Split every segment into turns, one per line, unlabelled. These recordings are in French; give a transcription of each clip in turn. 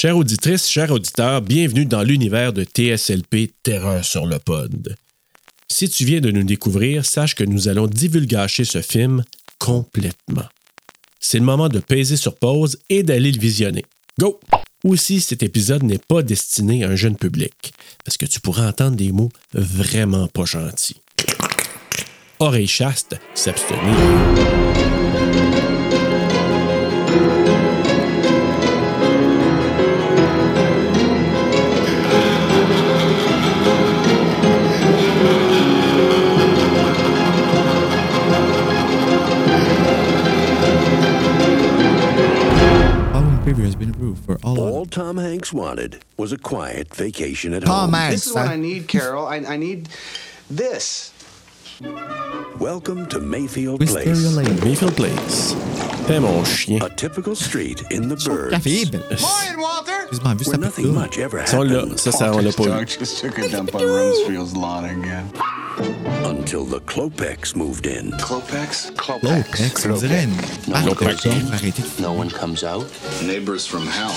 Chères auditrices, chers auditeurs, bienvenue dans l'univers de TSLP Terreur sur le pod. Si tu viens de nous découvrir, sache que nous allons divulgacher ce film complètement. C'est le moment de peser sur pause et d'aller le visionner. Go! Aussi, cet épisode n'est pas destiné à un jeune public, parce que tu pourras entendre des mots vraiment pas gentils. Oreille chaste, s'abstenir.
Preview has been approved for all.
All Tom Hanks wanted was a quiet vacation at
Tom
home.
Hanks.
This is what
hein?
I need, Carol. I, I need this.
Welcome to Mayfield
Wisteria
Place,
Lane.
Mayfield Place. Fais mon chien.
a typical street in the
Café
burbs,
est belle.
Morning, Walter.
Excuse-moi, vu
where
ça
nothing much ever
Ça, on l'a- ça, ça, on l'a pas eu.
just took a dump on Rumsfield's lawn again.
until the Klopex moved in.
Klopex?
Clopex, on dirait une marque
Clopex.
genre arrêtez de
No one comes out.
Neighbors from hell.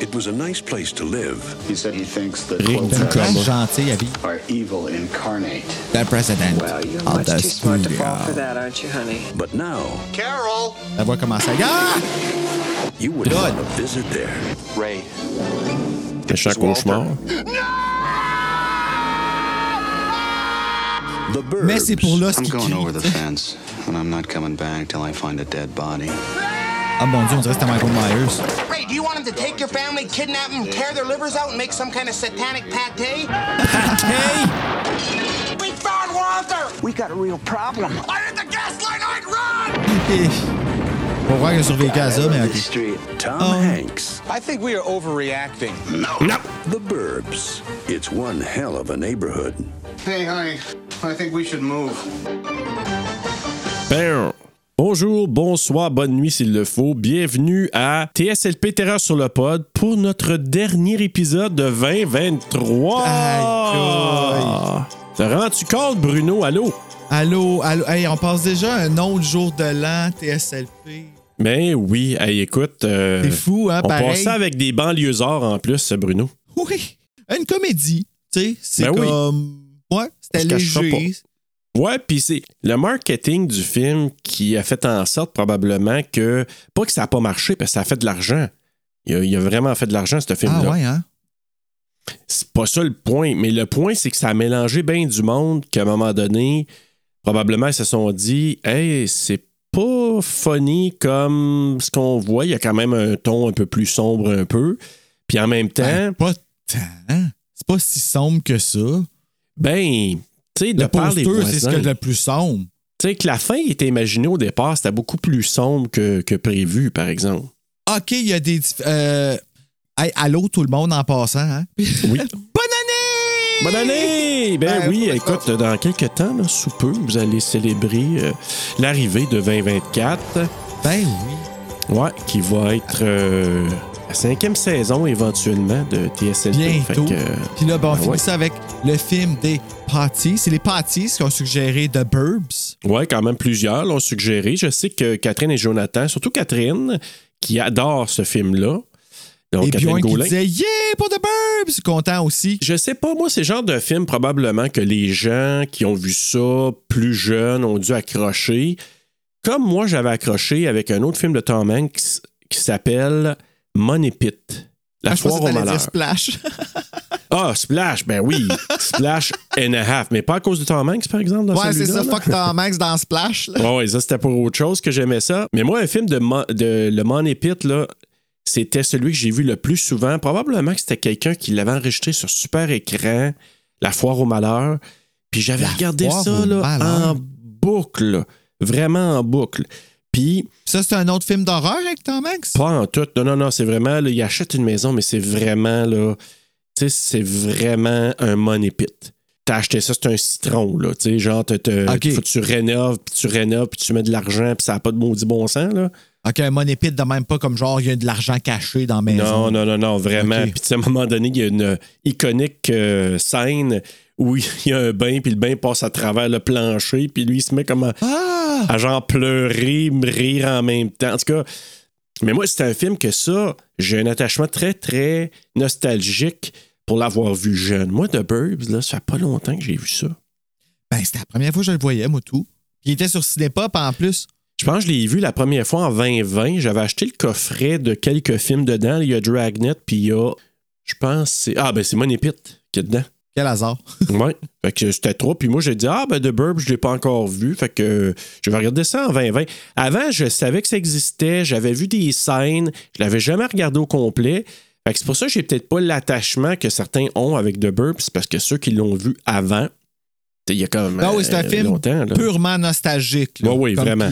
It was a nice place to live,
He said he thinks that
Rick
Une
Klopex
classe gentille habille
are evil incarnate.
the president
Well, you're
of
much
the
too smart to fall for that, aren't you, honey?
but now
Carol.
La voix commence à... Ah!
you would
God.
want to visit there.
Ray,
Méchant cauchemar.
The burbs.
Mais c'est pour là ce
I'm going over the fence, and I'm not coming back till I find a dead body.
Ah mon dieu, on dirait que c'était Michael Myers.
Ray, do you want him to take your family, kidnap them, tear their livers out, and make some kind of satanic pate?
Hey!
We found Walter!
We got a real problem.
I hit the gas line, I'd run!
Faut voir qu'il a survécu à ça, mais ok.
Street.
Tom
Oh.
Hanks.
I think we are overreacting. No.
The burbs. It's one hell of a neighborhood.
Hey, honey, I think we should move.
Ben, Bonjour, bonsoir, bonne nuit s'il le faut. Bienvenue à TSLP Terreur sur le pod pour notre dernier épisode de 2023.
Aïe,
T'as rendu compte, Bruno? Allô?
Allô, allô. Hey, on passe déjà un autre jour de l'an, TSLP.
Ben oui, hey, écoute. euh,
C'est fou, hein,
On
pareil.
passe ça avec des banlieusards en plus, Bruno.
Oui. Une comédie, tu sais. C'est
Ben oui.
comme... Ouais, c'était
On
léger.
Ouais, puis c'est le marketing du film qui a fait en sorte probablement que, pas que ça n'a pas marché, parce que ça a fait de l'argent. Il a, il a vraiment fait de l'argent, ce film-là.
Ah ouais, hein?
C'est pas ça le point, mais le point, c'est que ça a mélangé bien du monde qu'à un moment donné, probablement, ils se sont dit Hey, c'est pas funny comme ce qu'on voit. Il y a quand même un ton un peu plus sombre, un peu. Puis en même temps,
Ben, pas tant. C'est pas si sombre que ça.
ben, sais, de
Le c'est ce a de plus sombre.
tu sais, que la fin était imaginée au départ, c'était beaucoup plus sombre que, que prévu, par exemple.
OK, il y a des... Euh... Hey, allô, tout le monde en passant, hein?
Oui.
Bonne année!
Bonne année! Ben
Ben,
oui, écoute, dans quelques temps, là, sous peu, vous allez célébrer euh, l'arrivée de 2024.
Ben oui.
Ouais, qui va être euh, la cinquième saison éventuellement de TSLP.
Bientôt.
Fait que, euh,
Puis là, ben, on
ben
finit
ouais.
ça avec le film des Patties. C'est les Patties qui ont suggéré The Burbs.
ouais, quand même plusieurs l'ont suggéré. Je sais que Catherine et Jonathan, surtout Catherine, qui adore ce film-là. Donc,
Et
Catherine
Bjorn qui disait Yeah pour The Burbs! Content aussi.
Je sais pas, moi, c'est le genre de film probablement que les gens qui ont vu ça plus jeunes ont dû accrocher. Comme moi, j'avais accroché avec un autre film de Tom Hanks qui s'appelle Money Pit. La
Ah, je
foire au malheur.
dire Splash.
Ah, Splash, ben oui. Splash and a half. Mais pas à cause de Tom Hanks, par exemple, dans
ouais, c'est ça.
là?
Fuck Tom Hanks dans Splash. là.
Ouais, ça, c'était pour autre chose que j'aimais ça. Mais moi, un film de, Mo- de Le Money Pit, là, c'était celui que j'ai vu le plus souvent. Probablement que c'était quelqu'un qui l'avait enregistré sur super écran, La foire au malheur. Puis j'avais regardé ça là, en boucle. Vraiment en boucle. Puis,
Ça, c'est un autre film d'horreur avec Tom Hanks?
pas en tout. Non, non, non, c'est vraiment, là, il achète une maison, mais c'est vraiment, là, tu sais, c'est vraiment un money pit. T'as acheté ça, c'est un citron, là, tu sais, genre, t'as- t'as-
Ok.
faut que tu rénoves, puis tu rénoves, puis tu mets de l'argent, puis ça n'a pas de maudit bon sens, là.
OK, un money pit de même pas comme genre, il y a de l'argent caché dans la maison.
Non, non, non, non, vraiment.
Ok.
Puis, tu à un moment donné, il y a une iconique euh, scène où il y a un bain, puis le bain passe à travers le plancher, puis lui, il se met comme à,
Ah!
à genre pleurer, rire en même temps. En tout cas, mais moi, c'était un film que ça, j'ai un attachement très, très nostalgique pour l'avoir vu jeune. Moi, The Burbs, là, ça fait pas longtemps que j'ai vu ça.
Ben, c'était la première fois que je le voyais, moi, tout. Puis il était sur Cinépop en plus.
Je pense que je l'ai vu la première fois en 2020. J'avais acheté le coffret de quelques films dedans. Il y a Dragnet, puis il y a. Je pense c'est. Ah, ben c'est Money Pit qui est dedans.
Quel hasard.
Ouais. Fait que c'était trop. Puis moi, j'ai dit, ah, ben, The Burb, je l'ai pas encore vu. Fait que je vais regarder ça en 2020. Avant, je savais que ça existait. J'avais vu des scènes. Je l'avais jamais regardé au complet. Fait que c'est pour ça que j'ai peut-être pas l'attachement que certains ont avec The Burb. C'est parce que ceux qui l'ont vu avant, il y a quand même.
Non, Ah oui, c'est un
euh,
film purement nostalgique. là.
Ouais, oui,
Comme
vraiment.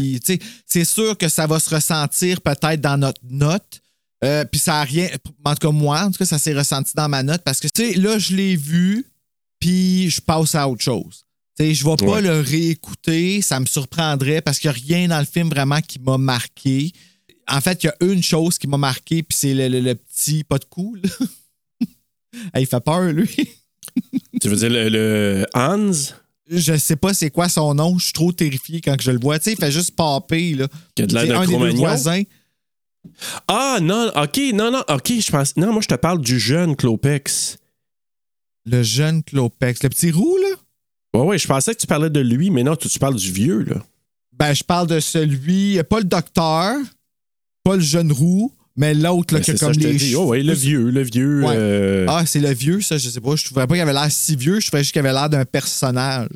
C'est sûr que ça va se ressentir peut-être dans notre note. Euh, puis ça a rien. En tout cas, moi, en tout cas, ça s'est ressenti dans ma note parce que, tu sais, là, je l'ai vu, puis je passe à autre chose. Tu sais, je vais pas
Ouais.
le réécouter, ça me surprendrait parce qu'il n'y a rien dans le film vraiment qui m'a marqué. En fait, il y a une chose qui m'a marqué, puis c'est le, le- le petit pas de cou. là. Il fait peur, lui.
Tu veux dire le, le Hans?
Je sais pas c'est quoi son nom. Je suis trop terrifié quand je le vois. Tu sais, il fait juste paper, là.
Qui a de l'air d'un
voisins.
Ah, non, OK, non, non, OK, je pense. Non, moi, je te parle du jeune Clopex.
Le jeune Clopex. Le petit roux, là?
Ouais, ouais, je pensais que tu parlais de lui, mais non, tu, tu parles du vieux, là.
Ben, je parle de celui, pas le docteur, pas le jeune roux, mais l'autre, là,
Ben,
qui a
c'est ça,
comme les
dis. Oh, ouais, le vieux, le vieux.
Ouais.
euh,
Ah, c'est le vieux, ça, je sais pas. Je trouvais pas qu'il avait l'air si vieux, je trouvais juste qu'il avait l'air d'un personnage.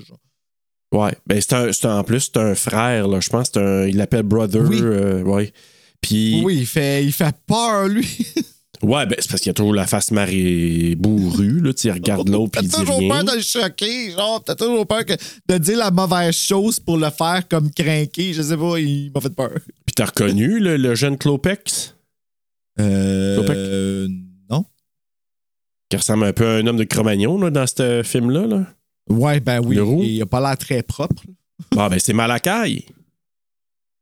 Ouais, ben c'est un, c'est un- en plus, c'est un frère, là. Je pense que c'est un. Il l'appelle Brother.
Oui.
euh, ouais. Puis.
Oui, il fait, il fait peur, lui.
Ouais, ben c'est parce qu'il a toujours la face marée bourrue, là. Tu sais, il regarde l'autre, puis
T'as
il dit
toujours peur de le choquer, genre, t'as toujours peur que- de dire la mauvaise chose pour le faire comme craquer. Je sais pas, il m'a fait peur.
Puis t'as reconnu le, le jeune Clopex,
Euh. Non.
qui ressemble un peu à un homme de Cro-Magnon, là, dans ce film-là, là.
Ouais, ben oui. Il a pas l'air très propre.
Ah, ben c'est Malakai.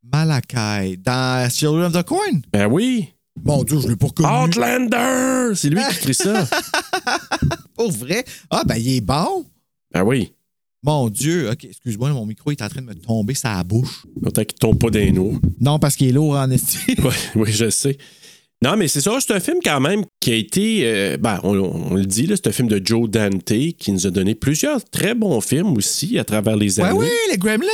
Malakai, dans Children of the Corn.
Ben oui.
Mon Dieu, je l'ai pas reconnu.
Outlander! C'est lui qui écrit ça.
Pour vrai? Ah, ben, il est bon.
Ben oui.
Mon Dieu. OK, excuse-moi, mon micro est en train de me tomber la bouche.
Autant qu'il tombe pas d'un eau.
Non, parce qu'il est lourd en estime.
Oui, oui, je sais. Non, mais c'est ça, c'est un film quand même qui a été, euh, ben, on, on le dit, là, c'est un film de Joe Dante qui nous a donné plusieurs très bons films aussi à travers les années.
oui, les Gremlins.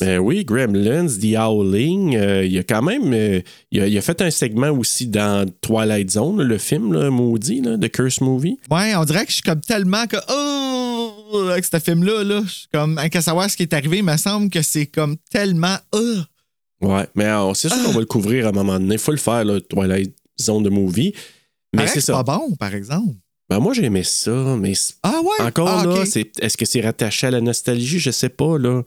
Ben oui, Gremlins, The Howling, euh, il a quand même, euh, il, a, il a fait un segment aussi dans Twilight Zone, le film là, maudit, là, The Curse Movie.
Ouais, on dirait que je suis comme tellement que. Oh! Avec ce film-là, là, je suis comme. Qu'à savoir ce qui est arrivé, il me semble que c'est comme tellement. Oh!
Ouais, mais euh, c'est sûr qu'on va le couvrir à un moment donné. Il faut le faire, là, Twilight Zone de movie. Mais c'est ça.
pas bon, par exemple.
Ben, moi, j'aimais ça, mais
Ah ouais?
encore
Ah,
là, c'est, est-ce que c'est rattaché à la nostalgie? Je sais pas, là.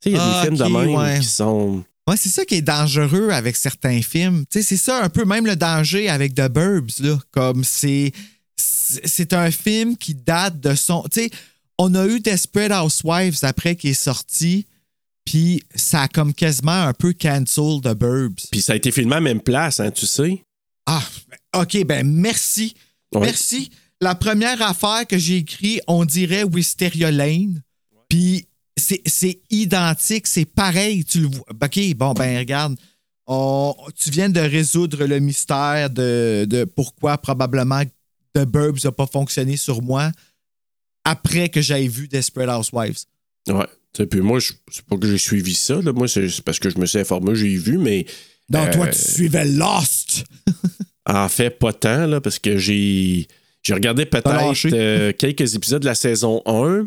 Tu sais, il y a
Ah,
des films
ok,
de même
ouais.
qui sont.
Ouais, c'est ça qui est dangereux avec certains films. Tu sais, c'est ça un peu même le danger avec The Burbs, là. Comme c'est. C'est c'est un film qui date de son. Tu sais, on a eu Desperate Housewives après qui est sorti, puis ça a comme quasiment un peu cancel The Burbs.
Puis ça a été filmé à la même place, hein, tu sais.
Ah, OK, ben merci.
Ouais.
Merci. La première affaire que j'ai écrit, on dirait Wisteria Lane. Puis c'est identique, c'est pareil. Tu le vois. OK, bon, ben regarde. On- tu viens de résoudre le mystère de, de pourquoi probablement The Burbs n'a pas fonctionné sur moi après que j'aille vu Desperate Housewives.
Ouais. Puis moi, c'est pas que j'ai suivi ça, là. Moi, c'est c'est parce que je me suis informé, j'ai vu, mais.
Toi,
Euh,
tu suivais Lost.
En fait, pas tant, là, parce que j'ai. J'ai regardé peut-être euh, quelques épisodes de la saison 1,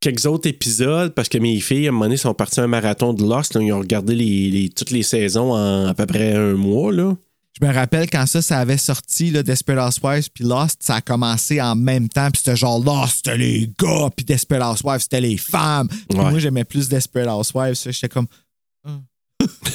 quelques autres épisodes, parce que mes filles, à un moment donné, sont parties à un marathon de Lost. là. ils ont regardé les, les- toutes les saisons en à peu près un mois, là.
Je me rappelle quand ça, ça avait sorti, là, Desperate Housewives puis Lost, ça a commencé en même temps, puis c'était genre Lost, c'était les gars, puis Desperate Housewives, c'était les femmes. Puis
Ouais.
moi, j'aimais plus Desperate Housewives, j'étais comme,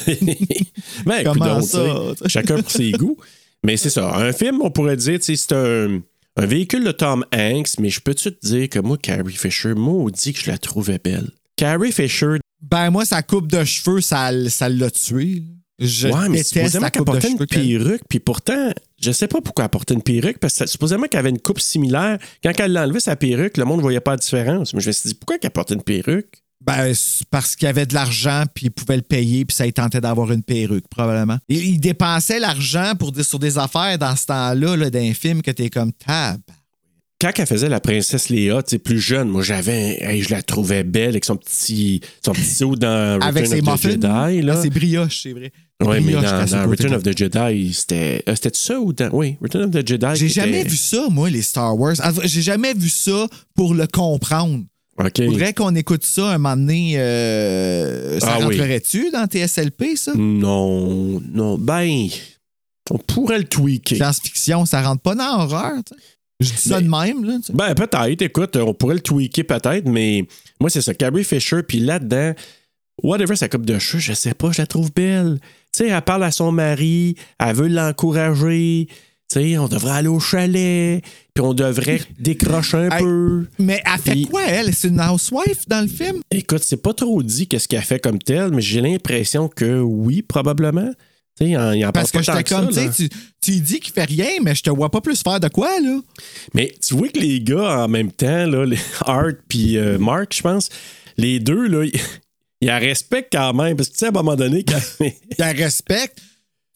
Ben,
Comment ça?
Chacun pour ses goûts. Mais c'est ça. Un film, on pourrait dire, c'est un, un véhicule de Tom Hanks, mais je peux-tu te dire que moi, Carrie Fisher, maudit que je la trouvais belle. Carrie Fisher,
ben moi, sa coupe de cheveux, ça ça l'a tué. Je
ouais, mais supposément qu'elle portait une perruque, puis pourtant, je sais pas pourquoi elle portait une perruque, parce que supposément qu'elle avait une coupe similaire. Quand elle l'a enlevé sa perruque, le monde ne voyait pas la différence. Mais je me suis dit, pourquoi qu'elle portait une perruque?
Ben, parce qu'il avait de l'argent, puis il pouvait le payer, puis ça il tentait d'avoir une perruque, probablement. Il, il dépensait l'argent pour des, sur des affaires dans ce temps-là, là, d'un film que t'es comme tab.
Quand elle faisait la princesse Léa, tu sais, plus jeune, moi, j'avais. hey, je la trouvais belle avec son petit, son petit saut dans Return
Avec ses
of the
muffins.
Jedi. Là.
Ah, c'est brioche, c'est vrai.
Oui, mais dans, Return of the Jedi, c'était. euh, c'était ça ou dans. Oui, Return of the Jedi.
J'ai jamais vu ça, moi, les Star Wars. Cas, J'ai jamais vu ça pour le comprendre.
OK.
Faudrait qu'on écoute ça un moment donné. euh, ça
Ah oui.
rentrerait-tu dans TSLP, ça?
Non, non. Ben, on pourrait le tweaker.
Science-fiction, ça rentre pas dans l'horreur. Je dis ça de même, là.
Ben, peut-être. Écoute, on pourrait le tweaker peut-être, mais moi, c'est ça. Carrie Fisher, puis là-dedans, whatever sa coupe de cheveux, je sais pas, je la trouve belle. Tu sais, elle parle à son mari, elle veut l'encourager. Tu sais, on devrait aller au chalet, puis on devrait décrocher un
Hey.
peu.
Mais elle fait
Puis-
quoi, elle? C'est une housewife dans le film?
Écoute, c'est pas trop dit qu'est-ce qu'elle fait comme telle, mais j'ai l'impression que oui, probablement. Il en, il en
Parce que j'étais comme,
ça,
tu tu, dis qu'il fait rien, mais je te vois pas plus faire de quoi, là?
Mais tu vois que les gars, en même temps, là, les Art puis euh, Mark, je pense, les deux, là, ils, ils la respectent quand même. Parce que, tu sais, à un moment donné, quand...
Il la respecte.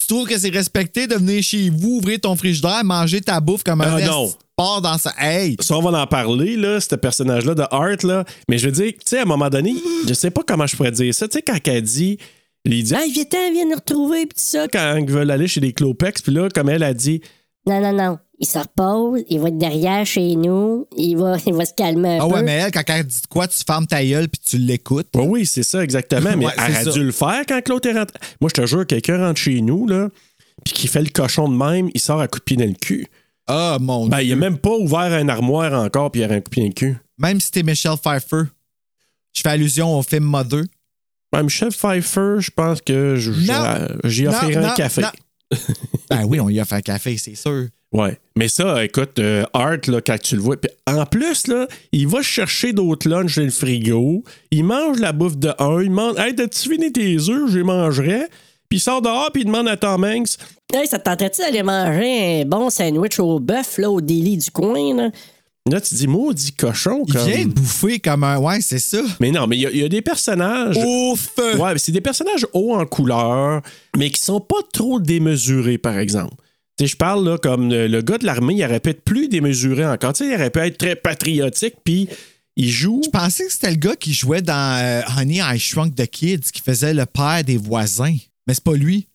Tu trouves que c'est respecté de venir chez vous, ouvrir ton frigidaire, manger ta bouffe comme un
Ah, non.
part dans sa. Hey!
ça, on va en parler, là, ce personnage-là de Art, là. Mais je veux dire, tu sais, à un moment donné, je sais pas comment je pourrais dire ça. Tu sais, quand elle dit, il dit, hey, viens-t'en, viens nous retrouver, puis tout ça, quand ils veulent aller chez les Clopex, puis là, comme elle a dit,
Non, non, non. Il se repose, il va être derrière chez nous, il va, il va se calmer un
Ah
peu.
ouais, mais elle, quand elle dit quoi, tu fermes ta gueule puis tu l'écoutes.
Oui, oui, c'est ça, exactement. Mais
Ouais,
elle a
ça.
dû le faire quand Claude est rentré. Moi, je te jure, quelqu'un rentre chez nous, là, puis qui fait le cochon de même, il sort à coup de pied dans le cul.
Ah, mon
Ben, il
Dieu.
a même pas ouvert un armoire encore, puis il a un coup de pied dans le cul.
Même si t'es Michelle Pfeiffer. Je fais allusion au film Mother.
Ben, Michel Pfeiffer, je pense que offert
Non,
un
non,
café.
non. Ben oui, on y a fait un café, c'est sûr.
Ouais. Mais ça, écoute, euh, Art, là, quand tu le vois, puis en plus, là, il va chercher d'autres lunchs dans le frigo. Il mange la bouffe de un. Il demande Hey, t'as-tu fini tes œufs? Je les mangerai. Puis il sort dehors, puis il demande à Tom Hanks
Hey, ça te tenterait-tu d'aller manger un bon sandwich au bœuf là, au délit du coin? Là?
Là, tu dis maudit cochon.
Il
Comme...
vient de bouffer comme un. Ouais, c'est ça.
Mais non, mais il y a- il y, a des personnages.
Ouf!
Ouais, mais c'est des personnages hauts en couleur, mais qui sont pas trop démesurés, par exemple. Je parle là comme le, le gars de l'armée, il aurait pu être plus démesuré encore. Tu sais, il aurait pu être très patriotique, puis il joue.
Je pensais que c'était le gars qui jouait dans euh, Honey, I Shrunk the Kids, qui faisait le père des voisins. Mais c'est pas lui.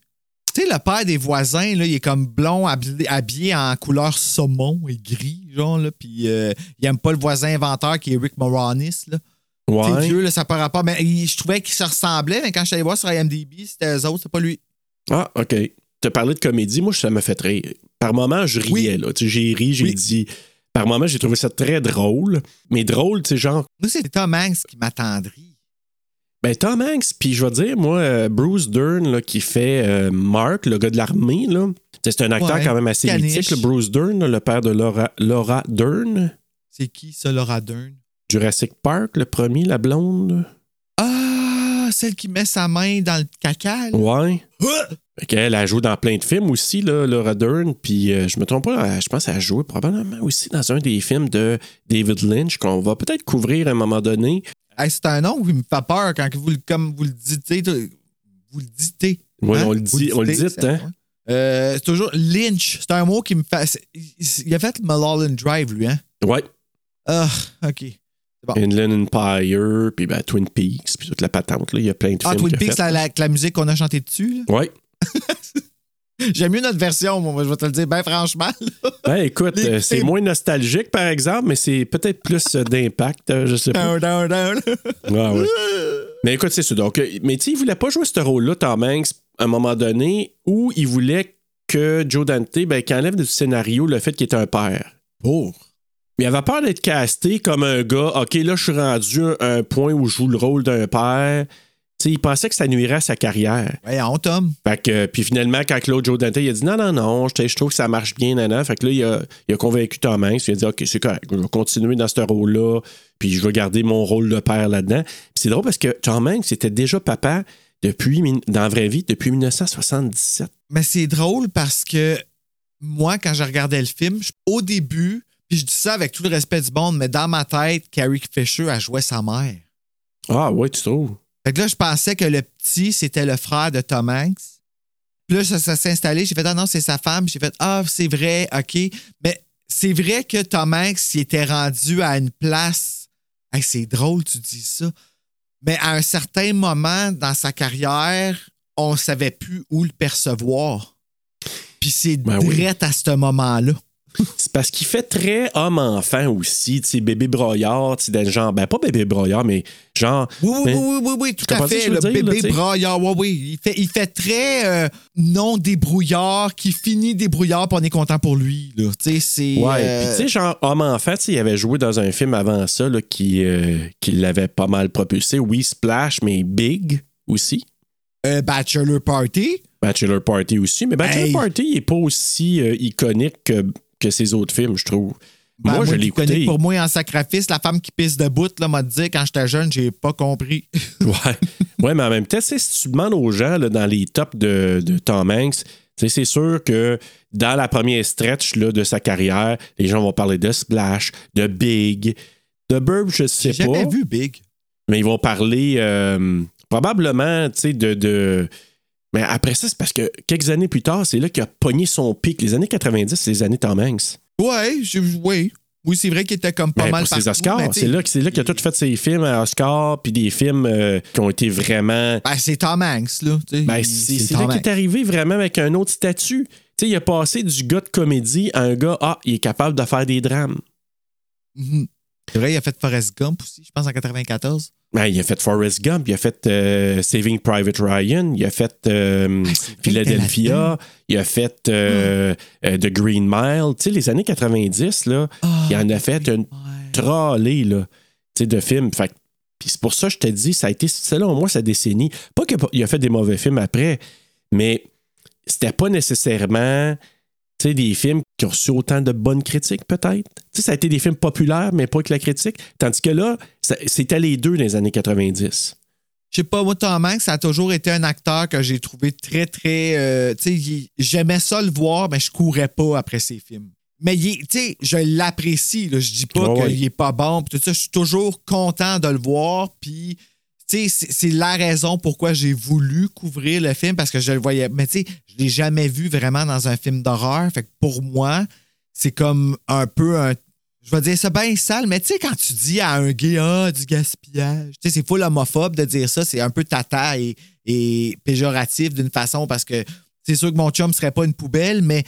Tu sais, le père des voisins, là, il est comme blond, habillé, en couleur saumon et gris, genre, là. Puis euh, il aime pas le voisin inventeur qui est Rick Moranis, là.
Ouais.
vieux, là, ça par rapport. Mais je trouvais qu'il se ressemblait, mais quand je suis allé voir sur IMDb, c'était eux autres, c'est pas lui.
Ah, OK. As parlé de comédie, moi, ça m'a fait rire. Par moments, je riais,
Oui.
là. J'ai ri, j'ai
Oui.
dit. Par moments, j'ai trouvé ça très drôle. Mais drôle, tu sais, genre,
Moi, c'est Tom Hanks qui m'attendrit.
Ben, Tom Hanks, puis je vais dire, moi, euh, Bruce Dern, là, qui fait euh, Mark, le gars de l'armée, là. C'est un acteur
Ouais,
quand même assez
caniche.
mythique, le Bruce Dern, le père de Laura, Laura Dern.
C'est qui, ça, Laura Dern?
Jurassic Park, le premier, la blonde?
Ah, celle qui met sa main dans le caca, là?
Ouais.
Ah!
Fait qu'elle a joué dans plein de films aussi, là, Laura Dern. Puis euh, je me trompe pas, je pense qu'elle a joué probablement aussi dans un des films de David Lynch qu'on va peut-être couvrir à un moment donné.
Hey, c'est un nom qui me fait peur quand vous, le- comme vous le dites. Vous le dites.
Oui, on le dit- on le dit,
c'est-
hein?
Euh, c'est toujours Lynch. C'est un mot qui me fait. Il a fait Mulholland Drive, lui, hein?
Ouais.
Ah, OK. Bon.
Inland Empire, puis ben, Twin Peaks, puis toute la patente. Là. Il y a plein de
Ah,
films.
Twin
qu'il a
Peaks, la, la- la musique qu'on a chantée dessus.
Ouais.
J'aime mieux notre version, moi, je vais te le dire, ben franchement. là.
Ben écoute,
Les-
euh, c'est moins nostalgique, par exemple, mais c'est peut-être plus euh, d'impact, euh, je sais pas.
Down, down, down.
Ouais, ouais. Mais écoute, c'est ça. Donc, mais tu sais, il voulait pas jouer ce rôle-là, Tom Hanks, à un moment donné, où il voulait que Joe Dante, ben, qu'il enlève du scénario le fait qu'il était un père. Pour. Mais il avait peur d'être casté comme un gars, OK, là, je suis rendu à un point où je joue le rôle d'un père. Tu sais, il pensait que ça nuirait à sa carrière.
Voyons, Tom.
Fait que, puis finalement, quand Claude Joe Dante, il a dit non, non, non, je, je trouve que ça marche bien, nana. Fait que là, il a, il a convaincu Tom Hanks. Il a dit, OK, c'est correct, je vais continuer dans ce rôle-là, puis je vais garder mon rôle de père là-dedans. Puis c'est drôle parce que Tom Hanks était déjà papa depuis, dans la vraie vie depuis 1977.
Mais c'est drôle parce que moi, quand je regardais le film, au début, puis je dis ça avec tout le respect du monde, mais dans ma tête, Carrie Fisher a joué sa mère.
Ah, ouais, tu trouves?
Fait que là, je pensais que le petit, c'était le frère de Tom Hanks. Puis là, ça, ça s'est installé. J'ai fait, ah non, c'est sa femme. J'ai fait, ah, c'est vrai, OK. Mais c'est vrai que Tom Hanks, il était rendu à une place. Hey, c'est drôle, tu dis ça. Mais à un certain moment dans sa carrière, on savait plus où le percevoir. Puis c'est
Ben oui.
direct à ce moment-là.
C'est parce qu'il fait très homme-enfant aussi, tu sais, bébé broyard, tu sais, genre, ben pas bébé broyard, mais genre.
Oui, oui,
mais-
oui, oui, oui, tout à fait. Le
dire, là,
bébé
sais?
braillard, oui, oui. Il fait, il fait très euh, non débrouillard, qui finit débrouillard, puis on est content pour lui. Là. Tu sais, c'est.
Ouais,
euh,
puis tu sais, genre, homme-enfant, tu sais, il avait joué dans un film avant ça là, qui, euh, qui l'avait pas mal propulsé. Oui, Splash, mais Big aussi.
euh, Bachelor Party.
Bachelor Party aussi. Mais Bachelor
Hey.
Party, il est pas aussi euh, iconique que, que ses autres films, je trouve.
Ben,
moi, je l'ai écouté.
Pour moi, en sacrifice, la femme qui pisse debout, là, m'a dit quand j'étais jeune, j'ai pas compris.
Ouais. ouais, mais en même temps, si tu demandes aux gens là, dans les tops de, de Tom Hanks, tu sais, c'est sûr que dans la première stretch là, de sa carrière, les gens vont parler de Splash, de Big, de Burb, je sais
J'ai
pas.
jamais vu Big.
Mais ils vont parler euh, probablement, tu sais, de, de- Mais après ça, c'est parce que quelques années plus tard, c'est là qu'il a pogné son pic. Les années 90, c'est les années Tom Hanks.
Ouais, oui. Oui, c'est vrai qu'il était comme pas
Ben,
mal
pour ses Oscars. C'est là, c'est là qu'il a tout fait ses films à Oscars, puis des films euh, qui ont été vraiment.
Ben, c'est Tom Hanks, là.
Ben, c'est là qu'il est arrivé vraiment avec un autre statut. Tu sais, il a passé du gars de comédie à un gars, ah, il est capable de faire des drames.
Mhm. C'est vrai, il a fait Forrest Gump aussi, je pense, en 94.
Ben, il a fait Forrest Gump, il a fait euh, Saving Private Ryan, il a fait euh,
Ah,
Philadelphia, il a fait euh, euh, The Green Mile. Tu sais, les années 90, là, il en a fait une trollée là, tu sais, de films. Fait c'est pour ça que je te dis, ça a été, selon moi, sa décennie. Pas qu'il a fait des mauvais films après, mais c'était pas nécessairement tu sais, des films qui ont reçu autant de bonnes critiques, peut-être. Tu sais, ça a été des films populaires, mais pas avec la critique. Tandis que là, c'était les deux dans les années 90.
Je sais pas, moi, Tom Hanks, ça a toujours été un acteur que j'ai trouvé très, très. euh, tu sais, j'aimais ça le voir, mais je courais pas après ses films. Mais tu sais, je l'apprécie. Je dis pas qu'il
ouais.
est pas bon. puis tout ça, je suis toujours content de le voir. Puis, tu c'est la raison pourquoi j'ai voulu couvrir le film parce que je le voyais. Mais tu sais, je l'ai jamais vu vraiment dans un film d'horreur. Fait que pour moi, c'est comme un peu un. Je vais dire ça bien sale, mais tu sais, quand tu dis à un gay, ah, du gaspillage, tu c'est full homophobe de dire ça. C'est un peu tata et, péjoratif d'une façon parce que c'est sûr que mon chum serait pas une poubelle, mais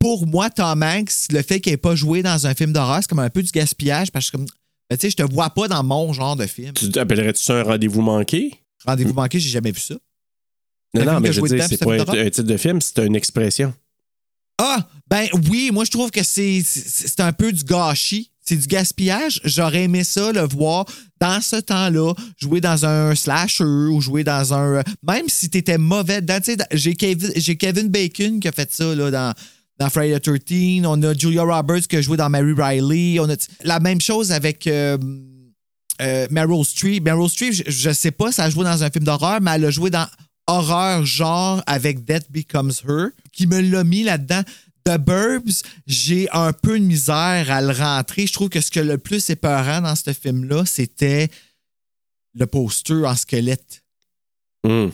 pour moi, Tom Hanks, le fait qu'il n'ait pas joué dans un film d'horreur, c'est comme un peu du gaspillage parce que tu sais, je te vois pas dans mon genre de film.
Tu appellerais-tu ça un rendez-vous manqué?
Rendez-vous manqué, j'ai jamais vu ça.
Non, non, mais je veux dire, c'est pas un, titre de film, c'est une expression.
Ah, ben oui, moi je trouve que c'est un peu du gâchis. C'est du gaspillage. J'aurais aimé ça, le voir dans ce temps-là, jouer dans un slasher ou jouer dans un. Même si t'étais mauvais dedans. Tu sais, dans- J'ai Kevin, j'ai Kevin Bacon qui a fait ça là, dans, dans Friday the 13. On a Julia Roberts qui a joué dans Mary Riley. On a la même chose avec. euh, euh, Meryl Streep. Meryl Streep, je, je sais pas, ça a joué dans un film d'horreur, mais elle a joué dans horreur genre avec Death Becomes Her, qui me l'a mis là-dedans. The Burbs, j'ai un peu de misère à le rentrer. Je trouve que ce que le plus épeurant dans ce film-là, c'était le poster en squelette.
Hum.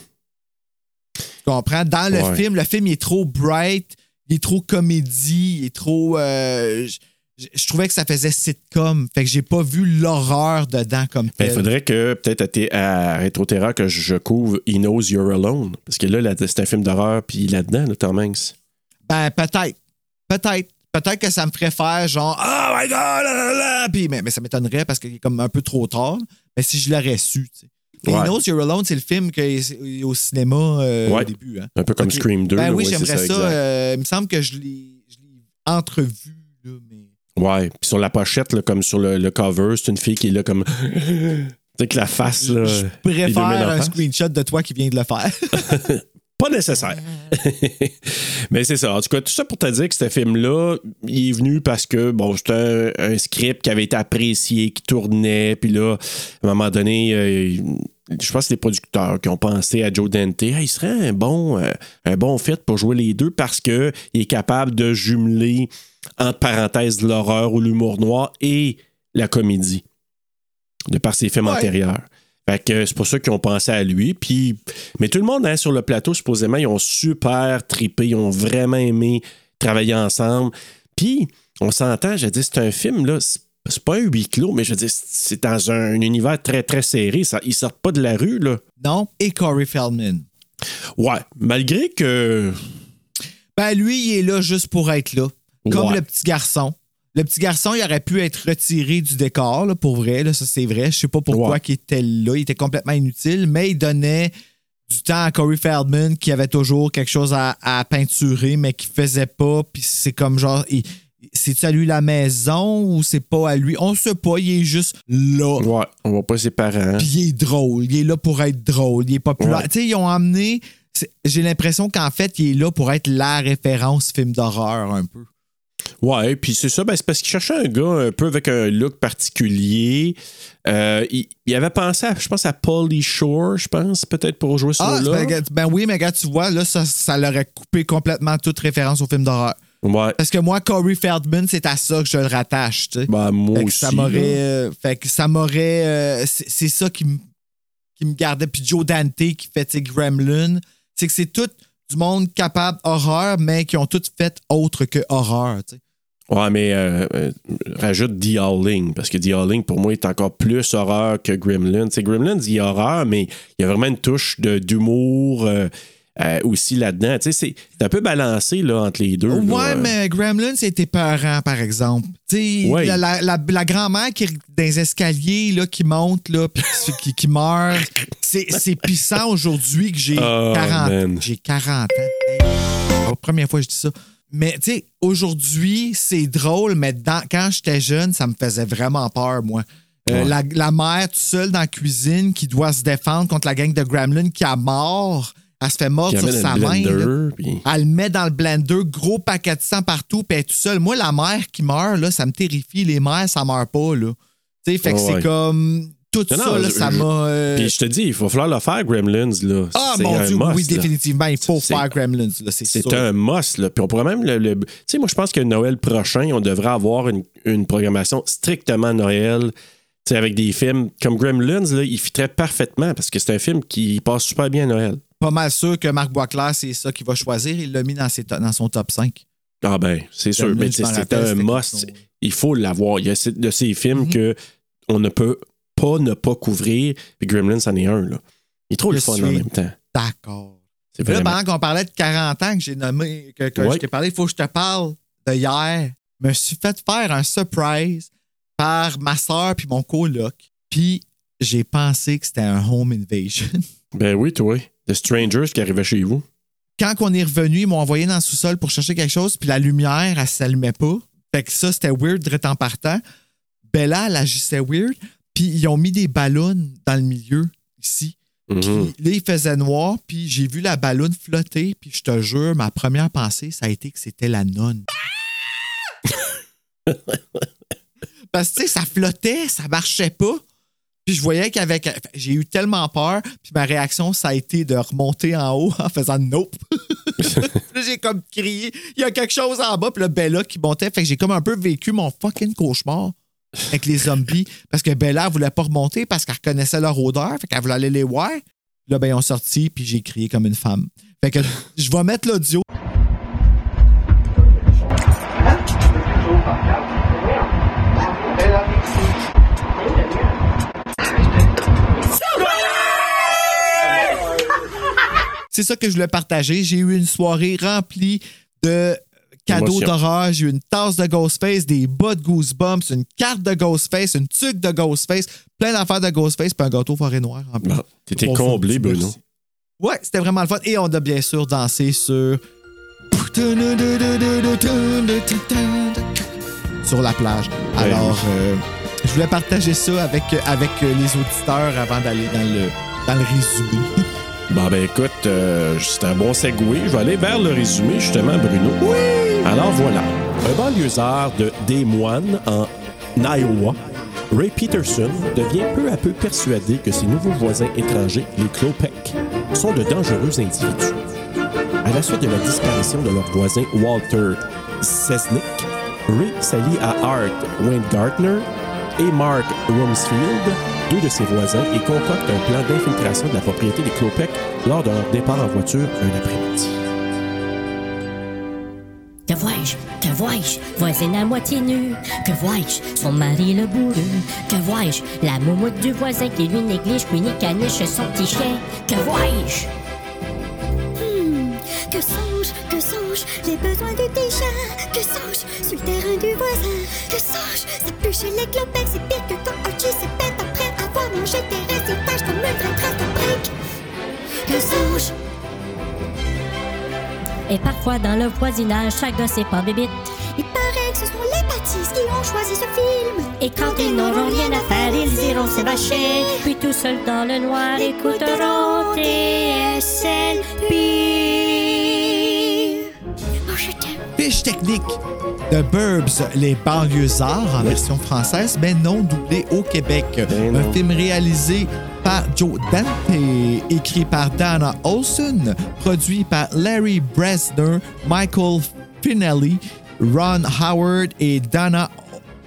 Tu comprends? Dans le
Ouais.
film, le film il est trop bright, il est trop comédie, il est trop. euh, je- trouvais que ça faisait sitcom. Fait que j'ai pas vu l'horreur dedans comme
Ben,
tel.
il faudrait que, peut-être à, à Rétro-Terra, que je couvre He Knows You're Alone. Parce que là, là, c'est un film d'horreur, puis là-dedans, là, Tom Hanks.
Ben, peut-être. Peut-être. Peut-être que ça me ferait faire genre Oh my god! là, là, là. Puis, mais, mais ça m'étonnerait parce qu'il est comme un peu trop tard. Mais si je l'aurais su, tu sais. Mais
Ouais.
Knows You're Alone, c'est le film qui est au cinéma euh,
Ouais.
au début. Hein?
Un peu comme. Scream 2.
Ben oui,
ouais,
j'aimerais ça. euh, il me semble que je l'ai entrevu. Là, mais...
Ouais. Puis sur la pochette, là, comme sur le, le cover, c'est une fille qui est là comme. tu sais, que la face, là.
je préfère un
face.
screenshot de toi qui vient de le faire.
Pas nécessaire. Mais c'est ça. En tout cas, tout ça pour te dire que ce film-là, il est venu parce que, bon, c'était un, un script qui avait été apprécié, qui tournait, puis là, à un moment donné, euh, je pense que c'est les producteurs qui ont pensé à Joe Dante. Hey, il serait un bon, euh, un bon fit pour jouer les deux parce qu'il est capable de jumeler, entre parenthèses, l'horreur ou l'humour noir et la comédie, de par ses films
Ouais.
antérieurs. Fait que c'est pour ça qu'ils ont pensé à lui. Puis, mais tout le monde hein, sur le plateau, supposément, ils ont super tripé, ils ont vraiment aimé travailler ensemble. Puis, on s'entend, je dis, c'est un film, là, c'est pas un huis clos, mais je dire, c'est dans un, univers très, très serré. Ça, ils sortent pas de la rue, là.
Non, et Corey Feldman.
Ouais, malgré que.
Ben, lui, il est là juste pour être là. Comme
Ouais.
le petit garçon. Le petit garçon, il aurait pu être retiré du décor, là, pour vrai. Là, ça, c'est vrai. Je sais pas pourquoi
Ouais.
il était là. Il était complètement inutile, mais il donnait du temps à Corey Feldman qui avait toujours quelque chose à, à peinturer, mais qui faisait pas. Puis c'est comme genre. il- C'est-tu à lui la maison ou c'est pas à lui? On sait pas, il est juste là.
Ouais, on voit pas ses parents.
Puis il est drôle. Il est là pour être drôle. Il est populaire.
Ouais.
Tu sais, ils ont amené. J'ai l'impression qu'en fait, il est là pour être la référence film d'horreur un peu.
Ouais, puis c'est ça, ben, c'est parce qu'il cherchait un gars un peu avec un look particulier. Euh, il, il avait pensé, à, je pense, à Pauly Shore, je pense, peut-être pour jouer ce
Ah,
rôle-là.
ben, ben oui, mais gars, tu vois, là, ça, ça l'aurait coupé complètement toute référence au film d'horreur.
Ouais.
Parce que moi, Corey Feldman, c'est à ça que je le rattache, tu sais.
Ben, moi
Fait que
aussi.
ça
là.
m'aurait. euh, fait que ça m'aurait. euh, c'est ça qui me qui me gardait. Puis Joe Dante qui fait tu sais, Gremlin. C'est que c'est tout du monde capable horreur, mais qui ont tout fait autre que horreur. tu sais.
Ouais, mais euh, euh, rajoute The Howling, parce que The Howling, pour moi, est encore plus horreur que Gremlin. Tu sais, Gremlin dit horreur, mais il y a vraiment une touche de- d'humour euh, euh, aussi là-dedans. Tu sais, c'est c'est un peu balancé là, entre les deux. là.
Ouais, mais Gremlin, c'était peurant, par exemple. Tu sais,
Ouais.
la, la- la- la grand-mère qui est dans les escaliers, là, qui monte, là, puis qui, qui- meurt. C'est c'est puissant aujourd'hui que j'ai
Oh,
40
man.
J'ai 40 ans. Hey, première fois que je dis ça. Mais, tu sais, aujourd'hui, c'est drôle, mais dans- quand j'étais jeune, ça me faisait vraiment peur, moi. Euh,
Ouais.
la, la mère toute seule dans la cuisine qui doit se défendre contre la gang de Gremlin qui a mort. Elle se fait mordre sur sa main.
puis-
Elle le met dans le blender, gros paquet de sang partout, puis elle est toute seule. Moi, la mère qui meurt, là, ça me terrifie. Les mères, ça meurt pas, là. Tu sais, fait que c'est comme. Tout
Non,
ça,
non,
là,
je-
ça m'a. euh,
Puis je te dis, il va falloir le faire, Gremlins. Là.
Ah, mon Dieu,
must,
oui,
là.
définitivement, il faut faire Gremlins, là, c'est
un must. Là. Puis on pourrait même le. le- Tu sais, moi, je pense que Noël prochain, on devrait avoir une, une programmation strictement Noël. Tu sais, avec des films comme Gremlins, là, il fitterait parfaitement parce que c'est un film qui passe super bien à Noël.
Pas mal sûr que Marc Boisclair, c'est ça qu'il va choisir. Il l'a mis dans, ses dans son top 5.
Ah ben, c'est sûr. Mais c'est un must. Il faut l'avoir. Il y a de ces films
Mhm.
que on ne peut pas ne pas couvrir. Puis Gremlins, c'en est un. Là. Il est trop
Je
le fun en même temps.
D'accord.
C'est
Là, pendant qu'on parlait de 40 ans que j'ai nommé, que, que
Ouais.
je t'ai parlé, il faut que je te parle de hier. Je me suis fait faire un surprise par ma soeur puis mon coloc. Puis j'ai pensé que c'était un home invasion.
Ben oui, toi. The Strangers qui arrivait chez vous.
Quand on est revenu, ils m'ont envoyé dans le sous-sol pour chercher quelque chose, puis la lumière, elle s'allumait pas. Fait que ça, c'était weird direct en partant. Bella, elle agissait weird. Puis ils ont mis des ballons dans le milieu, ici.
Mhm.
Puis là, il faisait noir, puis j'ai vu la ballonne flotter, puis je te jure, ma première pensée, ça a été que c'était la nonne. Parce que, tu sais, ça flottait, ça marchait pas. Puis je voyais qu'avec. J'ai eu tellement peur, puis ma réaction, ça a été de remonter en haut en faisant nope. J'ai comme crié, il y a quelque chose en bas, puis là, Bella qui montait. Fait que j'ai comme un peu vécu mon fucking cauchemar avec les zombies. Parce que Bella, voulait pas remonter parce qu'elle reconnaissait leur odeur. Fait qu'elle voulait aller les voir. Là, ben, ils ont sorti, puis j'ai crié comme une femme. Fait que je vais mettre l'audio. C'est ça que je voulais partager. J'ai eu une soirée remplie de
Émotion.
d'horreur. J'ai eu une tasse de Ghostface, des bas de Goosebumps, une carte de Ghostface, une tuque de Ghostface, plein d'affaires de Ghostface, puis un gâteau forêt noire en plus.
Bon, T'étais comblé. Bruno.
Ouais, c'était vraiment le fun. Et on a bien sûr dansé sur. Sur la plage. Alors, euh, je voulais partager ça avec, avec les auditeurs avant d'aller dans le, dans le résumé.
Bon, ben écoute, euh, c'est un bon segue. Je vais aller vers le résumé, justement, Bruno. Oui! Alors voilà. Un banlieusard de Des Moines, en Iowa, Ray Peterson devient peu à peu persuadé que ses nouveaux voisins étrangers, les Klopek, sont de dangereux individus. À la suite de la disparition de leur voisin Walter Sesnick, Ray s'allie à Art Weingartner et Mark Rumsfield deux de ses voisins et concocte un plan d'infiltration de la propriété des Klopek lors de leur départ en voiture un après-midi.
Que vois-je? Voisine à moitié nue. Que vois-je? Son mari le bourru. Que vois-je? La moumoute du voisin qui lui néglige puis ni caniche son petit chien. Que vois-je?
Hmm, que songe, que songe, les besoins de tes chiens. Que songe, sur le terrain du voisin. Que songe, ça pue chez les clopecs, c'est pire que quand Archie se pète après avoir mangé tes récitages comme une vraie de briques. Que songe,
Et parfois dans le voisinage, chaque gosse est pas bébite.
il paraît que ce sont les bâtisses qui ont choisi ce film.
Et quand ils n'auront rien à faire, ils iront s'évacher. Puis tout seuls dans le noir, écouteront TSLP.
Oh, je t'aime.
Fiche technique de Burbs, les banlieusards en version française, mais non doublé au Québec.
Ben
Un
non.
film réalisé par Joe Dante, écrit par Dana Olson, produit par Larry Bresner, Michael Finelli, Ron Howard et Dana.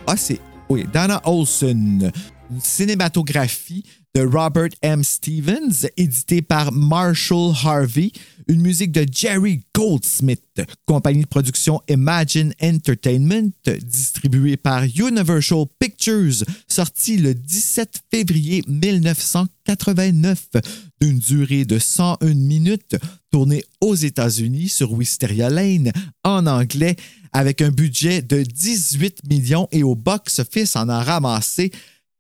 Ah, c'est. Oui, Dana Olson. Une cinématographie de Robert M. Stevens, édité par Marshall Harvey. Une musique de Jerry Goldsmith, compagnie de production Imagine Entertainment, distribuée par Universal Pictures, sorti le 17 février 1989, d'une durée de 101 minutes, tournée aux États-Unis sur Wisteria Lane en anglais, avec un budget de 18 millions et au box-office en a ramassé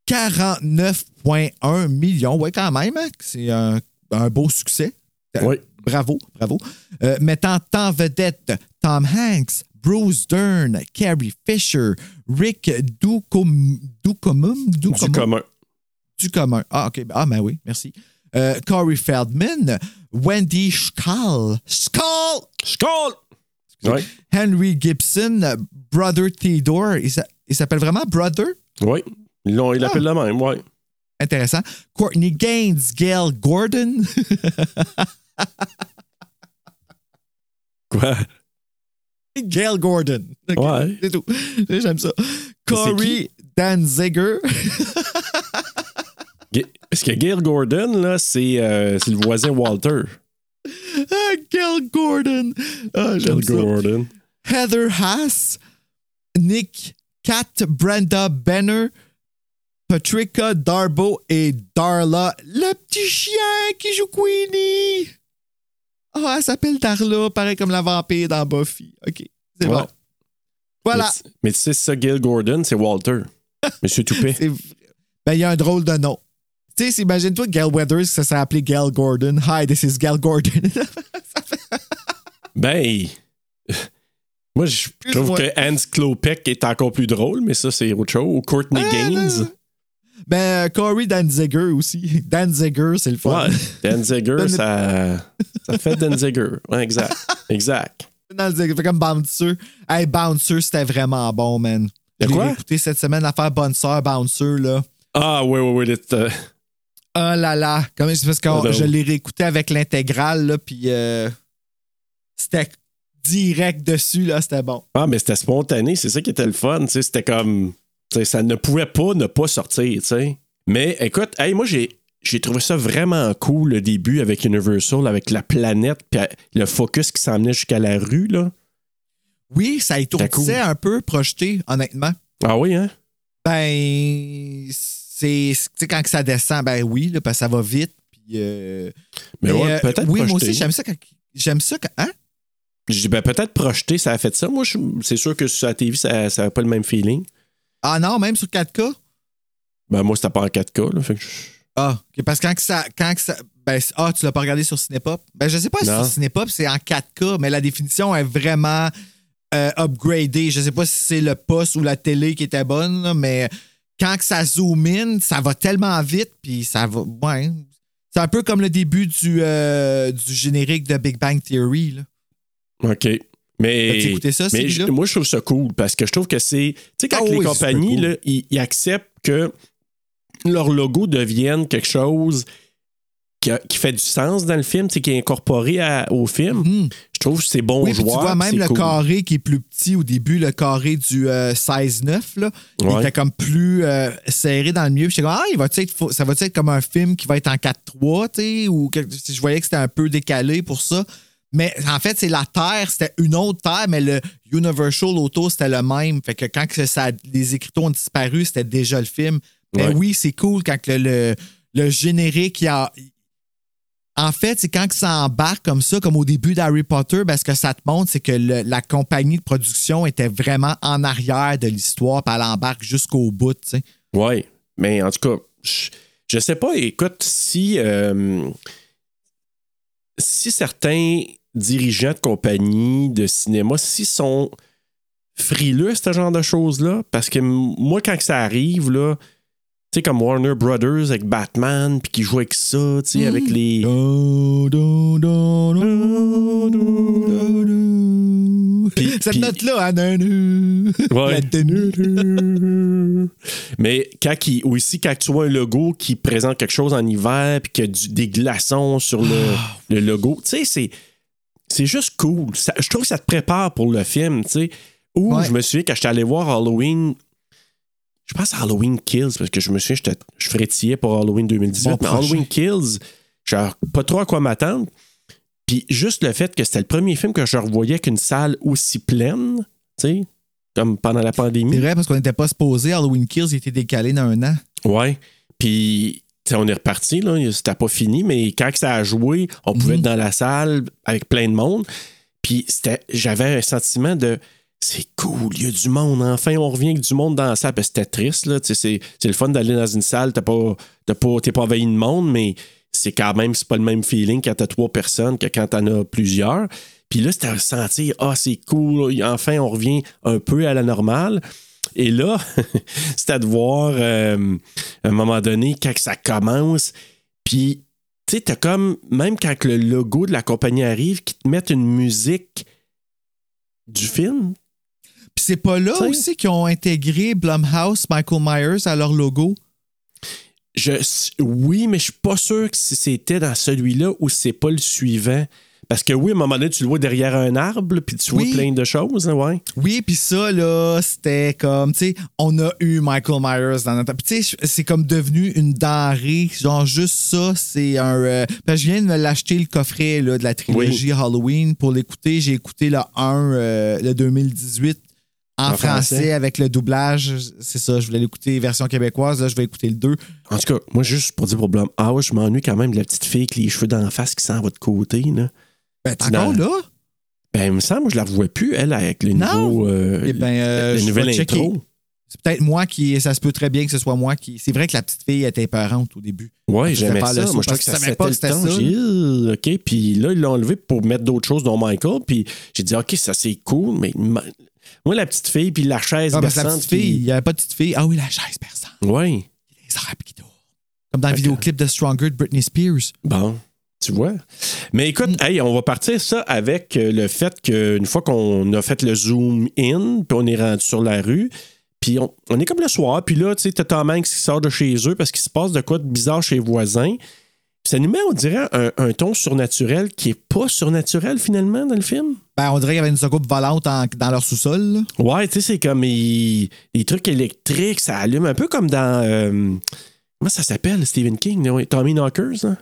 49,1 millions. Ouais, quand même, hein, c'est un, un beau succès.
Oui.
Bravo, bravo. Euh, mettant en vedette Tom Hanks, Bruce Dern, Carrie Fisher, Rick Ducom, Ducomum,
Du
Ducomum-
commun.
du commun. Ah, OK. Ah, ben oui, merci. Euh, Corey Feldman, Wendy Schall, Schall!
Oui.
Henry Gibson, Brother Theodore. Il s'a- il s'appelle vraiment Brother?
Oui. Ils ils l'appellent le même, oui.
Intéressant. Courtney Gaines, Gail Gordon,
Quoi?
Gail Gordon.
Ouais.
C'est tout. J'aime ça. Corey Danziger.
Parce que Gail Gordon, là, c'est euh, c'est le voisin Walter?
Ah, Gail Gordon. Ah,
Gail
ça.
Gordon.
Heather Haas, Nick Kat, Brenda Benner, Patricia Darbo et Darla, le petit chien qui joue Queenie. Ah, elle s'appelle Darla, pareil comme la vampire dans Buffy. OK, c'est
Ouais.
bon. Voilà.
Mais, tu- mais tu sais, ça, Gail Gordon, c'est Walter. Monsieur Toupet.
Ben, il y a un drôle de nom. Tu sais, imagine-toi Gail Weathers, ça s'est appelé Gail Gordon. Hi, this is Gail Gordon.
Ben, moi, je trouve que Hans Klopek est encore plus drôle, mais ça, c'est autre chose. Ou Courtney
Ah,
Gaines.
Ben, Corey Danziger aussi. Danziger, c'est le fun.
Ouais, Danziger, ça, ça fait Danziger. Ouais, exact. Exact.
Danziger, fait comme Bouncer. Hey, Bouncer, c'était vraiment bon, man. J'ai écouté cette semaine l'affaire Bonne Sœur, Bouncer, là.
Ah, oui, oui, oui. le- euh,
Oh là là. Comme c'est parce que
ben
je l'ai réécouté avec l'intégrale, là, puis euh, c'était direct dessus, là, c'était bon.
Ah, mais c'était spontané, c'est ça qui était le fun. tu sais, C'était comme. Ça ne pouvait pas ne pas sortir, tu sais. Mais écoute, hey, moi, j'ai. J'ai trouvé ça vraiment cool le début avec Universal, avec la planète, puis euh, le focus qui s'emmenait jusqu'à la rue, là.
Oui, ça étourdissait
cool.
un peu projeté, honnêtement.
Ah oui, hein?
Ben, c'est. Tu sais, quand que ça descend, ben oui, là, parce que ça va vite. Puis, euh,
Mais ouais,
euh,
peut-être
Oui, moi
projeté.
aussi, j'aime ça quand. J'aime ça quand. Hein?
Je dis, ben, peut-être projeté, ça a fait ça. Moi, c'est sûr que sur la TV, ça n'avait pas le même feeling.
Ah non, même sur 4K?
Ben, moi, c'était pas en 4K, là. Fait que je-
Ah, ok, parce que quand que ça. Quand que ça ben, ah, tu l'as pas regardé sur Cinépop? Ben, je sais pas si sur Cinépop, c'est en 4K, mais la définition est vraiment euh, upgradée. Je sais pas si c'est le poste ou la télé qui était bonne, là, mais quand que ça zoom in, ça va tellement vite, puis ça va. Ouais. C'est un peu comme le début du, euh, du générique de Big Bang Theory. Là.
OK. Mais,
As-tu écouté ça,
mais je- moi, je trouve ça cool parce que je trouve que c'est. Tu sais, quand
Ah
les
oui,
compagnies,
cool.
là, ils, ils acceptent que leur logo devienne quelque chose qui, a- qui fait du sens dans le film, qui est incorporé à- au film.
Mhm.
Je trouve que c'est bon
Oui,
joueur.
tu vois même le
cool.
carré qui est plus petit au début, le carré du euh, 16-9, là, il était comme plus euh, serré dans le milieu. Puis j'étais comme, ah, il va être, ça va être comme un film qui va être en 4-3, tu sais, ou je voyais que c'était un peu décalé pour ça. Mais en fait, c'est la Terre, c'était une autre Terre, mais le Universal autour, c'était le même. Fait que quand que ça, les écriteaux ont disparu, c'était déjà le film. Mais
Ouais.
oui, c'est cool quand le, le, le générique, il y a, en fait, c'est quand que ça embarque comme ça, comme au début d'Harry Potter, ben, ce que ça te montre, c'est que le- la compagnie de production était vraiment en arrière de l'histoire, puis elle embarque jusqu'au bout, tu sais.
Oui, mais en tout cas, je, je sais pas, écoute, si, euh, si certains dirigeants de compagnie de cinéma, s'ils sont frileux à ce genre de choses-là, parce que moi, quand que ça arrive, là, tu sais, comme Warner Brothers avec Batman, puis qui joue avec ça, tu sais, avec les.
Cette note-là, hein.
Ouais. Mais quand il, ou ici, quand tu vois un logo qui présente quelque chose en hiver, puis qu'il y a du- des glaçons sur le,
Ah.
le logo, tu sais, c'est, c'est juste cool. Ça- je trouve que ça te prépare pour le film, tu sais. Ou
Ouais.
je me souviens, quand j'étais allé voir Halloween, je pense à Halloween Kills, parce que je me souviens, je frétillais pour Halloween 2018,
Bon
mais. Halloween Kills, je pas trop à quoi m'attendre. Puis juste le fait que c'était le premier film que je revoyais avec une salle aussi pleine, tu sais, comme pendant la pandémie.
C'est vrai, parce qu'on n'était pas supposé. Halloween Kills, il était décalé d'un an.
Ouais. Puis, on est reparti, là. C'était pas fini, mais quand que ça a joué, on pouvait
Mhm.
être dans la salle avec plein de monde. Puis, c'était, j'avais un sentiment de. C'est cool, il y a du monde. Enfin, on revient avec du monde dans la salle. Puis c'était triste, là. C'est, c'est le fun d'aller dans une salle. T'as pas, t'as pas, t'es pas envahi de monde, mais c'est quand même, c'est pas le même feeling quand t'as trois personnes que quand t'en as plusieurs. Puis là, c'était à sentir, ah, c'est cool, enfin, on revient un peu à la normale. Et là, c'était de voir euh, à un moment donné, quand ça commence, puis tu sais, t'as comme, même quand le logo de la compagnie arrive, qui te mettent une musique du film.
Puis c'est pas là aussi qu'ils ont intégré Blumhouse, Michael Myers à leur logo?
Je, oui, mais je suis pas sûr que si c'était dans celui-là ou c'est pas le suivant. Parce que oui, à un moment donné, tu le vois derrière un arbre, puis tu
Oui.
vois plein de choses, ouais.
Oui, puis ça, là, c'était comme, tu sais, on a eu Michael Myers dans notre... Puis tu sais, c'est comme devenu une denrée. Genre, juste ça, c'est un... euh, parce que je viens de me l'acheter, le coffret là, de la trilogie Halloween, pour l'écouter. J'ai écouté le 1, euh, le 2018, en,
En
français,
français.
avec le doublage. C'est ça, je voulais l'écouter version québécoise. Là, je vais écouter le 2.
En tout cas, moi, juste pour dire pour Blum, ah ouais, je m'ennuie quand même de la petite fille avec les cheveux d'en face qui s'en va de côté, là.
Ben, t'es encore là?
Ben, il me semble que je la revois plus, elle, avec le
Non?
nouveau. euh,
Eh ben, euh,
le
je
nouvel
vais checker.
intro.
C'est peut-être moi qui. Ça se peut très bien que ce soit moi qui. C'est vrai que la petite fille était épeurante au début. Faisait
j'aimais ça. Moi, je trouvais que ça
savais pas que
le
c'était
temps.
ça,
dit, OK. Puis là, ils l'ont enlevé pour mettre d'autres choses dans Michael. Puis j'ai dit, OK, ça c'est cool, mais ma- moi, la petite fille, puis la chaise
Ah, parce que la
berçante,
petite fille, il
puis-
n'y avait pas de petite fille. Ah oui, la chaise. Les arbres qui tournent. Comme dans le vidéoclip de Stronger de Britney Spears.
Bon, tu vois? Mais écoute,
Mm.
hey, on va partir ça avec euh, le fait qu'une fois qu'on a fait le zoom in, puis on est rendu sur la rue, puis on, on est comme le soir, puis là, tu sais, t'as Tom Hanks qui sort de chez eux parce qu'il se passe de quoi de bizarre chez les voisins. Puis ça nous met, on dirait, un, un ton surnaturel qui est pas surnaturel finalement dans le film.
Ben, on dirait qu'il y avait une soucoupe volante en- dans leur sous-sol.
Ouais, tu sais, c'est comme les trucs électriques, ça allume un peu comme dans. euh, comment ça s'appelle, Stephen King? Tommy Knockers, hein?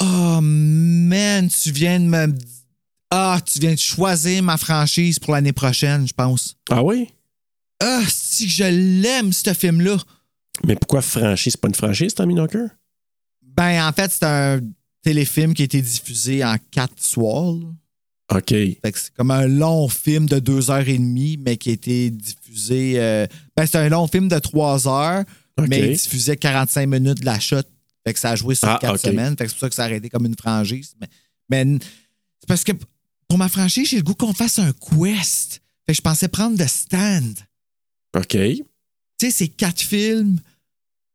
Oh man, tu viens de me. Ah, tu viens de choisir ma franchise pour l'année prochaine, je pense.
Ah oui?
Ah, si je l'aime, ce film-là.
Mais pourquoi franchise? C'est pas une franchise, Tommy Knocker?
Ben, en fait, c'est un téléfilm qui a été diffusé en quatre soirs. là.
OK.
Fait que c'est comme un long film de deux heures et demie, mais qui a été diffusé. euh, ben, c'est un long film de trois heures, mais il diffusait 45 minutes de la shot. Fait que ça a joué sur
Ah,
quatre semaines. Fait que c'est pour ça que ça a arrêté comme une franchise. Mais, c'est parce que pour ma franchise, j'ai le goût qu'on fasse un quest. Fait que je pensais prendre The Stand.
OK.
Tu sais, c'est quatre films.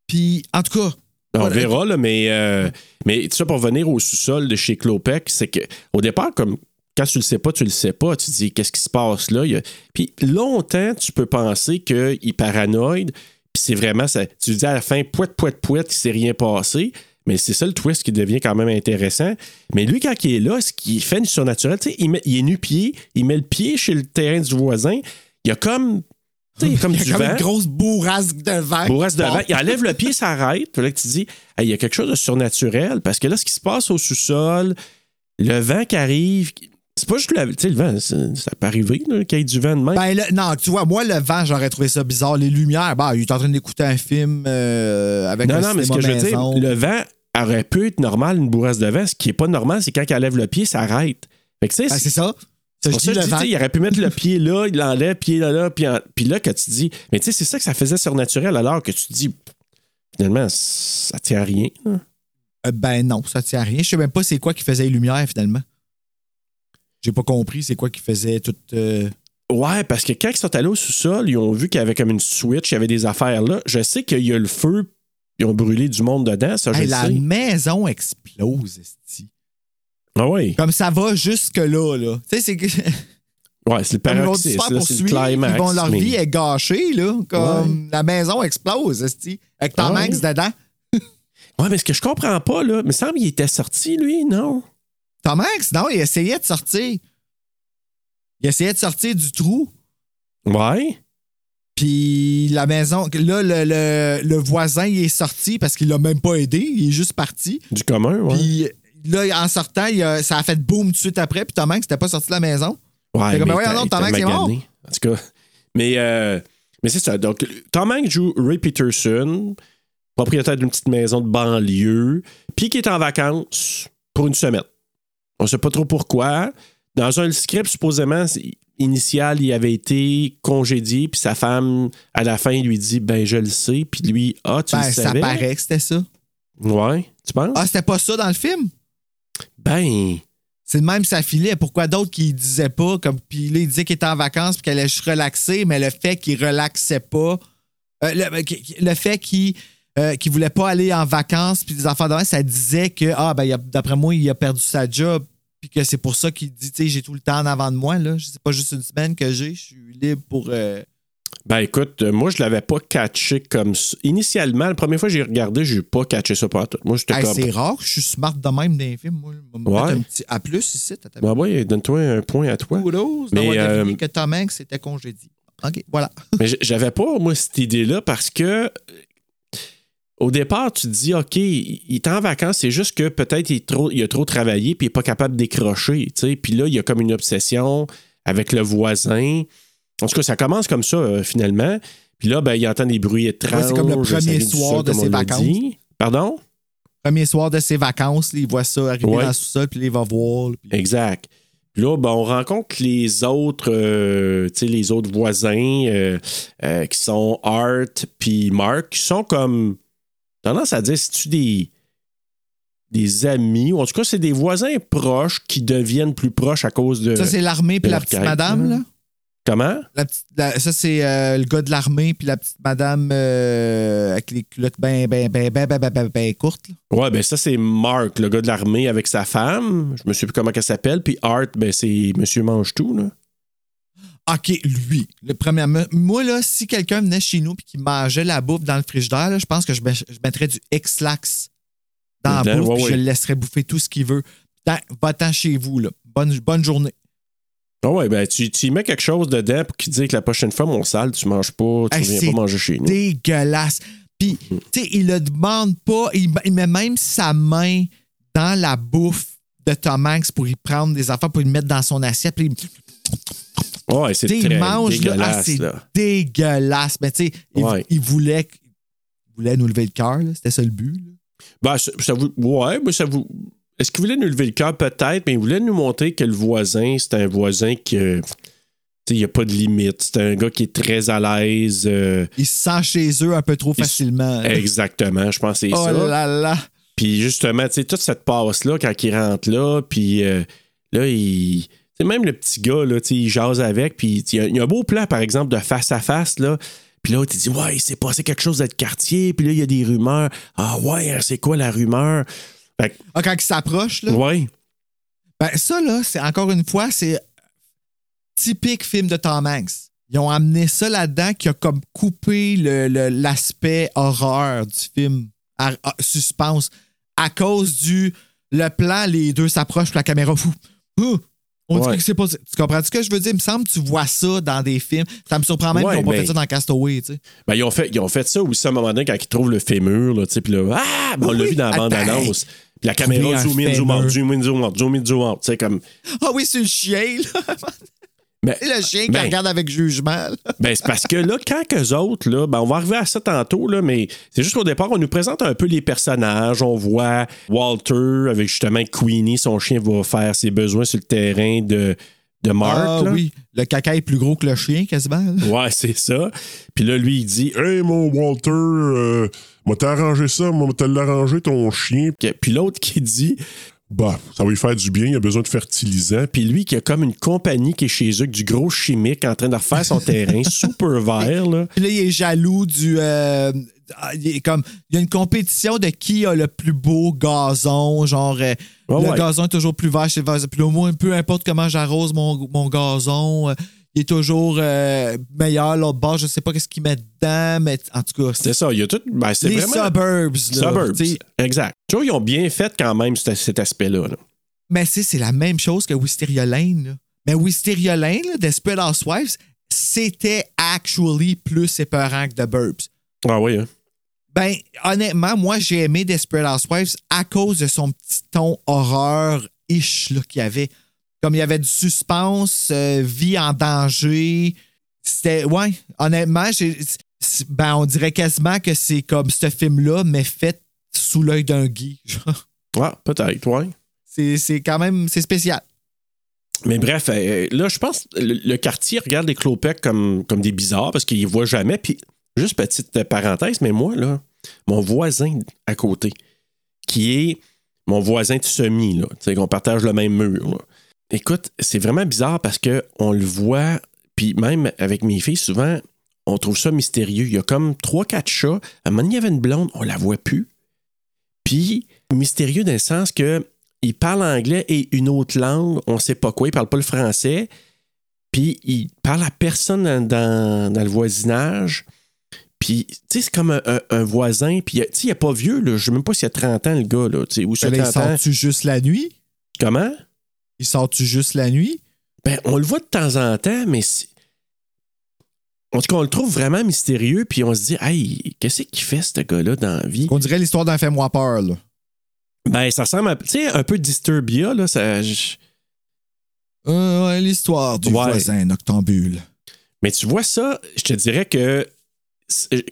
Puis, en tout cas,
On
Voilà.
verra, là, mais, euh, mais ça pour venir au sous-sol de chez Clopec, c'est que au départ, comme quand tu le sais pas, tu le sais pas. Tu te dis qu'est-ce qui se passe là? Il y a- Puis longtemps, tu peux penser qu'il est paranoïde. Puis c'est vraiment ça. Tu dis à la fin, pouet, pouet, pouet, il s'est rien passé. Mais c'est ça le twist qui devient quand même intéressant. Mais lui, quand il est là, ce qu'il fait du surnaturel, tu sais, il, met- il est nu-pied, il met le pied chez le terrain du voisin. Il y a comme, tu sais, il y a comme
Il y
du
a comme
vent.
une grosse bourrasque de vent.
Bourrasque de vent. Il enlève le pied, ça arrête. Puis là, tu dis, Hey, il y a quelque chose de surnaturel parce que là, ce qui se passe au sous-sol, le vent qui arrive, c'est pas juste le, vent, c'est- ça peut arriver qu'il y ait du vent de même.
Ben non, tu vois, moi, le vent, j'aurais trouvé ça bizarre. Les lumières, bah, il est en train d'écouter un film euh, avec
non,
un
non, mais ce que je veux dire, le vent aurait pu être normal, une bourrasque de vent. Ce qui est pas normal, c'est quand il enlève le pied, ça arrête. Fait que, tu sais,
Ben, c'est ça.
C'est pour ça que je dis, il aurait pu mettre le pied là, il l'enlève, pied là, là, puis, en- puis là, que tu dis, mais tu sais, c'est ça que ça faisait surnaturel, alors que tu te dis, finalement, ça tient à rien.
Euh, ben non, ça tient à rien. Je sais même pas c'est quoi qui faisait les lumières, finalement. J'ai pas compris c'est quoi qui faisait tout. euh,
Ouais, parce que quand ils sont allés au sous-sol, ils ont vu qu'il y avait comme une switch, il y avait des affaires là. Je sais qu'il y a le feu, ils ont brûlé du monde dedans, ça,
Hey, la
sais.
maison explose, esti.
Ah oui.
Comme ça va jusque-là, là. Tu sais, c'est que.
Ouais, c'est le
Comme ils vont
paroxysme, le climax.
ils vont, leur
mais-
vie est gâchée, là. Comme la maison explose, esti. Avec
ouais?
Hanks dedans.
Ouais, mais ce que je comprends pas, là, il me semble qu'il était sorti, lui, non?
Tom Hanks, non, il essayait de sortir. Il essayait de sortir du trou.
Ouais.
Puis la maison, là, le, le- le voisin, il est sorti parce qu'il l'a même pas aidé. Il est juste parti.
Du commun, ouais.
Puis là, en sortant, il a- ça a fait boum tout de suite après. Puis Tom Hanks n'était pas sorti de la maison.
Ouais,
comme,
mais était
Tom Hanks est mort.
En tout cas. Mais, euh, mais c'est ça. Donc, Tom Hanks joue Ray Peterson, propriétaire d'une petite maison de banlieue, puis qui est en vacances pour une semaine. On sait pas trop pourquoi. Dans un script, supposément, initial, il avait été congédié, puis sa femme, à la fin, lui dit Ben, je le sais. Puis lui, ah, tu
Ben,
le
ça
savais?
paraît que c'était ça.
Ouais, tu penses?
Ah, c'était pas ça dans le film?
Ben,
C'est le même ça filait. Pourquoi d'autres qui disaient pas? Comme, puis là, il disait qu'il était en vacances puis qu'il allait juste relaxer, mais le fait qu'il relaxait pas, euh, le, le fait qu'il euh, qu'il voulait pas aller en vacances puis des affaires de même, ça disait que, ah, ben, d'après moi, il a perdu sa job puis que c'est pour ça qu'il dit, tu sais, j'ai tout le temps en avant de moi, là. C'est pas juste une semaine que j'ai, je suis libre pour... euh,
Ben écoute, euh, moi je l'avais pas catché comme ça. Initialement, la première fois que j'ai regardé, j'ai pas catché ça pas tout. Moi j'étais
Hey,
comme.
c'est rare je suis smart de même dans les films, moi.
Ouais.
mettre un petit A plus ici. t'as-
Ben ouais, donne-toi un point à toi.
Kudos
Mais, euh,
que Tom Hanks était congédié. OK, voilà.
Mais j'avais pas, moi, cette idée-là parce que. Au départ, tu te dis, OK, il est en vacances, c'est juste que peut-être il, est trop- il a trop travaillé puis il n'est pas capable de décrocher. Puis là, il y a comme une obsession avec le voisin. En tout cas, ça commence comme ça, euh, finalement. Puis là, ben, il entend des bruits étranges.
c'est comme le premier soir
sol,
de ses vacances.
dit. Pardon?
Premier soir de ses vacances, là, il voit ça arriver
Ouais.
dans le sous-sol, puis là, il va voir. là, puis-
Exact. Puis là, ben, on rencontre les autres, euh, tu sais, les autres voisins euh, qui sont Art puis Mark, qui sont comme tendance à dire, c'est-tu des, des amis, ou en tout cas, c'est des voisins proches qui deviennent plus proches à cause de.
Ça, c'est l'armée puis la petite madame, là.
Comment?
La petite- la- ça, c'est euh, le gars de l'armée puis la petite madame euh, avec les culottes bien, bien, bien, bien, bien, bien, bien, bien courtes. là.
Ouais, ben ça, c'est Mark, le gars de l'armée avec sa femme. Je me souviens plus comment elle s'appelle. Puis Art, ben c'est Monsieur Mange-Tout, là.
OK, lui. Le premier, moi, là, si quelqu'un venait chez nous et qui mangeait la bouffe dans le frigidaire, là, je pense que je, mettrais du X-Lax dans la bouffe
ouais,
je le laisserais bouffer tout ce qu'il veut. Va-t'en chez vous, là. Bonne, bonne journée.
Ah ouais, ben tu, tu y mets quelque chose dedans pour qu'il dise que la prochaine fois, mon sale, tu manges pas, tu
Hey,
viens pas manger chez nous.
dégueulasse. Puis, tu sais, il le demande pas. Il, il met même sa main dans la bouffe de Tom Hanks pour y prendre des affaires, pour y mettre dans son assiette. Puis,
Ouais, c'est
mange, là, ah,
dégueulasse,
c'est
là.
dégueulasse. Mais tu sais, il,
Ouais.
il voulait, il voulait nous lever le cœur. là. C'était ça le but. là.
Ben, ça, ça vous. Ouais, mais ça vous. Est-ce qu'il voulait nous lever le cœur? Peut-être, mais il voulait nous montrer que le voisin, c'est un voisin qui. il n'y a pas de limite. C'est un gars qui est très à l'aise. euh,
Il se sent chez eux un peu trop
Il
facilement. là.
exactement, je pense que c'est
Oh
ça.
là là.
Puis justement, tu sais, toute cette passe-là, quand il rentre là, puis euh, là, il. Sais, même le petit gars, là, il jase avec, puis il y a- il y, a un beau plan, par exemple, de face à face, là. Puis là, tu dis, ouais, il s'est passé quelque chose dans le quartier, puis là, il y a des rumeurs. Ah ouais, hein, c'est quoi la rumeur? Fait
Ah, quand il s'approche, là?
ouais.
Ben, ça, là, c'est encore une fois, c'est typique film de Tom Hanks. Ils ont amené ça là-dedans qui a comme coupé le- le- l'aspect horreur du film, suspense. à cause du le plan, les deux s'approchent, puis la caméra fou. Ouh! On
Ouais.
dit que c'est pas. Tu comprends ce que je veux dire? Il me semble que tu vois ça dans des films. Ça me surprend même
Ouais,
qu'ils n'ont pas fait ça dans Castaway, tu sais.
Ben, ils, ont fait, ils ont fait ça aussi à un moment donné quand ils trouvent le fémur, là, tu sais, puis là, ah! Ben, on l'a vu dans la bande-annonce. Puis la caméra zoom in, zoom out, zoom in, zoom out, zoom in, zoom out, tu sais, comme.
Ah oui, c'est le chien, là.
Ben,
le chien
ben,
qui regarde avec jugement.
Ben, c'est parce que là, quand qu'eux autres, là, ben, on va arriver à ça tantôt, là, mais c'est juste qu'au départ, on nous présente un peu les personnages. On voit Walter avec justement Queenie, son chien va faire ses besoins sur le terrain de, de Mark.
Ah oui, le caca est plus gros que le chien, quasiment.
Ouais, c'est ça. Puis là, lui, il dit Hey, mon Walter, euh, m'a t'as arrangé ça, m'a t'as l'arrangé ton chien. Puis l'autre qui dit Bah, ça va lui faire du bien, il a besoin de fertilisant. Puis lui, qui a comme une compagnie qui est chez eux, avec du gros chimique en train de refaire son terrain, super vert, là.
Puis là, il est jaloux du. euh, ah, il est comme. Il y a une compétition de qui a le plus beau gazon. Genre, euh, le
ouais.
gazon est toujours plus vert chez. Puis au moins, peu importe comment j'arrose mon, mon gazon, euh, il est toujours euh, meilleur. L'autre bord, je sais pas qu'est-ce qu'il met dedans, mais en tout cas,
C'est ça, il y a tout. Ben, c'est
les
vraiment.
suburbs. Là,
Suburbs. Exact. Tu vois, ils ont bien fait quand même cet, cet aspect-là. là.
Mais c'est c'est la même chose que Wisteria Lane. là. Mais Wisteria Lane, là, Desperate Housewives, c'était actually plus épeurant que The Burbs.
Ah oui, hein?
Ben, honnêtement, moi, j'ai aimé Desperate Housewives à cause de son petit ton horreur-ish qu'il y avait. Comme il y avait du suspense, euh, vie en danger. C'était. Ouais, honnêtement, ben, on dirait quasiment que c'est comme ce film-là, mais fait sous l'œil d'un genre.
Ah, peut-être, ouais.
C'est c'est quand même. C'est spécial.
Mais bref, euh, là, je pense le, le quartier regarde les Clopec comme, comme des bizarres parce qu'ils ne voient jamais. Puis, juste petite parenthèse, mais moi, là, mon voisin à côté, qui est mon voisin de semi, là, tu sais, qu'on partage le même mur. là. Écoute, c'est vraiment bizarre parce que on le voit, puis même avec mes filles, souvent, on trouve ça mystérieux. Il y a comme trois, quatre chats. À un moment donné, il y avait une blonde, on la voit plus. Puis, mystérieux dans le sens que il parle anglais et une autre langue, on sait pas quoi, il parle pas le français. Puis il parle à personne dans, dans- dans le voisinage. Puis, tu sais, c'est comme un, un- un voisin. Puis, tu sais, il n'est pas vieux, là. Je sais même pas s'il a 30 ans, le gars, là. Tu sais, ou
Ben il
30 ans.
sort-tu juste la nuit?
Comment?
Il sort-tu juste la nuit?
Ben, on le voit de temps en temps, mais en tout cas, on le trouve vraiment mystérieux, puis on se dit, hey, qu'est-ce qu'il fait, ce gars-là, dans la vie?
On dirait l'histoire d'un peur, là.
Ben, ça ressemble à, tu sais, un peu Disturbia, là. Ça, je-
Euh, ouais, l'histoire du
Ouais.
voisin noctambule.
Mais tu vois ça, je te dirais que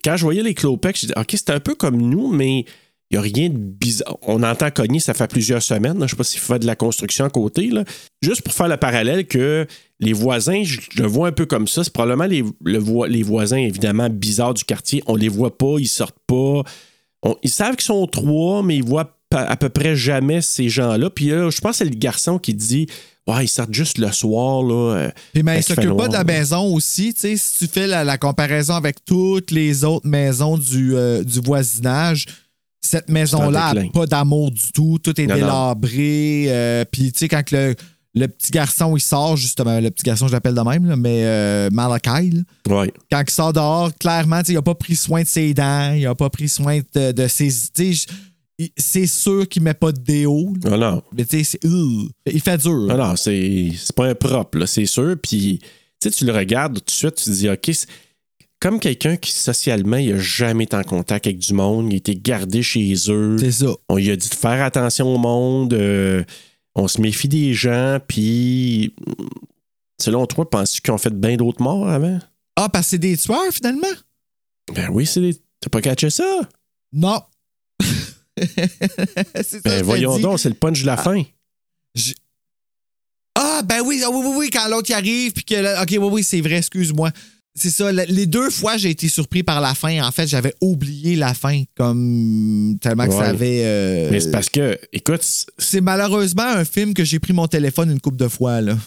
quand je voyais les Clopec, je disais, OK, c'est un peu comme nous, mais n'y a rien de bizarre. On entend cogner, ça fait plusieurs semaines. là. Je ne sais pas s'il fait de la construction à côté. là. Juste pour faire le parallèle que les voisins, je le vois un peu comme ça. C'est probablement les, le vo- les voisins, évidemment, bizarres du quartier. On les voit pas, ils sortent pas. On- ils savent qu'ils sont trois, mais ils voient à peu près jamais ces gens-là. Puis là, je pense que c'est le garçon qui dit Ouais, ils sortent juste le soir. Là, euh,
Puis, mais
quand
il
il fait
s'occupe pas de la maison aussi. Tu sais, si tu fais la, la comparaison avec toutes les autres maisons du, euh, du voisinage, cette maison-là n'a pas d'amour du tout. Tout est
Non,
délabré. euh, Puis, tu sais, quand le, le petit garçon, il sort, justement, le petit garçon, je l'appelle de même, là, mais euh, Malachi, là,
Ouais.
quand il sort dehors, clairement, il n'a pas pris soin de ses dents, il n'a pas pris soin de, de ses. C'est sûr qu'il ne met pas de déo. là.
Ah non.
Mais tu sais, c'est- Ugh. il fait dur.
Non, non, c'est pas un propre, là, c'est sûr. Puis, tu sais, tu le regardes tout de suite, tu te dis, OK, c'est comme quelqu'un qui, socialement, il n'a jamais été en contact avec du monde, il été gardé chez eux.
C'est ça.
On lui a dit de faire attention au monde, euh, on se méfie des gens, puis, selon toi, penses-tu qu'ils ont fait bien d'autres morts avant?
Ah, parce que c'est des tueurs, finalement?
Ben oui, c'est des... T'as pas catché ça?
Non. c'est ça,
Ben voyons donc, c'est le punch de la fin.
Ah, ben oui, ah oui, oui, oui, quand l'autre y arrive, puis que. là- Ok, oui, oui, c'est vrai, excuse-moi. C'est ça, le- les deux fois, j'ai été surpris par la fin. En fait, j'avais oublié la fin, comme. tellement que
Ouais.
ça avait. euh,
Mais c'est parce que, écoute, c'est-
malheureusement un film que j'ai pris mon téléphone une couple de fois, là.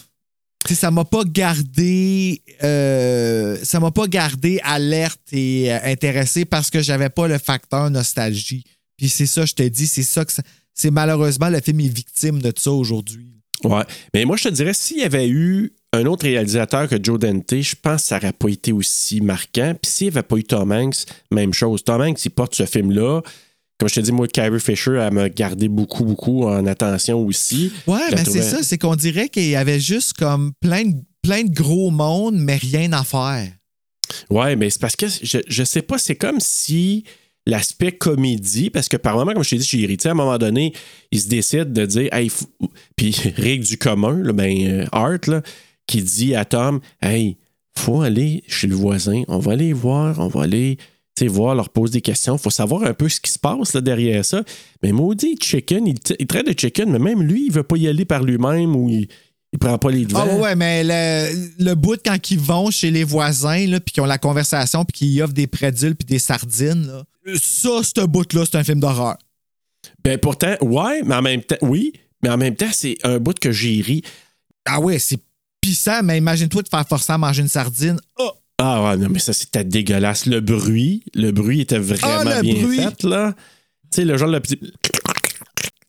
Ça m'a pas gardé. euh, ça m'a pas gardé alerte et euh, intéressé parce que j'avais pas le facteur nostalgie. Puis c'est ça, je te dis, c'est ça que ça- C'est malheureusement le film est victime de ça aujourd'hui.
Ouais. Mais moi, je te dirais, s'il y avait eu un autre réalisateur que Joe Dante, je pense que ça n'aurait pas été aussi marquant. Puis s'il n'y avait pas eu Tom Hanks, même chose. Tom Hanks, il porte ce film-là. comme je te dis, moi, Carrie Fisher, elle m'a gardé beaucoup, beaucoup en attention aussi.
Ouais,
Je
mais c'est ça, c'est qu'on dirait qu'il y avait juste comme plein de, plein de gros monde, mais rien à faire.
Ouais, mais c'est parce que je, je sais pas, c'est comme si l'aspect comédie, parce que par moment, comme je t'ai dit, j'ai irrité, à un moment donné, il se décide de dire, hey, puis règle du commun, là, ben, euh, Art, là, qui dit à Tom, hey, faut aller chez le voisin, on va aller voir, on va aller tu sais, voir, leur poser des questions. faut savoir un peu ce qui se passe là, derrière ça. Mais maudit Chicken, il, traite de Chicken, mais même lui, il veut pas y aller par lui-même ou il, il prend pas les devants.
Ah ouais, mais le, le bout quand ils vont chez les voisins, puis qu'ils ont la conversation, puis qu'ils offrent des prédules puis des sardines, là, ça, ce bout-là, c'est un film d'horreur.
Ben pourtant, ouais, mais en même temps, oui, mais en même temps, c'est un bout que j'ai ri.
Ah ouais, c'est pissant, mais imagine-toi te faire forcer à manger une sardine. Oh!
Ah ouais, non, mais ça, c'était dégueulasse. Le bruit, le bruit était vraiment
Ah, le
bien
bruit!
fait, là. Tu sais, le genre, le petit... Tu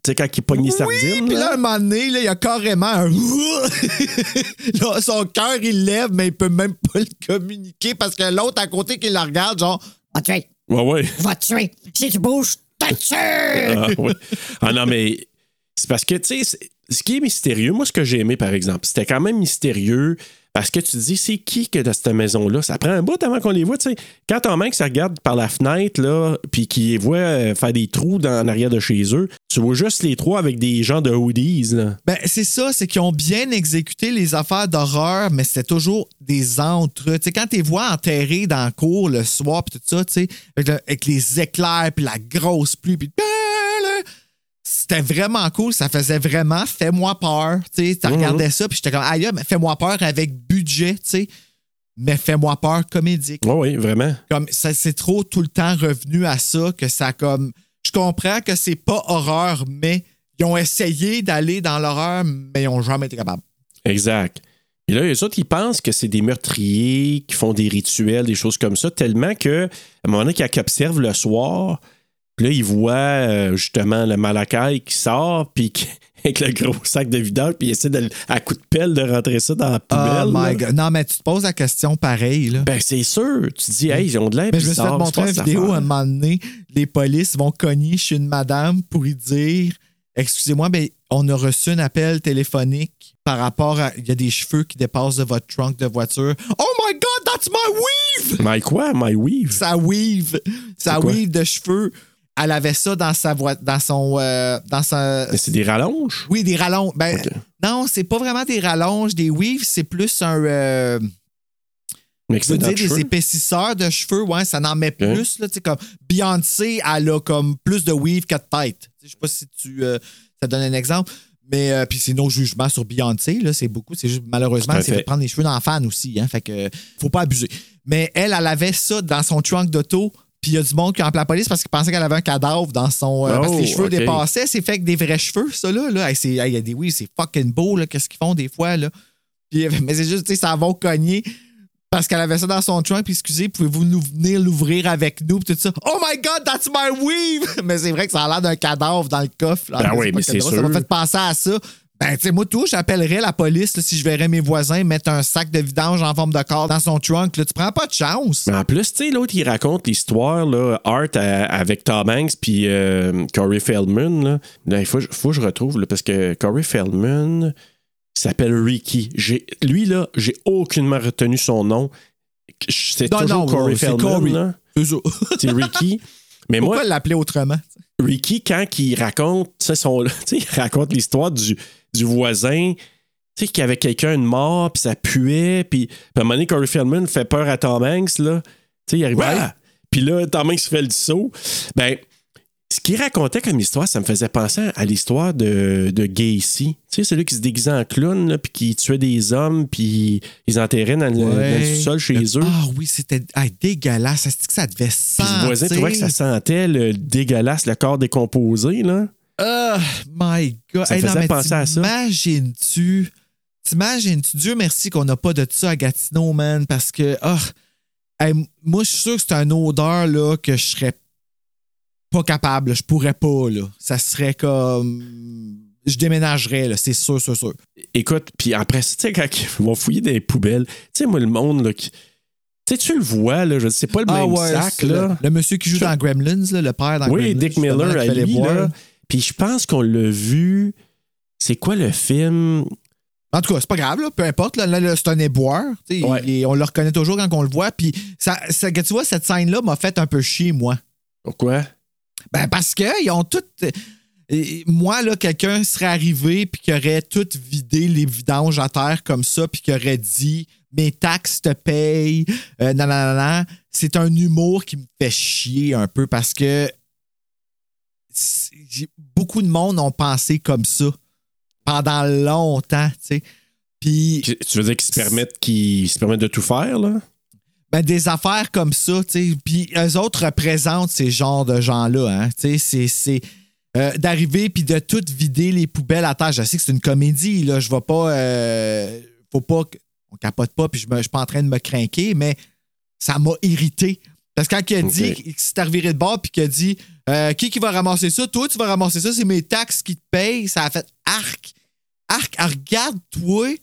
sais, quand il pogne les sardines,
Puis là, un moment donné, là, il y a carrément un. là, son cœur, il lève, mais il peut même pas le communiquer parce que l'autre à côté qui le regarde, genre.
Va tuer.
Ouais, ouais.
Va tuer. Si tu bouges, te tue.
Ah, ouais. Ah non, mais c'est parce que, tu sais, ce qui est mystérieux, moi, ce que j'ai aimé, par exemple, c'était quand même mystérieux parce que tu te dis, c'est qui que dans cette maison-là? Ça prend un bout avant qu'on les voit, tu sais. Quand ton mec, ça regarde par la fenêtre, là, puis qu'il les voit euh, faire des trous dans en arrière de chez eux, tu vois juste les trois avec des gens de hoodies, là.
Ben, c'est ça, c'est qu'ils ont bien exécuté les affaires d'horreur, mais c'était toujours des entre. Tu sais, quand tu les vois enterrés dans la cour le soir, puis tout ça, tu sais, avec, le- avec les éclairs, puis la grosse pluie, puis. C'était vraiment cool, ça faisait vraiment fais-moi peur. Tu sais, tu regardais ça, puis j'étais comme, aïe, mais fais-moi peur avec budget, tu sais, mais fais-moi peur comédique.
Oui, oui, vraiment.
Comme ça, c'est trop tout le temps revenu à ça que ça comme. Je comprends que c'est pas horreur, mais ils ont essayé d'aller dans l'horreur, mais ils ont jamais été capables.
Exact. Et là, les autres, ils pensent que c'est des meurtriers qui font des rituels, des choses comme ça, tellement que, à un moment donné, qu'ils observent le soir, puis là, ils voient euh, justement le malakai qui sort, puis qui- avec le gros sac de vidange, puis ils essaient de, à coup de pelle de rentrer ça dans la poubelle.
Oh my God. Non, mais tu te poses la question pareil. Là.
Ben, c'est sûr. Tu te dis, hey, ils ont de l'air
mais je me suis fait montrer une vidéo à un moment donné. Les polices vont cogner chez une madame pour lui dire Excusez-moi, mais on a reçu un appel téléphonique par rapport à. Il y a des cheveux qui dépassent de votre trunk de voiture. Oh my God, that's my weave!
My quoi? My weave?
Sa weave.
Quoi?
weave de cheveux. Elle avait ça dans sa voiture. Dans son. euh, dans sa.
Mais c'est des rallonges?
Oui, des rallonges. Ben. Non, c'est pas vraiment des rallonges, des weaves, c'est plus un. euh,
Mais dans
dire des épaississeurs de cheveux, ouais, ça en met plus. Là, comme Beyoncé, elle a comme plus de weave que de tête. Je sais pas si tu. euh, ça donne un exemple. Mais euh, puis c'est nos jugements sur Beyoncé, là, c'est beaucoup. C'est juste malheureusement, c'est
fait.
de prendre les cheveux d'enfant aussi, hein. Fait que faut pas abuser. Mais elle, elle avait ça dans son trunk d'auto. Puis il y a du monde qui a appelé la police parce qu'il pensait qu'elle avait un cadavre dans son. euh, parce que les
Oh,
cheveux dépassaient. C'est fait avec des vrais cheveux, ça là. là. Hey, y a des oui, c'est fucking beau, là. Qu'est-ce qu'ils font des fois, là? Puis, mais c'est juste, tu sais, ça va cogner parce qu'elle avait ça dans son trunk. Puis, excusez, pouvez-vous nous venir l'ouvrir avec nous? Puis tout ça. Oh my God, that's my weave! Mais c'est vrai que ça a l'air d'un cadavre dans le coffre. là.
Ben oui, mais
que
c'est sûr.
Ça m'a fait penser à ça. Ben, tu sais, moi, tout, j'appellerais la police là, si je verrais mes voisins mettre un sac de vidange en forme de corps dans son trunk. Là, tu prends pas de chance.
Mais en plus, tu sais, l'autre, il raconte l'histoire, là, Art à- avec Tom Hanks puis euh, Corey Feldman. Là. Là, il faut, faut que je retrouve, là, parce que Corey Feldman s'appelle Ricky. J'ai- Lui, là, j'ai aucunement retenu son nom. C'est toujours
non,
Corey Feldman.
C'est
Ricky. Mais moi,
Pourquoi l'appeler autrement?
Ricky, quand il raconte, tu sais, son- tu sais, il raconte l'histoire du, du voisin, tu sais, qu'il y avait quelqu'un de mort, puis ça puait, puis, puis à un moment donné, Corey Feldman fait peur à Tom Hanks, là. Tu sais, il arrive,
Ouais.
Puis là, Tom Hanks fait le saut. Ben, ce qu'il racontait comme histoire, ça me faisait penser à l'histoire de, de Gacy. Tu sais, celui qui se déguisait en clown, là, puis qui tuait des hommes, puis ils enterraient dans le, dans le sous-sol chez eux.
Ah oui, c'était ah, dégueulasse. Ça se dit que ça devait
Puis
sentir.
le voisin trouvait que ça sentait le dégueulasse, le corps décomposé, là.
Oh my God.
Ça
Hey,
faisait penser à ça.
T'imagines-tu? T'imagines-tu? Dieu merci qu'on n'a pas de ça à Gatineau, man, parce que, ah, hey, moi, je suis sûr que c'est une odeur, là, que je serais pas capable. Je pourrais pas, là. Ça serait comme. Je déménagerais, là, c'est sûr, sûr, sûr.
Écoute, puis après, tu sais, quand ils vont fouiller des poubelles, tu sais, moi, le monde, là, qui. Tu sais, tu le vois, là, je sais pas le même sac,
Ah
là.
Le, le monsieur qui joue dans Gremlins, là, le père dans
Oui,
Gremlins.
Dick
justement,
Miller, à lui, là. Puis je pense qu'on l'a vu. C'est quoi le film?
En tout cas, c'est pas grave, là, peu importe. Là, c'est un
Ouais.
il est- on le reconnaît toujours quand on le voit. Puis, ça, tu vois, cette scène-là m'a fait un peu chier, moi.
Pourquoi?
Ben, parce qu'ils ont tout. euh, Moi, là, quelqu'un serait arrivé puis qui aurait tout vidé les vidanges à terre comme ça, puis qui aurait dit mes taxes te payent, euh, nan. C'est un humour qui me fait chier un peu parce que beaucoup de monde ont pensé comme ça pendant longtemps, tu sais. Puis
Tu veux dire qu'ils se permettent, qu'ils se permettent de tout faire, là?
ben, des affaires comme ça, tu sais. Puis eux autres représentent ces genres de gens-là, hein. Tu sais, c'est- c'est. euh, d'arriver puis de tout vider les poubelles à terre. Je sais que c'est une comédie, là. Je vais pas. euh, faut pas. On capote pas, puis je, je suis pas en train de me craquer, mais ça m'a irrité. Parce que quand il a dit qu'il s'est reviré de bord puis qu'il a dit euh, Qui qui va ramasser ça? Toi, tu vas ramasser ça, c'est mes taxes qui te payent. Ça a fait arc. Arc, regarde-toi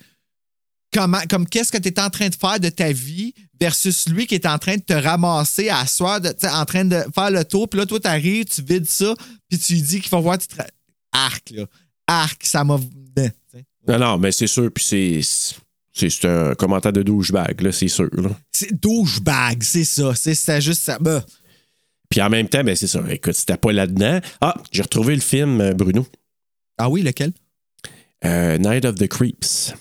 comment, comme qu'est-ce que tu es en train de faire de ta vie versus lui qui est en train de te ramasser à soir, de, tu sais, en train de faire le tour. Puis là, toi, tu arrives, tu vides ça, puis tu lui dis qu'il faut voir. Tu tra- Arc, là. Arc, ça m'a.
Non, non, mais c'est sûr, puis c'est. C'est un commentaire de douchebag, là, c'est sûr. Là.
C'est douchebag, c'est ça. C'est c'est juste ça. Bah.
Puis en même temps, ben c'est ça. Écoute, c'était pas là-dedans. Ah, j'ai retrouvé le film, euh, Bruno.
Ah oui, lequel?
Euh, Night of the Creeps.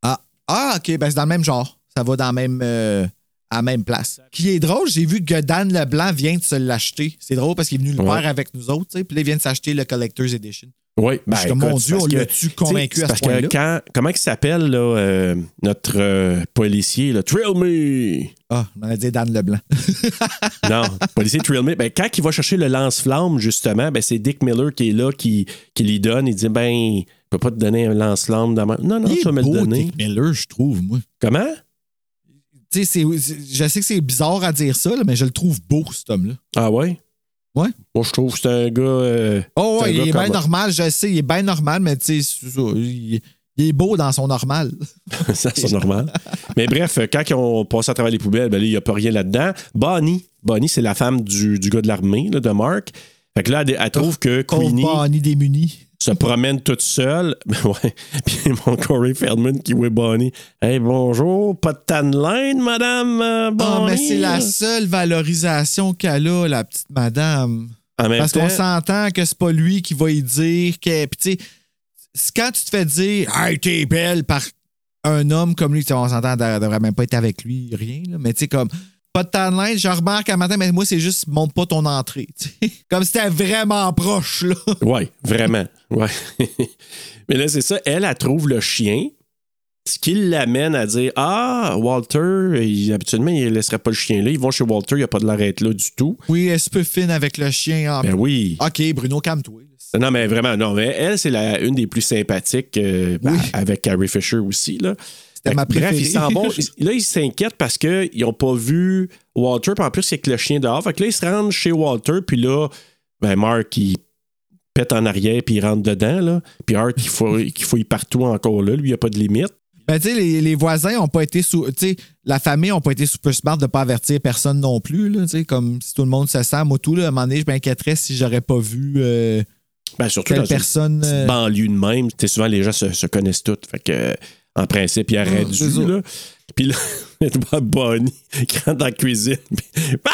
Ah, ah ok, ben c'est dans le même genre. Ça va dans la même, euh, à la même place. Qui est drôle, j'ai vu que Dan Leblanc vient de se l'acheter. C'est drôle parce qu'il est venu le
Ouais.
faire avec nous autres, tu sais, puis là, il vient de s'acheter le Collector's Edition.
Oui, ben, écoute,
mon Dieu, on l'a-tu
tu
convaincu à ce
parce que
point-là?
quand, comment il s'appelle, là, euh, notre euh, policier, là, Thrill Me?
Ah, on aurait dit Dan Leblanc.
Non, policier Thrill Me. Ben, quand il va chercher le lance-flamme, justement, ben, c'est Dick Miller qui est là, qui, qui lui donne. Il dit, ben, je peux pas te donner un lance-flamme. Dans ma... Non, non,
Il
tu vas me le donner.
Dick Miller, je trouve, moi.
Comment?
Tu sais, je sais que c'est bizarre à dire ça, là, mais je le trouve beau, cet homme-là.
Ah ouais?
Ouais.
Moi, je trouve que c'est un gars. euh,
Oh, ouais, il est bien normal, je sais, il est bien normal, mais tu sais, il, il est beau dans son normal.
ça, c'est normal. Mais bref, quand ils ont passé à travers les poubelles, ben là, il n'y a pas rien là-dedans. Bonnie, Bonnie, c'est la femme du, du gars de l'armée, de Mark. Fait que là, elle, elle trouve que Queenie
Bonnie démuni.
Se promène toute seule. ouais. Puis mon Corey Feldman qui voit Bonnie. Hey, bonjour, pas de tan de laine, madame euh, Bonnie.
Ah, mais c'est la seule valorisation qu'elle a, la petite madame.
En même
Parce qu'on s'entend que c'est pas lui qui va y dire que. Puis, tu sais, quand tu te fais dire, hey, t'es belle par un homme comme lui, on s'entend, elle devrait même pas être avec lui, rien, là. Mais tu sais, comme, pas de linge, je remarque un matin, mais moi, c'est juste, monte pas ton entrée. Comme si t'étais vraiment proche, là.
Oui, vraiment. Ouais. Mais là, c'est ça. Elle, elle trouve le chien. Ce qui l'amène à dire Ah, Walter, il- habituellement, il ne laisserait pas le chien là. Ils vont chez Walter, il n'y a pas de l'arrête là du tout.
Oui, elle se peut fine avec le chien. en-
Ben oui.
OK, Bruno, calme-toi.
Non, mais vraiment, non. Mais elle, c'est une des plus sympathiques, euh, avec Carrie Fisher aussi. Là.
C'était ma
Bref, s'en Là, ils s'inquiètent parce qu'ils n'ont pas vu Walter. Puis en plus, c'est que le chien dehors. Fait que là, ils se rendent chez Walter. Puis là, ben, Mark, il pète en arrière. Puis il rentre dedans. Là. Puis Art, il fouille, il fouille partout encore là. Lui, il n'y a pas de limite.
Ben, tu sais, les, les voisins ont pas été sous. Tu sais, la famille ont pas été super smart de pas avertir personne non plus, là. Tu sais, comme si tout le monde se sent. Moi, tout, là, à un moment donné, je m'inquiéterais si j'aurais pas vu euh,
Ben, surtout dans
personne.
une
euh,
banlieue de même. souvent, les gens se, se connaissent tous. Fait que, en principe, il aurait
Ah,
dû. Là. Puis là, tu vois Bonnie qui rentre dans la cuisine. Puis, ah!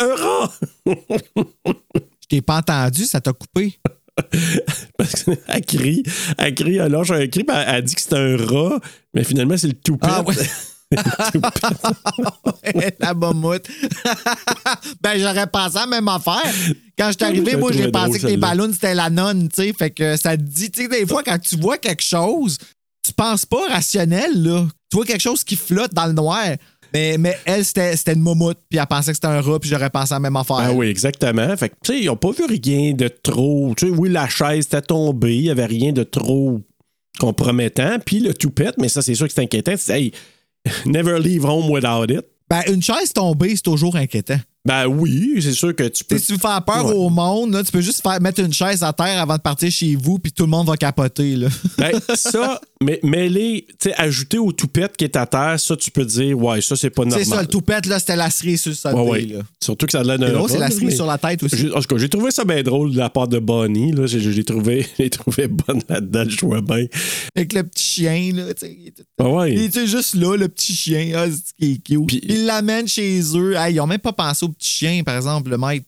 Un rat!
Je t'ai pas entendu, ça t'a coupé.
Parce qu'elle crie, elle crie, elle lâche un cri, puis elle, dit que c'est un rat, mais finalement, c'est le toupette.
Ah, ouais. la mammouth. ben, j'aurais pensé à la même affaire. Quand je suis arrivé, moi, j'ai pensé
drôle,
que les ballons, c'était la nonne, tu sais. Fait que ça te dit, tu sais, des fois, quand tu vois quelque chose, tu penses pas rationnel, là. Tu vois quelque chose qui flotte dans le noir. Mais, mais elle, c'était une moumoute, puis elle pensait que c'était un rat, puis j'aurais pensé à la même affaire.
Ah oui, exactement. Fait que, tu sais, ils n'ont pas vu rien de trop. Tu sais, oui, la chaise était tombée, il n'y avait rien de trop compromettant. Puis le toupette, mais ça, c'est sûr que c'est inquiétant. C'est, hey, never leave home without it.
Ben, une chaise tombée, c'est toujours inquiétant.
Ben oui, c'est sûr que tu peux.
Si tu veux faire peur
Ouais.
au monde, là, tu peux juste faire, mettre une chaise à terre avant de partir chez vous, puis tout le monde va capoter. Là.
Ben, ça, Mais mêler, tu sais, ajouter au toupette qui est à terre, ça, tu peux dire, ouais, ça, c'est pas normal.
C'est ça, le toupette, là, c'était la cerise sur le sundae,
Ouais, ouais.
là.
Surtout que ça a l'air d'un
c'est la cerise
mais-
sur la tête aussi.
En tout cas, j'ai trouvé ça bien drôle de la part de Bonnie. Là. J'ai, trouvé, trouvé bonne là-dedans, je vois bien.
Avec le petit chien, là, tu sais.
Ah ouais.
Il était juste là, le petit chien. Ah, c'est qui est cute.
Puis-
Ils l'amènent chez eux. Hey, ils ont même pas pensé au petit chien, par exemple, le maître.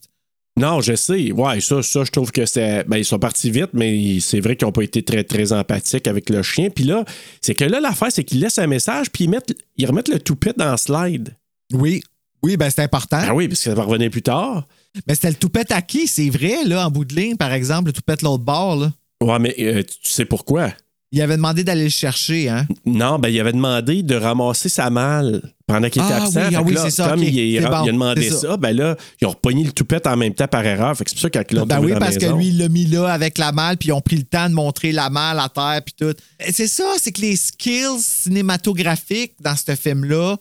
Non, je sais. Ouais, ça, ça, je trouve que c'est. Ben, ils sont partis vite, mais c'est vrai qu'ils n'ont pas été très, très empathiques avec le chien. Puis là, c'est que là, l'affaire, c'est qu'ils laissent un message, puis ils, mettent, ils remettent le toupette dans le slide.
Oui. Oui, ben c'est important.
Ah oui, parce que ça va revenir plus tard.
Mais c'était le toupette à qui? C'est vrai, là, en bout de ligne, par exemple, le toupette l'autre bord, là.
Ouais, mais euh, tu sais pourquoi?
Il avait demandé d'aller le chercher, hein?
Non, ben, il avait demandé de ramasser sa malle pendant qu'il était
Ah
absent.
oui, ah oui,
là,
ça,
il, il a
bon,
demandé ça,
ça.
ben là, ils ont repogné le toupette en même temps par erreur. Fait que c'est pour ça quand l'autre
Ben oui, parce que lui, il l'a mis là avec la malle, puis ils ont pris le temps de montrer la malle à terre, puis tout. C'est ça, c'est que les skills cinématographiques dans ce film-là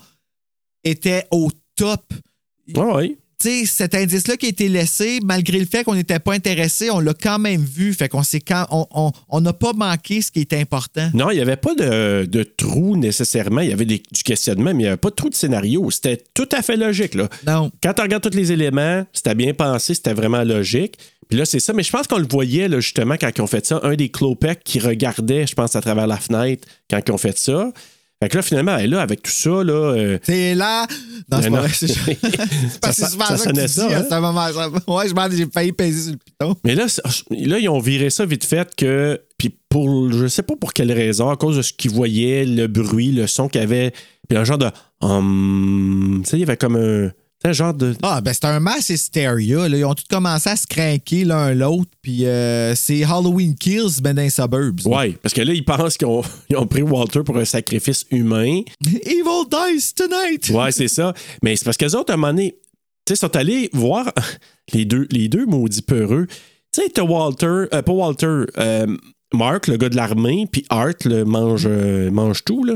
étaient au top.
Ouais, ouais.
Tu sais, cet indice-là qui a été laissé, malgré le fait qu'on n'était pas intéressé, on l'a quand même vu. Fait qu'on s'est quand on on- on n'a pas manqué ce qui était important.
Non, il n'y avait pas de, de trou nécessairement. Il y avait des, du questionnement, mais il n'y avait pas de trou de scénario. C'était tout à fait logique. Là.
Non.
Quand tu regardes tous les éléments, c'était bien pensé, c'était vraiment logique. Puis là, c'est ça. Mais je pense qu'on le voyait là, justement quand ils ont fait ça. Un des Clopec qui regardait, je pense, à travers la fenêtre quand ils ont fait ça. Fait que là, finalement, elle, là, avec tout ça, là. euh,
C'est là. Non, c'est pas vrai. C'est parce que souvent
ça
ça, que tu
ça,
dis
hein?
à ce moment. ça- Ouais, je m'en j'ai failli peser sur le piton.
Mais là, là, ils ont viré ça vite fait que. Puis pour. Je sais pas pour quelle raison, à cause de ce qu'ils voyaient, le bruit, le son qu'il y avait. Puis un genre de. hum, tu sais, il y avait comme un. Un genre de.
Ah, ben c'est un mass hysteria. Là. Ils ont tous commencé à se craquer l'un l'autre. Puis euh, c'est Halloween Kills, ben dans les suburbs. là.
Ouais, parce que là, ils pensent qu'ils ont, pris Walter pour un sacrifice humain.
Evil dies tonight.
Ouais, c'est ça. Mais c'est parce qu'eux autres, à un moment donné, tu sais, sont allés voir les deux, les deux maudits peureux. Tu sais, t'as Walter, euh, pas Walter, euh, Mark, le gars de l'armée, puis Art, le mange, euh, mange tout, là,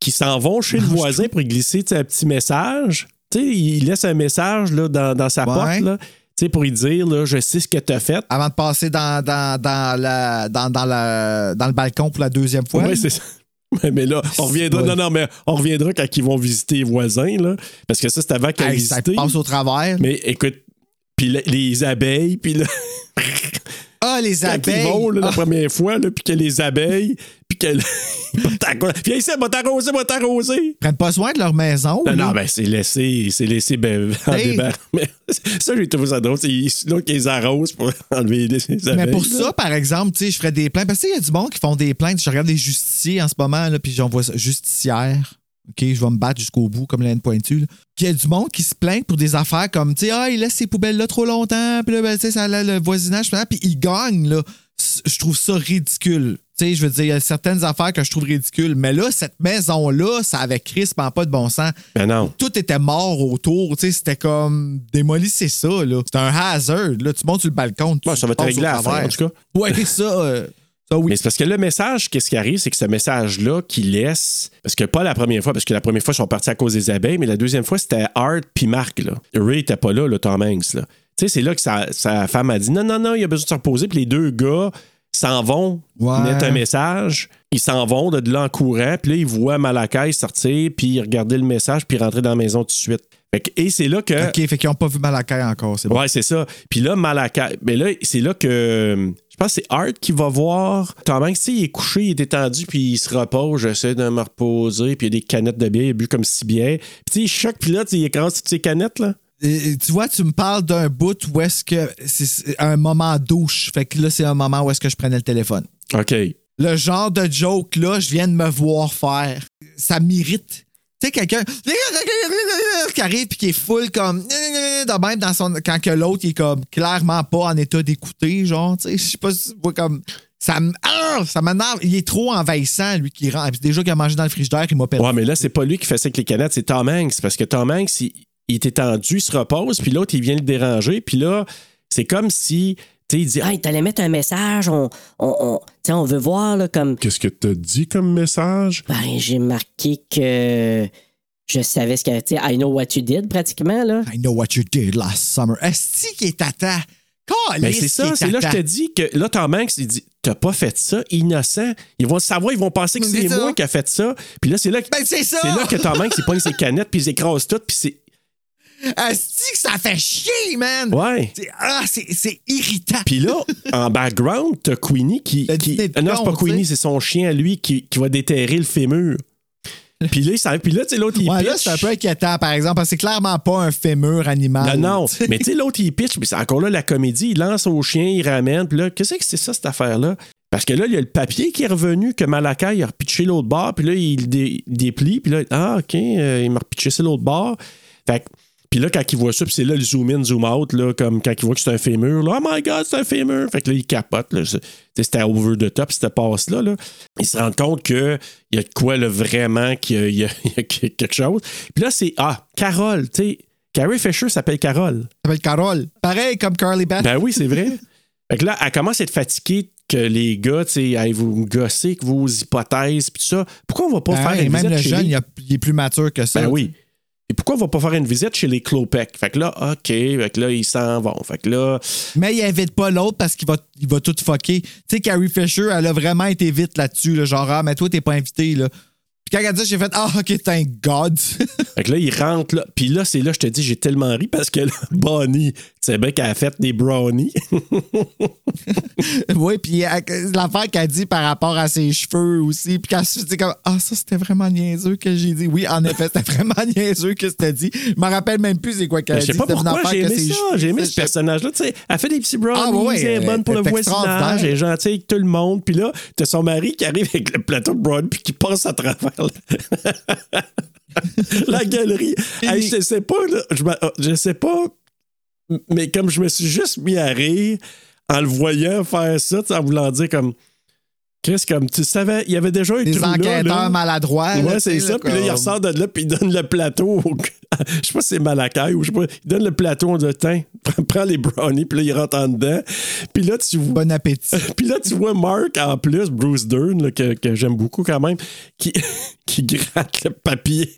qui s'en vont chez le voisin pour y glisser un petit message. Tu sais, il laisse un message là, dans, dans sa
Ouais.
porte, là, tu sais, pour lui dire, là, je sais ce que t'as fait.
Avant de passer dans, dans, dans, la, dans, dans, la, dans le balcon pour la deuxième fois.
Ouais, c'est ça. Mais- là, on reviendra. Non, non, mais on reviendra quand ils vont visiter les voisins, là. Parce que ça, c'est avant qu'ils aient
Hey, ça
visité.
passe au travers.
Mais écoute, puis le- les abeilles, puis là,
Ah, les
quand
abeilles.
ils vont là, la
Ah,
première fois, là, puis que les abeilles, puis que. Viens ici, va t'arroser, va t'arroser.
Ils prennent pas soin de leur maison.
Non, ben c'est laissé, c'est laissé ben, en. Mais ça, j'ai trouvé ça drôle. C'est là qu'ils les arrosent pour enlever les les abeilles.
Mais pour ça, par exemple, tu sais, je ferais des plaintes. Parce qu'il y a du monde qui font des plaintes. Je regarde des justiciers en ce moment, là, puis j'en vois ça. Justicière. OK, je vais me battre jusqu'au bout comme la haine pointue. Il y a du monde qui se plaint pour des affaires comme, tu sais, ah, il laisse ses poubelles là trop longtemps, puis là, ben, tu sais, ça, là, le voisinage, puis il gagne, là. Je trouve ça ridicule. Tu sais, je veux dire, il y a certaines affaires que je trouve ridicules. Mais là, cette maison-là, ça avait crispement pas de bon sens.
Ben non.
Tout était mort autour. Tu sais, c'était comme démolissez ça, là. C'était un hazard. Là, tu montes sur le balcon. tu
Ouais, ça va te régler à en tout cas.
Ouais, ça, euh, ça oui.
Mais c'est parce que le message, qu'est-ce qui arrive, c'est que ce message-là qu'il laisse, parce que pas la première fois, parce que la première fois, ils sont partis à cause des abeilles, mais la deuxième fois, c'était Art puis Mark. Là. Ray était pas là, le Tom Hanks. Là. Tu sais, c'est là que sa, sa femme a dit non, non, non, il a besoin de se reposer, puis les deux gars s'en vont
Ouais.
mettre un message. Ils s'en vont de là en courant, puis là, ils voient Malakai sortir, puis regarder le message, puis rentrer dans la maison tout de suite. Fait que- et c'est là que.
OK, fait qu'ils n'ont pas vu Malakai encore. C'est bon.
Ouais, c'est ça. Puis là, Malakai. Mais là, c'est là que. Je pense que c'est Art qui va voir. Tom Hanks, tu sais, il est couché, il est étendu, puis il se repose. J'essaie de me reposer, puis il y a des canettes de bière, il a bu comme six bières. Puis tu sais, il choque, puis là, il écrase toutes ces canettes, là.
Et- tu vois, tu me parles d'un bout où est-ce que c'est un moment douche. Fait que là, c'est un moment où est-ce que je prenais le téléphone.
OK.
Le genre de joke là, je viens de me voir faire. Ça m'irrite. Tu sais, quelqu'un qui arrive puis qui est full comme de même dans son quand que l'autre il est comme clairement pas en état d'écouter, genre, tu sais, je sais pas si comme ça m- ah, ça m'énerve, il est trop envahissant lui qui rentre. Puis déjà qu'il a mangé dans le frigidaire, il m'a perdu.
Ouais, mais là, c'est pas lui qui fait ça avec les canettes, c'est Tom Hanks. Parce que Tom Hanks, il, il est étendu, il se repose, puis l'autre, il vient le déranger, puis là, c'est comme si. Tu sais, il dit
Ah, il t'allait mettre un message, on, on, on, tu sais, on veut voir, là, comme.
Qu'est-ce que t'as dit comme message?
Ben, j'ai marqué que je savais ce qu'il y avait. Tu sais, I know what you did, pratiquement, là.
I know what you did last summer. Est-ce qui est tata?
Ben, c'est ça, c'est là que je te dis que là, Tom Hanks, il dit t'as pas fait ça, innocent. Ils vont le savoir, ils vont penser que
C'est
moi qui a fait ça. Puis là, c'est là que.
Ben! C'est
là que Tom Hanks, il pogne ses canettes, puis il écrase tout, puis c'est.
Asti que ça fait chier, man!
Ouais.
C'est- Ah, c'est c'est irritant.
Puis là, en background, t'as Queenie qui. Non, c'est pas. Queenie, c'est son chien à lui qui, qui va déterrer le fémur. Puis là, puis là, tu sais, l'autre, il
Ouais, là,
pitch.
c'est un peu inquiétant, par exemple, parce que c'est clairement pas un fémur animal.
Non, non. Mais tu sais, l'autre, il pitch, puis c'est encore là la comédie. Il lance au chien, il ramène. Puis là, qu'est-ce que c'est ça, cette affaire-là? Parce que là, il y a le papier qui est revenu, que Malakai, il a repitché l'autre bord, puis là, il dé- déplie, puis là, ah, OK, euh, il m'a repitché ça l'autre bord. Fait que- puis là, quand il voit ça, puis c'est là le zoom in, zoom out, là, comme quand il voit que c'est un fémur, là, oh my god, c'est un fémur. Fait que là, il capote. C'était over the top, cette passe-là. Là. Il se rend compte qu'il y a de quoi, là, vraiment, qu'il y a, y quelque chose. Puis là, c'est, ah, Carole, tu sais, Carrie Fisher s'appelle Carole.
S'appelle Carole. Pareil comme Carly Beth.
Ben oui, c'est vrai. fait que là, elle commence à être fatiguée que les gars, tu sais, aillent vous gosser que vos hypothèses, puis tout ça. Pourquoi on va pas
Ben,
faire une
même le jeune, il, a- il est plus mature que ça.
Ben oui. Et pourquoi on va pas faire une visite chez les Clopec? Fait que là, OK, fait que là, ils s'en vont. Fait que là,
Mais il invite pas l'autre parce qu'il va, il va tout fucker. Tu sais, Carrie Fisher, elle a vraiment été vite là-dessus. là, genre, ah, mais toi, t'es pas invité. Là. Puis quand elle a dit, j'ai fait, ah, OK, thank God.
fait que là, ils rentrent là. Puis là, c'est là, je te dis, j'ai tellement ri parce que là, Bonnie, tu sais bien qu'elle a fait des brownies.
oui, puis elle- l'affaire qu'elle dit par rapport à ses cheveux aussi. Puis quand je dit comme, ah, ça, c'était vraiment niaiseux que j'ai dit. Oui, en effet, c'était vraiment niaiseux que c'était dit. Je me rappelle même plus c'est quoi qu'elle
Ben,
a
je sais
dit.
pas pourquoi, j'ai aimé ça. J'ai aimé ce personnage-là. Tu sais, elle fait des petits brownies,
Ah, ouais,
elle est bonne pour le voisinage, elle est gentille avec tout le monde. Puis là, t'as son mari qui arrive avec le plateau de brownies puis qui passe à travers la, la galerie. Hey, je sais pas, là, je, me- je sais pas, mais comme je me suis juste mis à rire en le voyant faire ça, en voulant dire comme. Qu'est-ce comme tu savais, il y avait déjà un
Des enquêteurs
là.
maladroits.
Ouais, c'est ça. Puis là, il ressort de là, puis il donne le plateau. au- je sais pas si c'est Malakai ou je sais pas. Il donne le plateau, on dit Tiens, prends les brownies, puis là, il rentre en dedans. Puis là, tu vois.
Bon appétit.
Puis là, tu vois Mark en plus, Bruce Dern, là, que, que j'aime beaucoup quand même, qui, qui gratte le papier.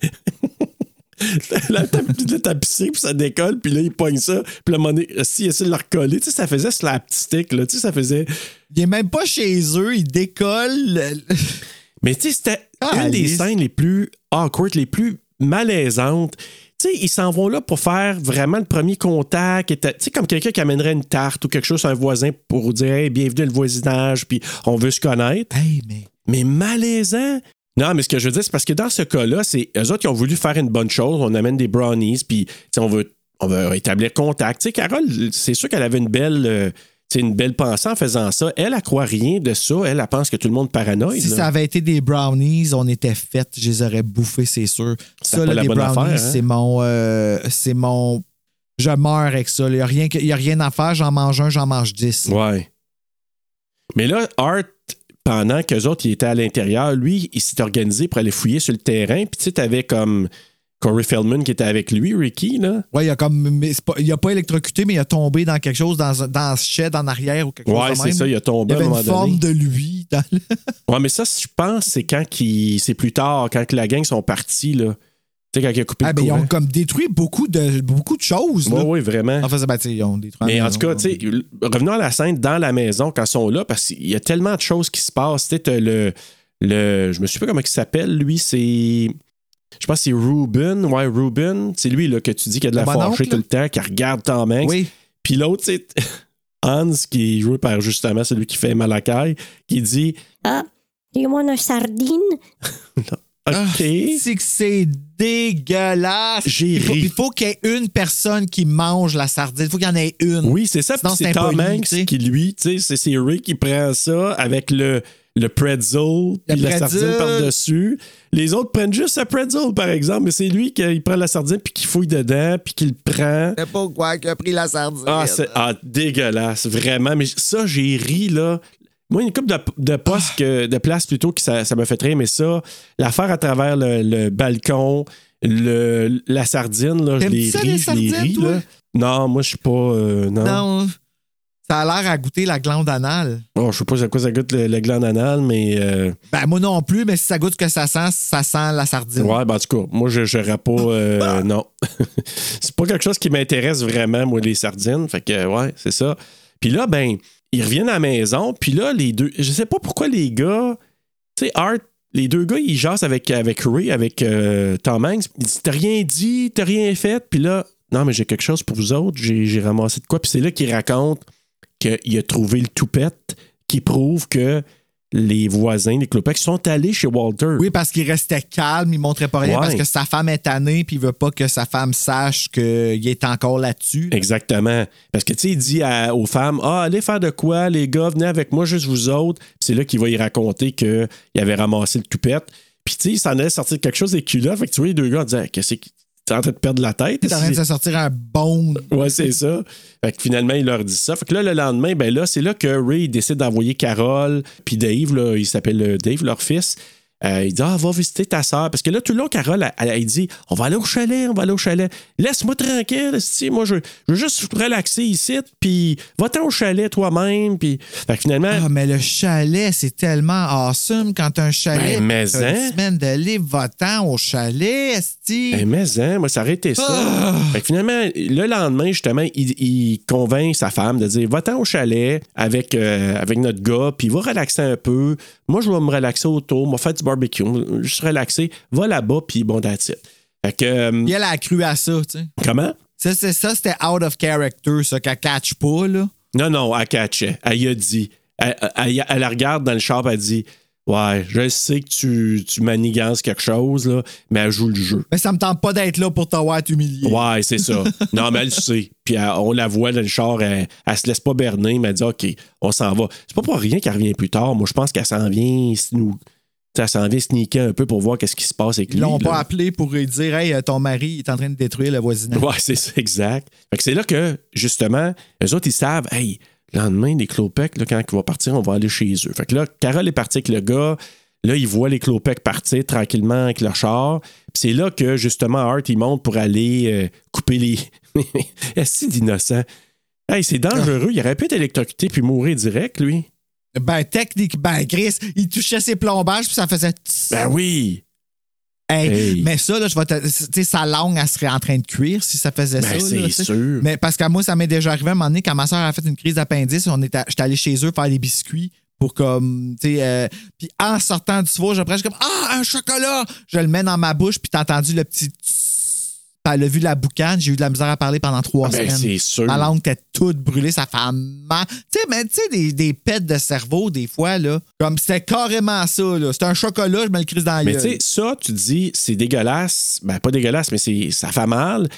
la, la tapisserie, puis ça décolle, puis là, il pogne ça. Puis là, s'il essaie de le recoller, tu sais, ça faisait slapstick, là, tu sais, ça faisait.
Il est même pas chez eux, il décolle. le-
Mais tu sais, c'était
Ah,
une des scènes les plus awkward, les plus malaisantes. Tu sais, ils s'en vont là pour faire vraiment le premier contact. Tu sais, comme quelqu'un qui amènerait une tarte ou quelque chose à un voisin pour dire hey, bienvenue le voisinage, puis on veut se connaître.
Hey, mais.
Mais malaisant. Non, mais ce que je veux dire, c'est parce que dans ce cas-là, c'est eux autres qui ont voulu faire une bonne chose. On amène des brownies, puis on veut, on veut établir contact. Tu sais, Carole, c'est sûr qu'elle avait une belle, euh, tu sais, une belle pensée en faisant ça. Elle, elle croit rien de ça. Elle, elle pense que tout le monde est paranoïde.
Si
là.
ça avait été des brownies, on était fait, je les aurais bouffés, c'est sûr.
C'est
Ça, là,
bonne
brownies,
hein?
c'est mon. euh, c'est mon. Je meurs avec ça. Il n'y a, rien a rien à faire. J'en mange un, j'en mange dix.
Ouais. Mais là, Art, pendant qu'eux autres ils étaient à l'intérieur, lui, il s'est organisé pour aller fouiller sur le terrain. Puis tu sais, t'avais comme Corey Feldman qui était avec lui, Ricky, là.
Ouais, il a comme. pas- il a pas électrocuté, mais il a tombé dans quelque chose, dans, un- dans ce shed en arrière ou quelque chose
Ouais, c'est ça, il a tombé
Il
à un moment
une forme de lui. Dans le-
Ouais, mais ça, je pense, c'est quand qu'il- c'est plus tard, quand que la gang sont partis, là. Tu sais, quand il a coupé
Ah,
le
ben, ils ont comme détruit beaucoup de, beaucoup de choses.
Oui,
là.
oui, vraiment.
En fait, ben, tu sais, ils ont détruit
Mais en
maison,
tout cas, tu sais, revenons à la scène dans la maison quand ils sont là, parce qu'il y a tellement de choses qui se passent. Tu sais, t'as le, le. Je me souviens pas comment il s'appelle, lui, c'est. Je pense que c'est Ruben. Ouais, Ruben. C'est lui là, que tu dis qu'il a de la
bon oncle,
tout le temps, qui regarde Tom Hanks.
Oui.
Puis l'autre, c'est Hans, qui est joué par justement celui qui fait Malakai, qui dit
Ah, dis-moi une sardine?
Ah,
OK.
C'est que c'est dégueulasse.
J'ai
il faut,
ri.
il faut qu'il y ait une personne qui mange la sardine. Il faut qu'il y en ait une.
Oui, c'est ça.
Sinon,
Puis
c'est
c'est Tom Hanks qui, lui, tu sais, c'est- c'est Ray qui prend ça avec le, le pretzel, puis la sardine par-dessus. Les autres prennent juste le pretzel, par exemple, mais c'est lui qui prend la sardine, puis qui fouille dedans, puis qui le prend.
Je sais pas quoi qui a pris la sardine.
Ah, c'est ah, dégueulasse, vraiment. Mais ça, j'ai ri, là. Moi, une couple de, de postes, que- de places plutôt, que ça, ça m'a fait rire, mais ça, l'affaire à travers le, le balcon, le, la sardine, là, je
les
je l'ai
sardines,
ri,
toi?
là. Non, moi, je suis pas. euh, non.
Non. Ça a l'air à goûter la glande anale.
Bon, je sais pas à quoi ça goûte le, le gland anal, mais. euh,
Ben, moi non plus, mais si ça goûte ce que ça sent, ça sent la sardine.
ouais, ben, en tout cas, moi, je n'aurais pas. euh, non. c'est pas quelque chose qui m'intéresse vraiment, moi, les sardines. Fait que, ouais, c'est ça. Puis là, ben, ils reviennent à la maison, puis là, les deux. Je sais pas pourquoi les gars. Tu sais, Art, les deux gars, ils jasent avec, avec Ray, avec euh, Tom Hanks. Ils disent T'as rien dit, t'as rien fait, puis là, non, mais j'ai quelque chose pour vous autres, j'ai ramassé de quoi. Puis c'est là qu'il raconte qu'il a trouvé le toupette qui prouve que les voisins, les clopecs, sont allés chez Walter.
Oui, parce qu'il restait calme, il montrait pas rien
Ouais.
parce que sa femme est tannée puis il veut pas que sa femme sache qu'il est encore là-dessus.
Exactement. Parce que, tu sais, il dit à- aux femmes Ah, allez faire de quoi, les gars, venez avec moi, juste vous autres. C'est là qu'il va y raconter qu'il avait ramassé le toupette. Puis, tu sais, il s'en allait sortir quelque chose des culottes. Fait que tu vois, les deux gars disaient Qu'est-ce que t'es en train de perdre la tête?
T'es en train de se sortir un bon.
Ouais, c'est ça. Fait que finalement, il leur dit ça. Fait que là, le lendemain, ben là, c'est là que Ray décide d'envoyer Carole, puis Dave, là, il s'appelle euh, Dave, leur fils. Euh, il dit Ah, va visiter ta soeur. Parce que là, tout le long, Carole, elle, elle- elle dit On va aller au chalet, on va aller au chalet. Laisse-moi tranquille, esti. moi, je, je veux juste relaxer ici, puis va-t'en au chalet toi-même. Puis, fait que finalement,
Ah, mais le chalet, c'est tellement awesome quand un chalet.
Ben, mais hein.
une semaine de libre, va-t'en au chalet, esti.
Eh, mais hein, moi, ça aurait été ça.
Ah!
Fait que finalement, le lendemain, justement, il, il convainc sa femme de dire Va-t'en au chalet avec, euh, avec notre gars, puis va relaxer un peu. Moi, je vais me relaxer autour, va faire du barbecue, juste relaxer. Va là-bas, puis bon, that's it. Fait que. euh,
Puis elle a cru à ça, tu sais.
comment?
Ça, c'est ça, c'était out of character, ça, qu'elle catch pas, là.
Non, non, elle catchait. Elle y a dit. Elle, elle- elle la regarde dans le shop, elle dit Ouais, je sais que tu, tu manigances quelque chose, là, mais elle joue le jeu.
Mais ça me tente pas d'être là pour t'avoir humilié.
Ouais, c'est ça. non, mais elle le sait. Puis elle- on la voit dans le char, elle, elle se laisse pas berner, mais elle dit OK, on s'en va. C'est pas pour rien qu'elle revient plus tard. Moi, je pense qu'elle s'en vient nous. Elle s'en vient sneaker un peu pour voir qu'est-ce qui se passe avec
Ils
lui.
l'ont
là.
pas appelé pour lui dire Hey, euh, ton mari est en train de détruire le voisinage.
Ouais, c'est ça, exact. Fait que c'est là que, justement, eux autres, ils savent, hey, le lendemain, les Clopecs, là, quand ils vont partir, on va aller chez eux. Fait que là, Carole est partie avec le gars. Là, ils voient les Clopecs partir tranquillement avec leur char. Puis c'est là que, justement, Art, il monte pour aller euh, couper les. Est-ce d'innocent? Hey, c'est dangereux. Il aurait pu être électrocuté puis mourir direct, lui.
Ben, technique, ben, Chris, il touchait ses plombages puis ça faisait. tss.
Ben oui.
Hey,
Hey.
Mais ça, là, je vais te. Tu sais, sa langue, elle serait en train de cuire si ça faisait
Ben,
ça.
c'est sûr.
Mais parce qu'à moi, ça m'est déjà arrivé à un moment donné quand ma soeur a fait une crise d'appendice, j'étais allé chez eux faire des biscuits pour comme, tu sais, euh, puis en sortant du four, je suis comme, ah, un chocolat! Je le mets dans ma bouche, puis t'as entendu le petit tss. Elle a vu la boucane, j'ai eu de la misère à parler pendant trois
Ah, ben,
semaines.
c'est sûr.
Ma langue était toute brûlée, ça fait mal. Tu sais, mais tu sais, des, des pets de cerveau, des fois, là. Comme c'était carrément ça, là. C'était un chocolat, je me le crise dans la
Mais tu sais, ça, tu dis, c'est dégueulasse. Ben, pas dégueulasse, mais c'est, ça fait mal.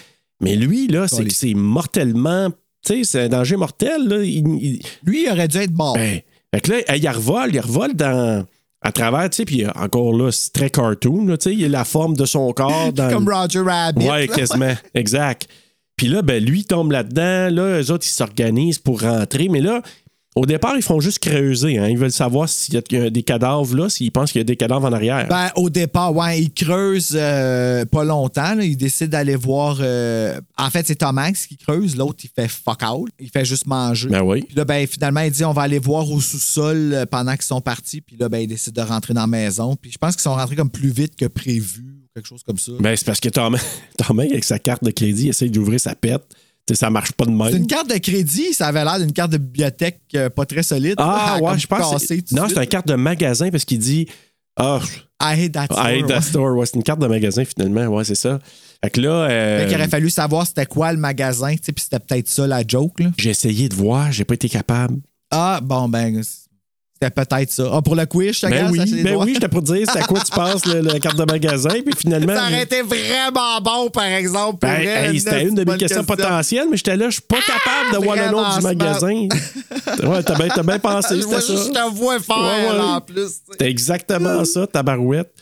Mais lui, là, c'est que c'est mortellement. Tu sais, c'est un danger mortel, là. Il- il-
Lui, il aurait dû être mort.
ben, fait que là, il revole, il revole dans. À travers, tu sais, puis encore là, c'est très cartoon, tu sais, il a la forme de son corps dans.
Comme Roger Rabbit.
Ouais,
là.
quasiment. exact. Puis là, ben, lui tombe là-dedans. Là, eux autres, ils s'organisent pour rentrer. Mais là, au départ, ils font juste creuser. Hein. Ils veulent savoir s'il y a- des cadavres là, s'ils pensent qu'il y a des cadavres en arrière.
Ben, au départ, ouais, il creuse euh, pas longtemps. là. Il décide d'aller voir. euh, En fait, c'est Tom Hanks qui creuse. L'autre, il fait fuck out. Il fait juste manger.
Ben oui.
Puis là, ben, finalement, il dit on va aller voir au sous-sol euh, pendant qu'ils sont partis. Puis là, ben, il décide de rentrer dans la maison. Puis je pense qu'ils sont rentrés comme plus vite que prévu ou quelque chose comme ça.
Ben, c'est parce que Tom Hanks, avec sa carte de crédit, essaye d'ouvrir sa pète. Ça marche pas de
C'est
même.
une carte de crédit. Ça avait l'air d'une carte de bibliothèque euh, pas très solide.
Ah,
là,
ouais, je pense. c'est- Non, c'est une carte de magasin parce qu'il dit Ah,
I hate that
I
store,
hate that store. Ouais, c'est une carte de magasin finalement. Ouais, c'est ça. Fait que là, euh,
Fait qu'il aurait fallu savoir c'était quoi le magasin, tu sais, puis c'était peut-être ça la joke. Là.
j'ai essayé de voir, j'ai pas été capable.
Ah, bon, ben, c'était peut-être ça. Ah, pour le quiz, je te
Ben oui, ben
doigts.
oui, j'étais pour dire, c'est à quoi tu passes le- la carte de magasin, puis finalement.
Ça aurait été vraiment bon, par exemple. pour
Ben, hey, c'était une de mes questions
question.
potentielles, mais j'étais là, je suis pas capable de voir le nom du magasin. ouais, t'as bien, pensé, c'était ça.
juste, je te vois faire,
Ouais, ouais.
là, en plus.
C'était exactement ça, ta barouette.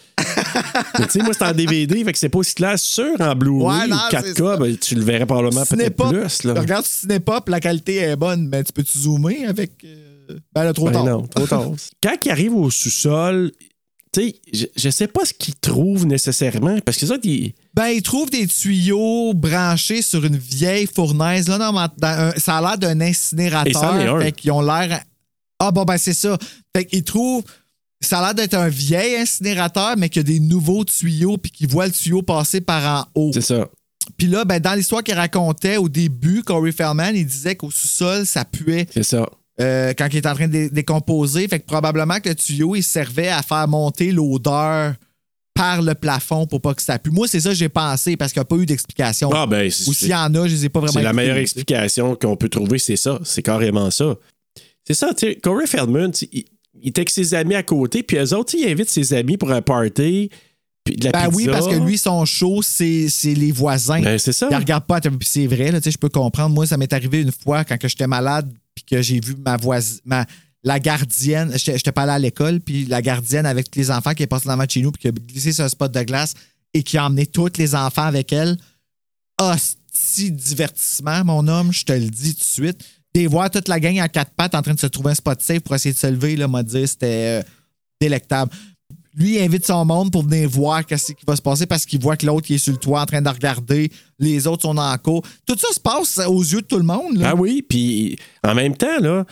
Tu sais, moi, c'est en DVD, fait que c'est pas aussi clair. Sûr, en Blu-ray
Ouais,
ou
non,
4K, ben, tu le verrais probablement peut-être plus. Là.
Regarde sur Cinépop, la qualité est bonne, mais tu peux-tu zoomer avec. euh, Ben là, trop
Ben
tard.
non, trop tard. Quand il arrive au sous-sol, tu sais, je, je sais pas ce qu'il trouve nécessairement, parce que ça, il...
Ben, ils trouvent des tuyaux branchés sur une vieille fournaise. Là, dans un- ça a l'air d'un incinérateur.
un.
Fait qu'ils ont l'air. Ah, bon, ben, c'est ça. Fait qu'ils trouvent. Ça a l'air d'être un vieil incinérateur, mais qu'il y a des nouveaux tuyaux, puis qu'ils voient le tuyau passer par en haut.
c'est ça.
Puis là, ben, dans l'histoire qu'il racontait au début, Corey Feldman, il disait qu'au sous-sol, ça puait
C'est ça.
Euh, quand il est en train de dé- décomposer. Fait que probablement que le tuyau, il servait à faire monter l'odeur par le plafond pour pas que ça pue. Moi, c'est ça que j'ai pensé parce qu'il n'y a pas eu d'explication.
Ah, ben,
Ou s'il y en a, je les ai pas vraiment
C'est la meilleure explication qu'on peut trouver, c'est ça. C'est carrément ça. C'est ça, tu sais, Corey Feldman, il, il était avec ses amis à côté, puis eux autres, il invite ses amis pour un party, puis de la
Ben
pizza.
oui, parce que lui, son show, c'est c'est les voisins.
Ben, c'est ça.
Il regarde pas. Puis c'est vrai, là, tu sais, je peux comprendre. Moi, ça m'est arrivé une fois quand j'étais malade, puis que j'ai vu ma voisine, la gardienne. J'étais pas allé à l'école, puis la gardienne avec les enfants qui est passée match chez nous, puis qui a glissé sur un spot de glace et qui a emmené tous les enfants avec elle. Hostie divertissement, mon homme, je te le dis tout de suite. Des voir toute la gang à quatre pattes en train de se trouver un spot safe pour essayer de se lever, là, m'a dit, c'était euh, délectable. Lui, il invite son monde pour venir voir qu'est-ce qui va se passer parce qu'il voit que l'autre il est sur le toit en train de regarder. Les autres sont en cours. Tout ça se passe aux yeux de tout le monde. là.
Ah oui, puis en même temps, là,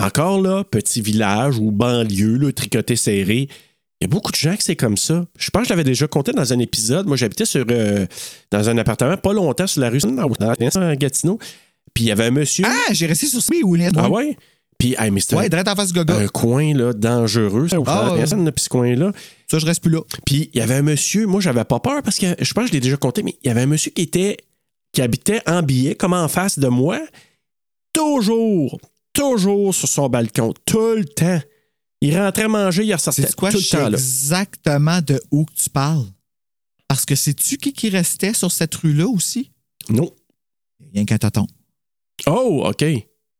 encore là, petit village ou banlieue, là, tricoté serré, il y a beaucoup de gens que c'est comme ça. Je pense que je l'avais déjà compté dans un épisode. Moi, j'habitais sur euh, dans un appartement pas longtemps sur la rue dans Gatineau. Puis il y avait un monsieur.
Ah, j'ai resté sur ce.
Ah ouais? Puis, hey, mais c'était
Ouais, direct en face du gaga.
un coin là, dangereux. Ça,
Ah, ouais.
personne ce coin-là.
Ça, je reste plus là.
Puis il y avait un monsieur, moi j'avais pas peur parce que je pense que je l'ai déjà compté, mais il y avait un monsieur qui était qui habitait en billet, comme en face de moi, toujours, toujours sur son balcon, tout le temps. Il rentrait manger, il ressortait
quoi?
tout le temps là.
exactement de où que tu parles? Parce que sais-tu qui, qui restait sur cette rue-là aussi?
Non.
Rien qu'un tonton.
Oh, OK.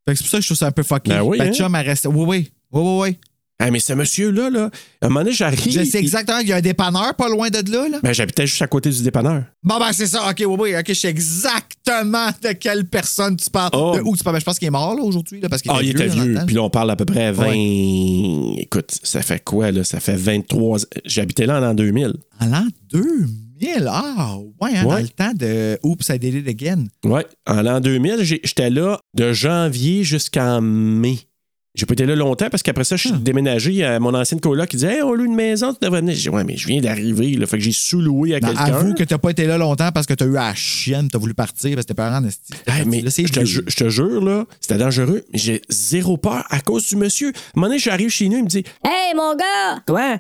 Fait que c'est pour ça que je trouve ça un peu fucké.
Ben oui,
Ma
hein?
chum, elle restait. Oui, oui. Oui, oui, oui.
Ah, mais ce monsieur-là, là, à un moment donné, j'arrive.
Je sais exactement. Il y a un dépanneur pas loin de là. là.
Ben, j'habitais juste à côté du dépanneur.
Bon, ben, c'est ça. OK, oui, oui. OK, je sais exactement de quelle personne tu parles.
Oh.
De où tu parles. Ben, je pense qu'il est mort, là, aujourd'hui. là, Parce qu'il
Ah, il était vieux. Puis là, on parle à peu près 20. Écoute, ça fait quoi, là? Ça fait 23. J'habitais là en l'an 2000.
En l'an 2000. Ah, ouais, hein,
Ouais.
dans le temps de Oops, I Did It Again.
Ouais, en l'an 2000, j'ai- j'étais là de janvier jusqu'en mai. J'ai pas été là longtemps parce qu'après ça, je suis déménagé à mon ancienne coloc qui disait Hey, on loue une maison, tu devrais venir. J'ai dit Ouais, mais je viens d'arriver, là. Fait que j'ai sous-loué à quelqu'un.
avoue que t'as pas été là longtemps parce que t'as eu la chienne, t'as voulu partir parce que tes parents.
Hey, mais
Là,
je te, je jure, là, c'était dangereux. Mais j'ai zéro peur à cause du monsieur. À un moment donné, j'arrive chez nous, il me dit
Hey, mon gars! Quoi?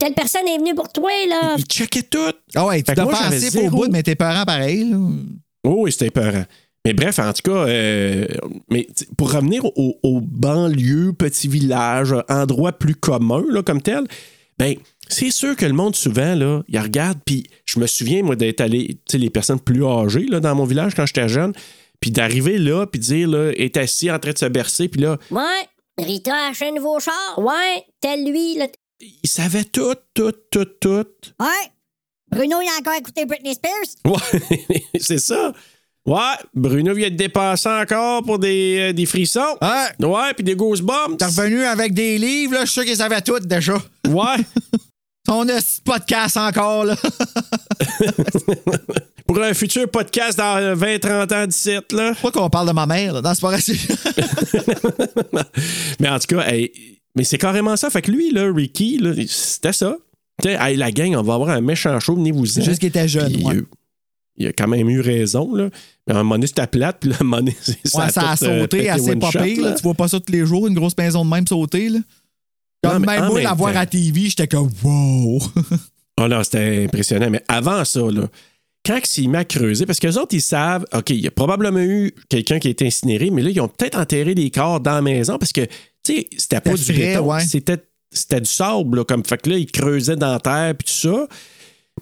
Telle personne est venue pour toi, là.
Il checkait tout.
Ah ouais, tu offensif au
zéro.
bout, mais tes parents pareil. Là.
Oh, oui, c'était peurant. Mais bref, en tout cas, euh, mais pour revenir au, au banlieue, petit village, endroit plus commun là, comme tel, ben c'est sûr que le monde souvent là, il regarde. Puis je me souviens moi d'être allé, tu sais, les personnes plus âgées là dans mon village quand j'étais jeune, puis d'arriver là, puis de dire là, est assis en train de se bercer, puis là,
Ouais. Rita a acheté un nouveau char. Ouais. Tel lui, là.
Il savait tout, tout, tout, tout.
Ouais. Bruno, il a encore écouté Britney Spears?
Ouais, c'est ça. Ouais, Bruno vient de dépasser encore pour des, euh, des frissons.
Ouais.
Ouais, puis des goosebumps.
T'es revenu avec des livres, là, je suis sûr qu'ils savaient tout déjà.
Ouais.
Ton de podcast encore, là.
Pour un futur podcast dans euh, 20-30 ans d'ici, là.
Pourquoi qu'on parle de ma mère, là? Dans ce pas
Mais en tout cas, hey, mais c'est carrément ça. Fait que lui, là, Ricky, là, c'était ça. Tu sais, la gang, on va avoir un méchant show, venez-vous-en.
Juste qu'il était jeune,
Puis,
ouais.
euh, il a quand même eu raison, là. Mais à un moment donné, c'était plate, puis là, à un moment donné, c'est-
Ouais, ça a
tout, euh,
sauté assez pas pire. Tu vois pas ça tous les jours, une grosse maison de même sauter, là. Comme même
en
moi, la voir à TV, j'étais comme wow.
Oh non, c'était impressionnant. Mais avant ça, là, quand il s'est mis à creuser, parce que les autres, ils savent, OK, il y a probablement eu quelqu'un qui a été incinéré, mais là, ils ont peut-être enterré des corps dans la maison parce que, tu sais, c'était pas du béton,
ouais.
c'était, c'était du sable, là, comme, fait que là, ils creusaient dans la terre, puis tout ça.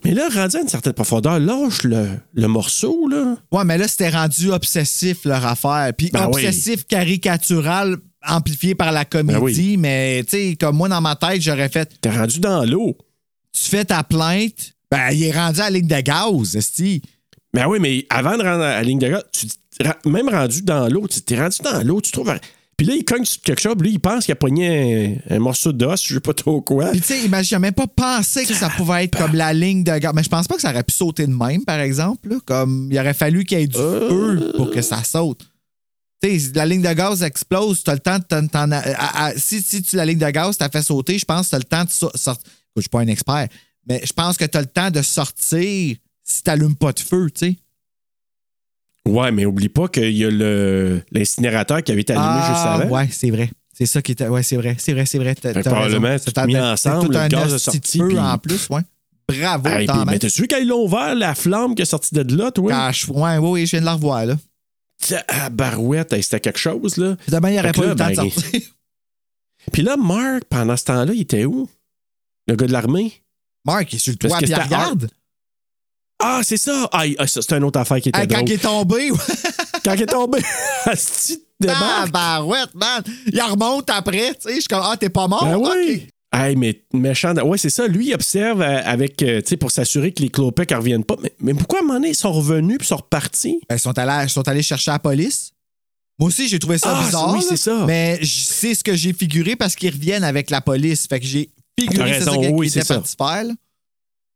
Mais là, rendu à une certaine profondeur, lâche le, le morceau, là.
Ouais, mais là, c'était rendu obsessif, leur affaire. Puis
Ben oui.
obsessif caricatural, amplifié par la comédie.
Ben oui.
Mais, tu sais, comme moi, dans ma tête, j'aurais fait
T'es rendu dans l'eau.
tu fais ta plainte, ben, il est rendu à la ligne de gaz, esti.
Ben oui, mais avant de rendre à la ligne de gaz, tu, même rendu dans l'eau, tu t'es rendu dans l'eau, tu trouves. Puis là, il cogne sur quelque chose, lui, il pense qu'il a pogné un, un morceau d'os, je sais pas trop quoi.
Puis, tu sais, imagine, j'ai même pas pensé que ça pouvait être comme la ligne de gaz. Mais je pense pas que ça aurait pu sauter de même, par exemple. là. Comme, il aurait fallu qu'il y ait du
Euh.
feu pour que ça saute. Tu sais, si la ligne de gaz explose, tu as le temps de. t'en- si, si tu, la ligne de gaz t'a fait sauter, je pense que tu as le temps de so- sortir. Je suis pas un expert, mais je pense que tu as le temps de sortir si tu pas de feu, tu sais.
Ouais, mais oublie pas qu'il y a le- l'incinérateur qui avait été allumé juste
Ah,
avant.
ouais, c'est vrai. C'est ça qui était. Ouais, c'est vrai. C'est vrai, c'est vrai. T'as-
que
t'as
probablement,
raison. un-
mis ensemble, le gaz a sorti, puis-
en plus, ouais. Bravo,
Hey,
t'en
mais t'as-tu vu quand ils l'ont ouvert, la flamme qui est sortie de là, toi?
Cache. Ouais, ouais, oui, je viens de la revoir, là.
Ah, barouette, c'était quelque chose, là.
Demain, il n'y aurait pas eu le temps
ben,
de sortir.
Puis là, Mark, pendant ce temps-là, il était où? Le gars de l'armée?
Mark, il est sur le toit, puis il regarde.
Ah, c'est ça! Ah, ah, c'est une autre affaire qui était
Hey, quand
drôle.
il est tombé, ouais.
Quand il est tombé, Asti de
Ah,
Mark.
barouette, man. Il remonte après, tu sais. Je suis comme, ah, t'es pas mort?
Ben oui! Hey, mais méchant. Ouais, c'est ça. Lui, il observe euh, avec, euh, tu sais, pour s'assurer que les clopecs ne reviennent pas. Mais, mais pourquoi à un moment donné, ils sont revenus puis ils sont repartis?
Ben, ils sont allés, ils sont allés chercher la police. Moi aussi, j'ai trouvé ça
Ah,
bizarre.
oui, c'est ça.
Mais sais ce que j'ai figuré parce qu'ils reviennent avec la police. Fait que j'ai figuré c'est ça
raison,
qu'ils
oui,
étaient
c'est
partis faire.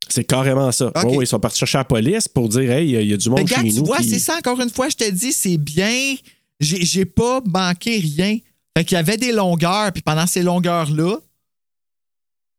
C'est carrément ça. Ils sont partis chercher la police pour dire, hey, il y a- il y a du monde
Regarde,
chez
tu
nous.
vois,
qui-
c'est ça, encore une fois, je te dis, c'est bien. J'ai j'ai pas manqué rien. Fait qu'il y avait des longueurs, puis pendant ces longueurs-là,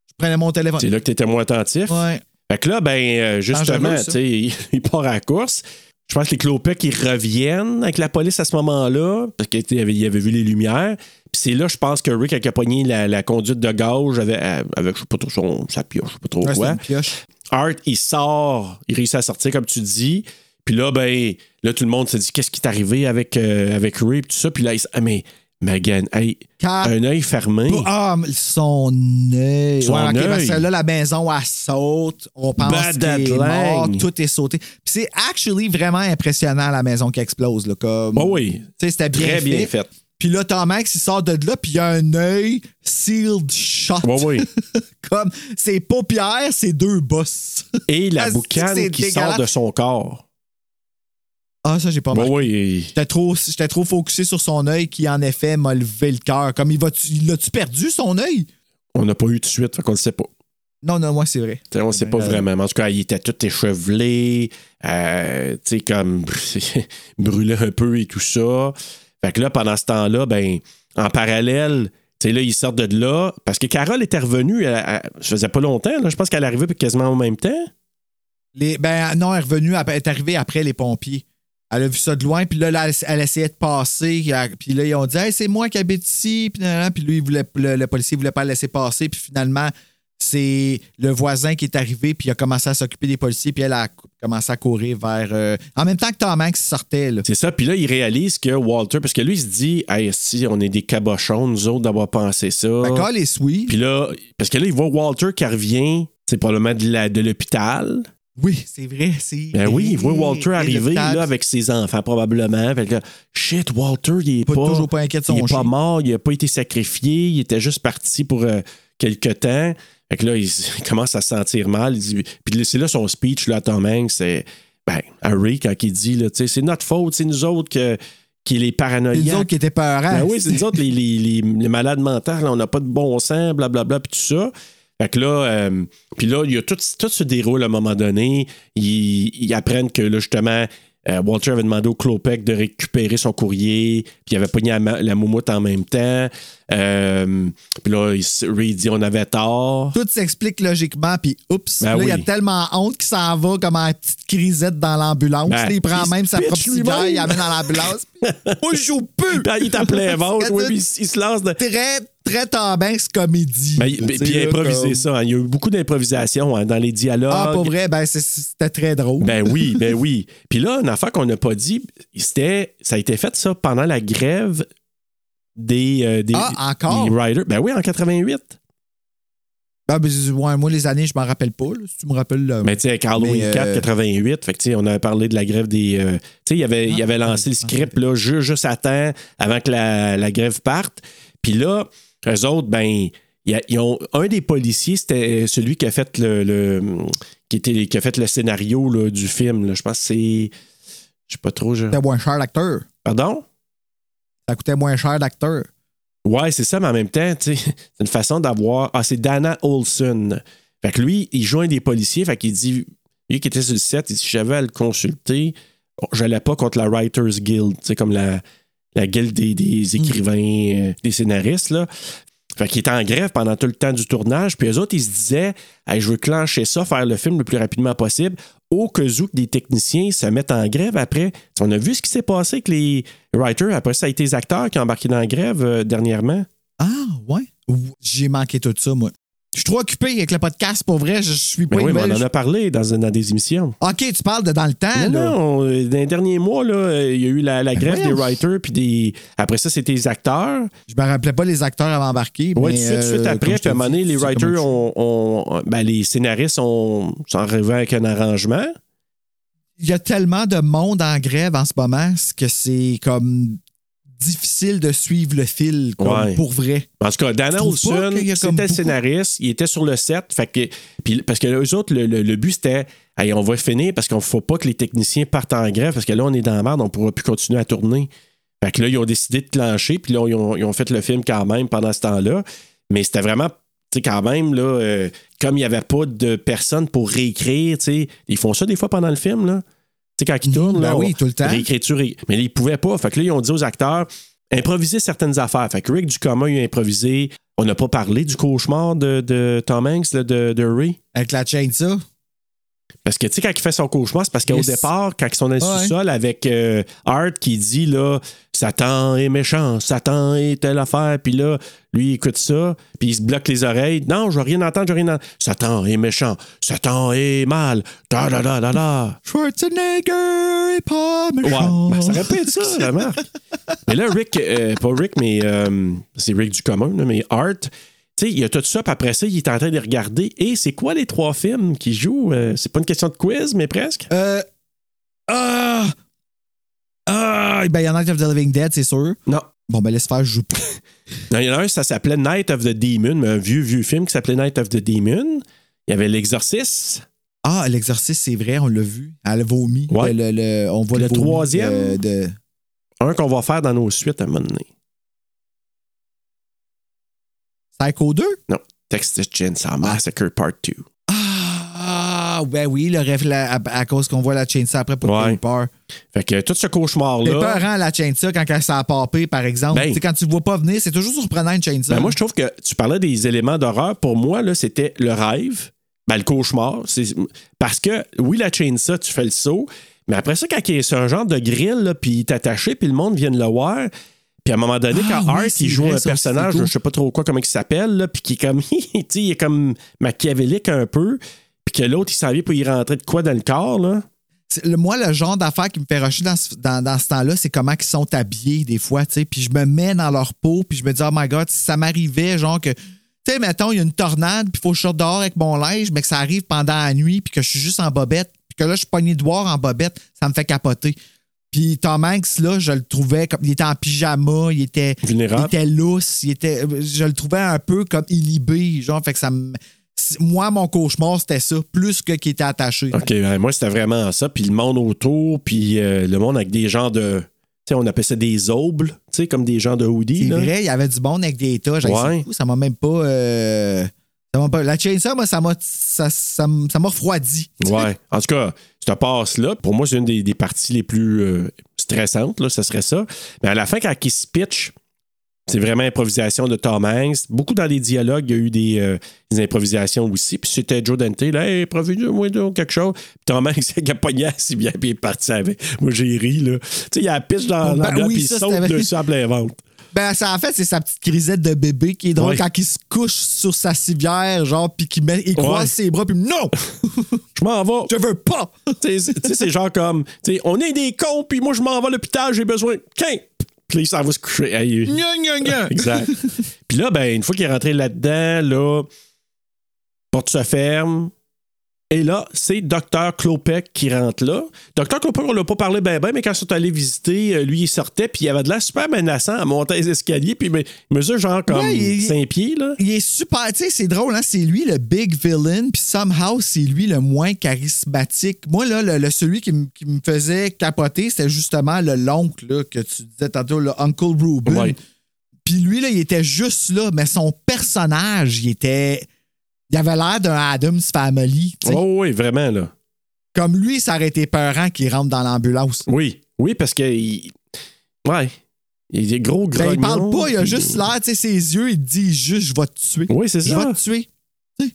je prenais mon téléphone.
C'est là que tu étais moins attentif.
Ouais.
Fait que là, ben, euh, justement, tu sais, il, il part à la course. Je pense que les clopecs, ils reviennent avec la police à ce moment-là, parce qu'il avait, avait vu les lumières. Puis c'est là, je pense que Rick a pogné la, la conduite de gauge avec, avec je sais pas trop, son, sa pioche, je sais pas trop
Ouais,
quoi.
une pioche.
Art, il sort, il réussit à sortir, comme tu dis. Puis là, ben, là, tout le monde se dit, qu'est-ce qui est arrivé avec, euh, avec Ray, tout ça. Puis là, il s- ah, mais Megan, hey, un œil fermé.
Ah, son œil.
Son
ouais, parce que là, la maison, elle saute. On pense est mort. Tout est sauté. Puis c'est actually vraiment impressionnant, la maison qui explose. Là, comme,
Oh oui,
Tu sais, c'était bien
très
fait.
bien fait.
Puis là, Tom Hanks, il sort de là, puis il y a un œil sealed shut.
Oui, oui.
Comme ses paupières, c'est deux bosses.
Et la boucane qui sort de son corps.
Ah, ça, j'ai pas mal.
oui.
J'étais trop, j'étais trop focusé sur son œil qui, en effet, m'a levé le cœur. Comme il va il l'a-tu perdu, son œil?
On n'a pas eu tout de suite, fait qu'on ne sait pas.
Non, non, moi, c'est vrai.
T'sais, on ne sait pas
Euh,
vraiment. En tout cas, il était tout échevelé, euh, tu sais, comme brûlé un peu et tout ça. Fait que là, pendant ce temps-là, ben, en parallèle, tu là, ils sortent de là. Parce que Carole était revenue, elle- elle- ça faisait pas longtemps, là. Je pense qu'elle arrivait quasiment en même temps.
Les, ben non, elle est revenue, elle est arrivée après les pompiers. Elle a vu ça de loin, puis là, là, elle, essayait de passer, puis là, ils ont dit Hey, c'est moi qui habite ici, puis, lui, il voulait, le, policier voulait pas la laisser passer, puis finalement, c'est le voisin qui est arrivé, puis il a commencé à s'occuper des policiers, puis elle a commencé à courir vers. euh, en même temps que Tom Hanks sortait, là.
C'est ça. Puis là, il réalise que Walter, parce que lui, il se dit, hey, si on est des cabochons, nous autres, d'avoir pensé ça.
D'accord, les sweet.
Puis là, parce que là, il voit Walter qui revient, c'est probablement de l'hôpital.
Oui, c'est vrai. C'est
Ben oui, il voit Walter
Et
arriver là, avec ses enfants, probablement. Fait que shit, Walter, il est
Pas-
pas,
toujours pas inquiet de son
il est pas mort, il a pas été sacrifié, il était juste parti pour euh, quelque temps. Fait que là, il, commence à se sentir mal. Il dit, puis c'est là son speech là, à Tom Hanks, c'est ben, Harry, quand il dit, là, c'est notre faute, c'est nous autres que, qui les
C'est
paranoïaques.
nous autres qui étaient peurants.
Ben oui, c'est nous autres, les, les- les- les malades mentaux, là, on n'a pas de bon sens, blablabla, puis tout ça. Fait que là, euh, puis là, il y a tout, tout se déroule à un moment donné. Ils, ils apprennent que là, justement, euh, Walter avait demandé au Clopec de récupérer son courrier, puis il avait pogné la, la moumoute en même temps. Euh, puis là, Ray dit on avait tort.
Tout s'explique logiquement, puis oups,
Ben
là, il a
oui.
tellement honte qu'il s'en va comme en petite crisette dans l'ambulance.
Ben,
il prend
il
même sa propre cigarette, il amène dans l'ambulance. Moi, je joue peu!
Puis il est plein ventre, oui, puis il, il se lance de.
Très, très Hanks comédie.
Ben,
là,
puis
là, comme-
ça. hein. Il y a eu beaucoup d'improvisation hein, dans les dialogues.
Ah, pour vrai, ben, c'était très drôle.
Ben oui, ben oui. Puis là, une affaire qu'on n'a pas dit, c'était, ça a été fait ça pendant la grève des, euh, des,
Ah, encore?
des riders. Ben oui, en 88.
Ah, ben, ouais, moi, les années, je m'en rappelle pas. là, si tu me rappelles. là.
Mais tu sais,
Mais, euh,
4, 88, fait que tu sais, on avait parlé de la grève des. euh, tu sais, il avait, il avait lancé le script là, ju- juste à temps avant que la, la grève parte. Puis là, eux autres, ben, y a- ont, un des policiers, c'était celui qui a fait le, le- qui était, qui a fait le scénario là, du film. là. Je pense que c'est. Je sais pas trop. Je...
C'était moins cher l'acteur.
Pardon?
Ça coûtait moins cher l'acteur.
Ouais, c'est ça, mais en même temps, tu sais, c'est une façon d'avoir. Ah, c'est Dana Olson. Fait que lui, il joint des policiers, fait qu'il dit, lui qui était sur le set, il dit, si j'avais à le consulter, j'allais pas contre la Writers Guild, tu sais, comme la, la guilde des, des écrivains, euh, des scénaristes, là. Fait qu'il était en grève pendant tout le temps du tournage. Puis eux autres, ils se disaient Hey, je veux clencher ça, faire le film le plus rapidement possible, au cas où que des techniciens se mettent en grève après. On a vu ce qui s'est passé avec les writers. Après, ça a été les acteurs qui ont embarqué dans la grève euh, dernièrement.
Ah, ouais. Ou- J'ai manqué tout ça, moi. Je suis trop occupé avec le podcast, pour vrai. Je, je suis pas
Ben oui, mais on en a parlé dans, dans des émissions.
OK, tu parles de dans le temps,
Non,
là.
non, euh, dans les derniers mois, là, il y a eu la, la grève des
Ben
writers, puis des. Après ça, c'était les acteurs.
Je me rappelais pas les acteurs avaient embarqué.
Oui,
mais,
tout de suite,
euh,
après, puis à un moment donné, les writers ont. ont- ben, les scénaristes ont, sont arrivés avec un arrangement.
Il y a tellement de monde en grève en ce moment que c'est comme difficile de suivre le fil, comme
Ouais.
pour vrai.
En tout cas, Dan
Tu trouves pas
Olson, c'était scénariste, il était sur le set. Fait que, puis, parce que eux autres, le, le- le but, c'était Hey, on va finir parce qu'on ne faut pas que les techniciens partent en grève parce que là, on est dans la merde, on ne pourra plus continuer à tourner. Fait que là, ils ont décidé de clencher, puis là, ils ont, ils ont fait le film quand même pendant ce temps-là. Mais c'était vraiment, tu sais, quand même, là, euh, comme il n'y avait pas de personne pour réécrire, tu sais, ils font ça des fois pendant le film, là. Tu sais, quand ils tournent, là,
ben oui,
on-
tout le temps.
réécriture, ré- mais là, ils pouvaient pas. Fait que là, ils ont dit aux acteurs, improviser certaines affaires. Fait que Rick Ducommun, il a improvisé. On n'a pas parlé du cauchemar de, de Tom Hanks, là, de, de Ray.
Avec la chaîne, ça?
Parce que, tu sais, quand il fait son cauchemar, c'est parce qu'au
Yes.
départ, quand ils sont dans le
Ouais.
sous-sol avec euh, Art qui dit, là, Satan est méchant, Satan est telle affaire, puis là, lui, il écoute ça, puis il se bloque les oreilles. Non, je veux rien entendre, je veux rien entendre. Satan est méchant, Satan est mal, da da da da da.
Schwarzenegger est pas
Ouais,
méchant.
ben, ça répète ça, marque. Mais là, Rick, euh, pas Rick, mais euh, c'est Rick du commun, là, mais Art, sais, il y a tout ça, puis après ça, il est en train de regarder. Et c'est quoi les trois films qu'il joue? Euh, c'est pas une question de quiz, mais presque?
Euh. Ah! Ah! Ben, il y en a of the Living Dead, c'est sûr.
Non.
Bon, ben, laisse faire, je joue pas.
Non, il y en a un, ça s'appelait Night of the Demon, mais un vieux, vieux film qui s'appelait Night of the Demon. Il y avait L'Exorciste.
Ah, l'exorcisme, c'est vrai, on l'a vu. Elle a vomi.
Ouais.
Le, le- le- on voit
Le troisième?
De, de-
Un qu'on va faire dans nos suites à un moment donné.
Psycho 2?
Non. Texas Chainsaw Massacre Part 2.
Ah, ben oui, le rêve, à, à cause qu'on voit la chainsaw après pour
Ouais.
peur.
Fait que tout ce
C'est
cauchemar-là.
peurant, la chainsaw, quand elle s'est papé, par exemple.
Ben.
Quand tu ne vois pas venir, c'est toujours surprenant, une chainsaw.
Ben, moi, je trouve que tu parlais des éléments d'horreur. Pour moi, là, c'était le rêve, ben, le cauchemar. C'est- Parce que, oui, la chainsaw, tu fais le saut, mais après ça, quand il y a- c'est un genre de grill, puis il est attaché, puis le monde vient de le voir. Puis à un moment donné,
Ah,
quand Art, il joue
vrai,
un personnage, je sais pas trop quoi, comment il s'appelle, puis qui est comme, il est comme machiavélique un peu, puis que l'autre, il s'en vient pour y rentrer de quoi dans le corps, là.
Le- moi, le genre d'affaire qui me fait rusher dans ce, dans, dans ce temps-là, c'est comment ils sont habillés des fois, tu sais. Puis je me mets dans leur peau, puis je me dis, oh my God, si ça m'arrivait, genre que, tu sais, mettons, il y a une tornade, puis il faut que je sorte dehors avec mon linge, mais que ça arrive pendant la nuit, puis que je suis juste en bobette, puis que là, je suis pogné de voir en bobette, ça me fait capoter. Puis Tom Hanks, là, je le trouvais comme. Il était en pyjama, il était.
Vulnérable.
Il était lousse, il était. Je le trouvais un peu comme illibé, genre, fait que ça me. Moi, mon cauchemar, c'était ça, plus que qu'il était attaché.
OK, ben, moi, c'était vraiment ça. Puis le monde autour, puis euh, le monde avec des genres de. Tu sais, on appelle ça des aubles, tu sais, comme des gens de hoodie.
C'est vrai, il y avait du monde avec des dit,
Ouais.
ça m'a même pas. euh, La chainsaw, moi, ça m'a ça, ça, refroidi.
Ouais. En tout cas, cette passe-là, pour moi, c'est une des, des parties les plus euh, stressantes, là, ça serait ça. Mais à la fin, quand il se pitch, c'est vraiment improvisation de Tom Hanks. Beaucoup dans les dialogues, il y a eu des, euh, des improvisations aussi. Puis c'était Joe Dante, là, hey, improvise-moi donc quelque chose. Puis Tom Hanks, il a pogné si bien, puis il est parti avec. Moi, j'ai ri, là. Tu sais, il a la pitch dans
Ben
la
oui,
puis il saute dessus à plein ventre.
Ben, ça, en fait, c'est sa petite grisette de bébé qui est drôle
Ouais.
quand il se couche sur sa civière, genre, puis qu'il met- il croise
Ouais.
ses bras, puis non!
Je m'en vais.
Je veux pas!
Tu sais, c'est genre comme, tu sais, on est des cons, puis moi, je m'en vais à l'hôpital, j'ai besoin. Qu'un! Puis s'en va se coucher. Hey,
Gna, gna, gna.
Exact. Puis là, ben, une fois qu'il est rentré là-dedans, là, porte se ferme. Et là, c'est Dr. Klopek qui rentre là. Dr. Klopek, on l'a pas parlé ben ben, mais quand ils sont allés visiter, euh, lui, il sortait, puis il avait de l'air super menaçant à monter les escaliers, puis ben, il mesure genre comme
Ouais, il-
5 pieds, là.
Il est super, tu sais, c'est drôle, hein? C'est lui le big villain, puis somehow, c'est lui le moins charismatique. Moi, là, le, le- celui qui, me- qui me faisait capoter, c'était justement le l'oncle, là, que tu disais tantôt, le Uncle Ruben. Puis lui, là, il était juste là, mais son personnage, il était. Il avait l'air d'un Adams Family.
Oh, oui, vraiment, là.
Comme lui, ça aurait été peurant qu'il rentre dans l'ambulance.
Oui, oui, parce que. il- Ouais. Il est gros,
Ben, il parle pas, il a juste l'air, tu sais, ses yeux, il dit juste, je vais te tuer.
Oui, c'est
Je
ça.
vais te tuer. Tu sais.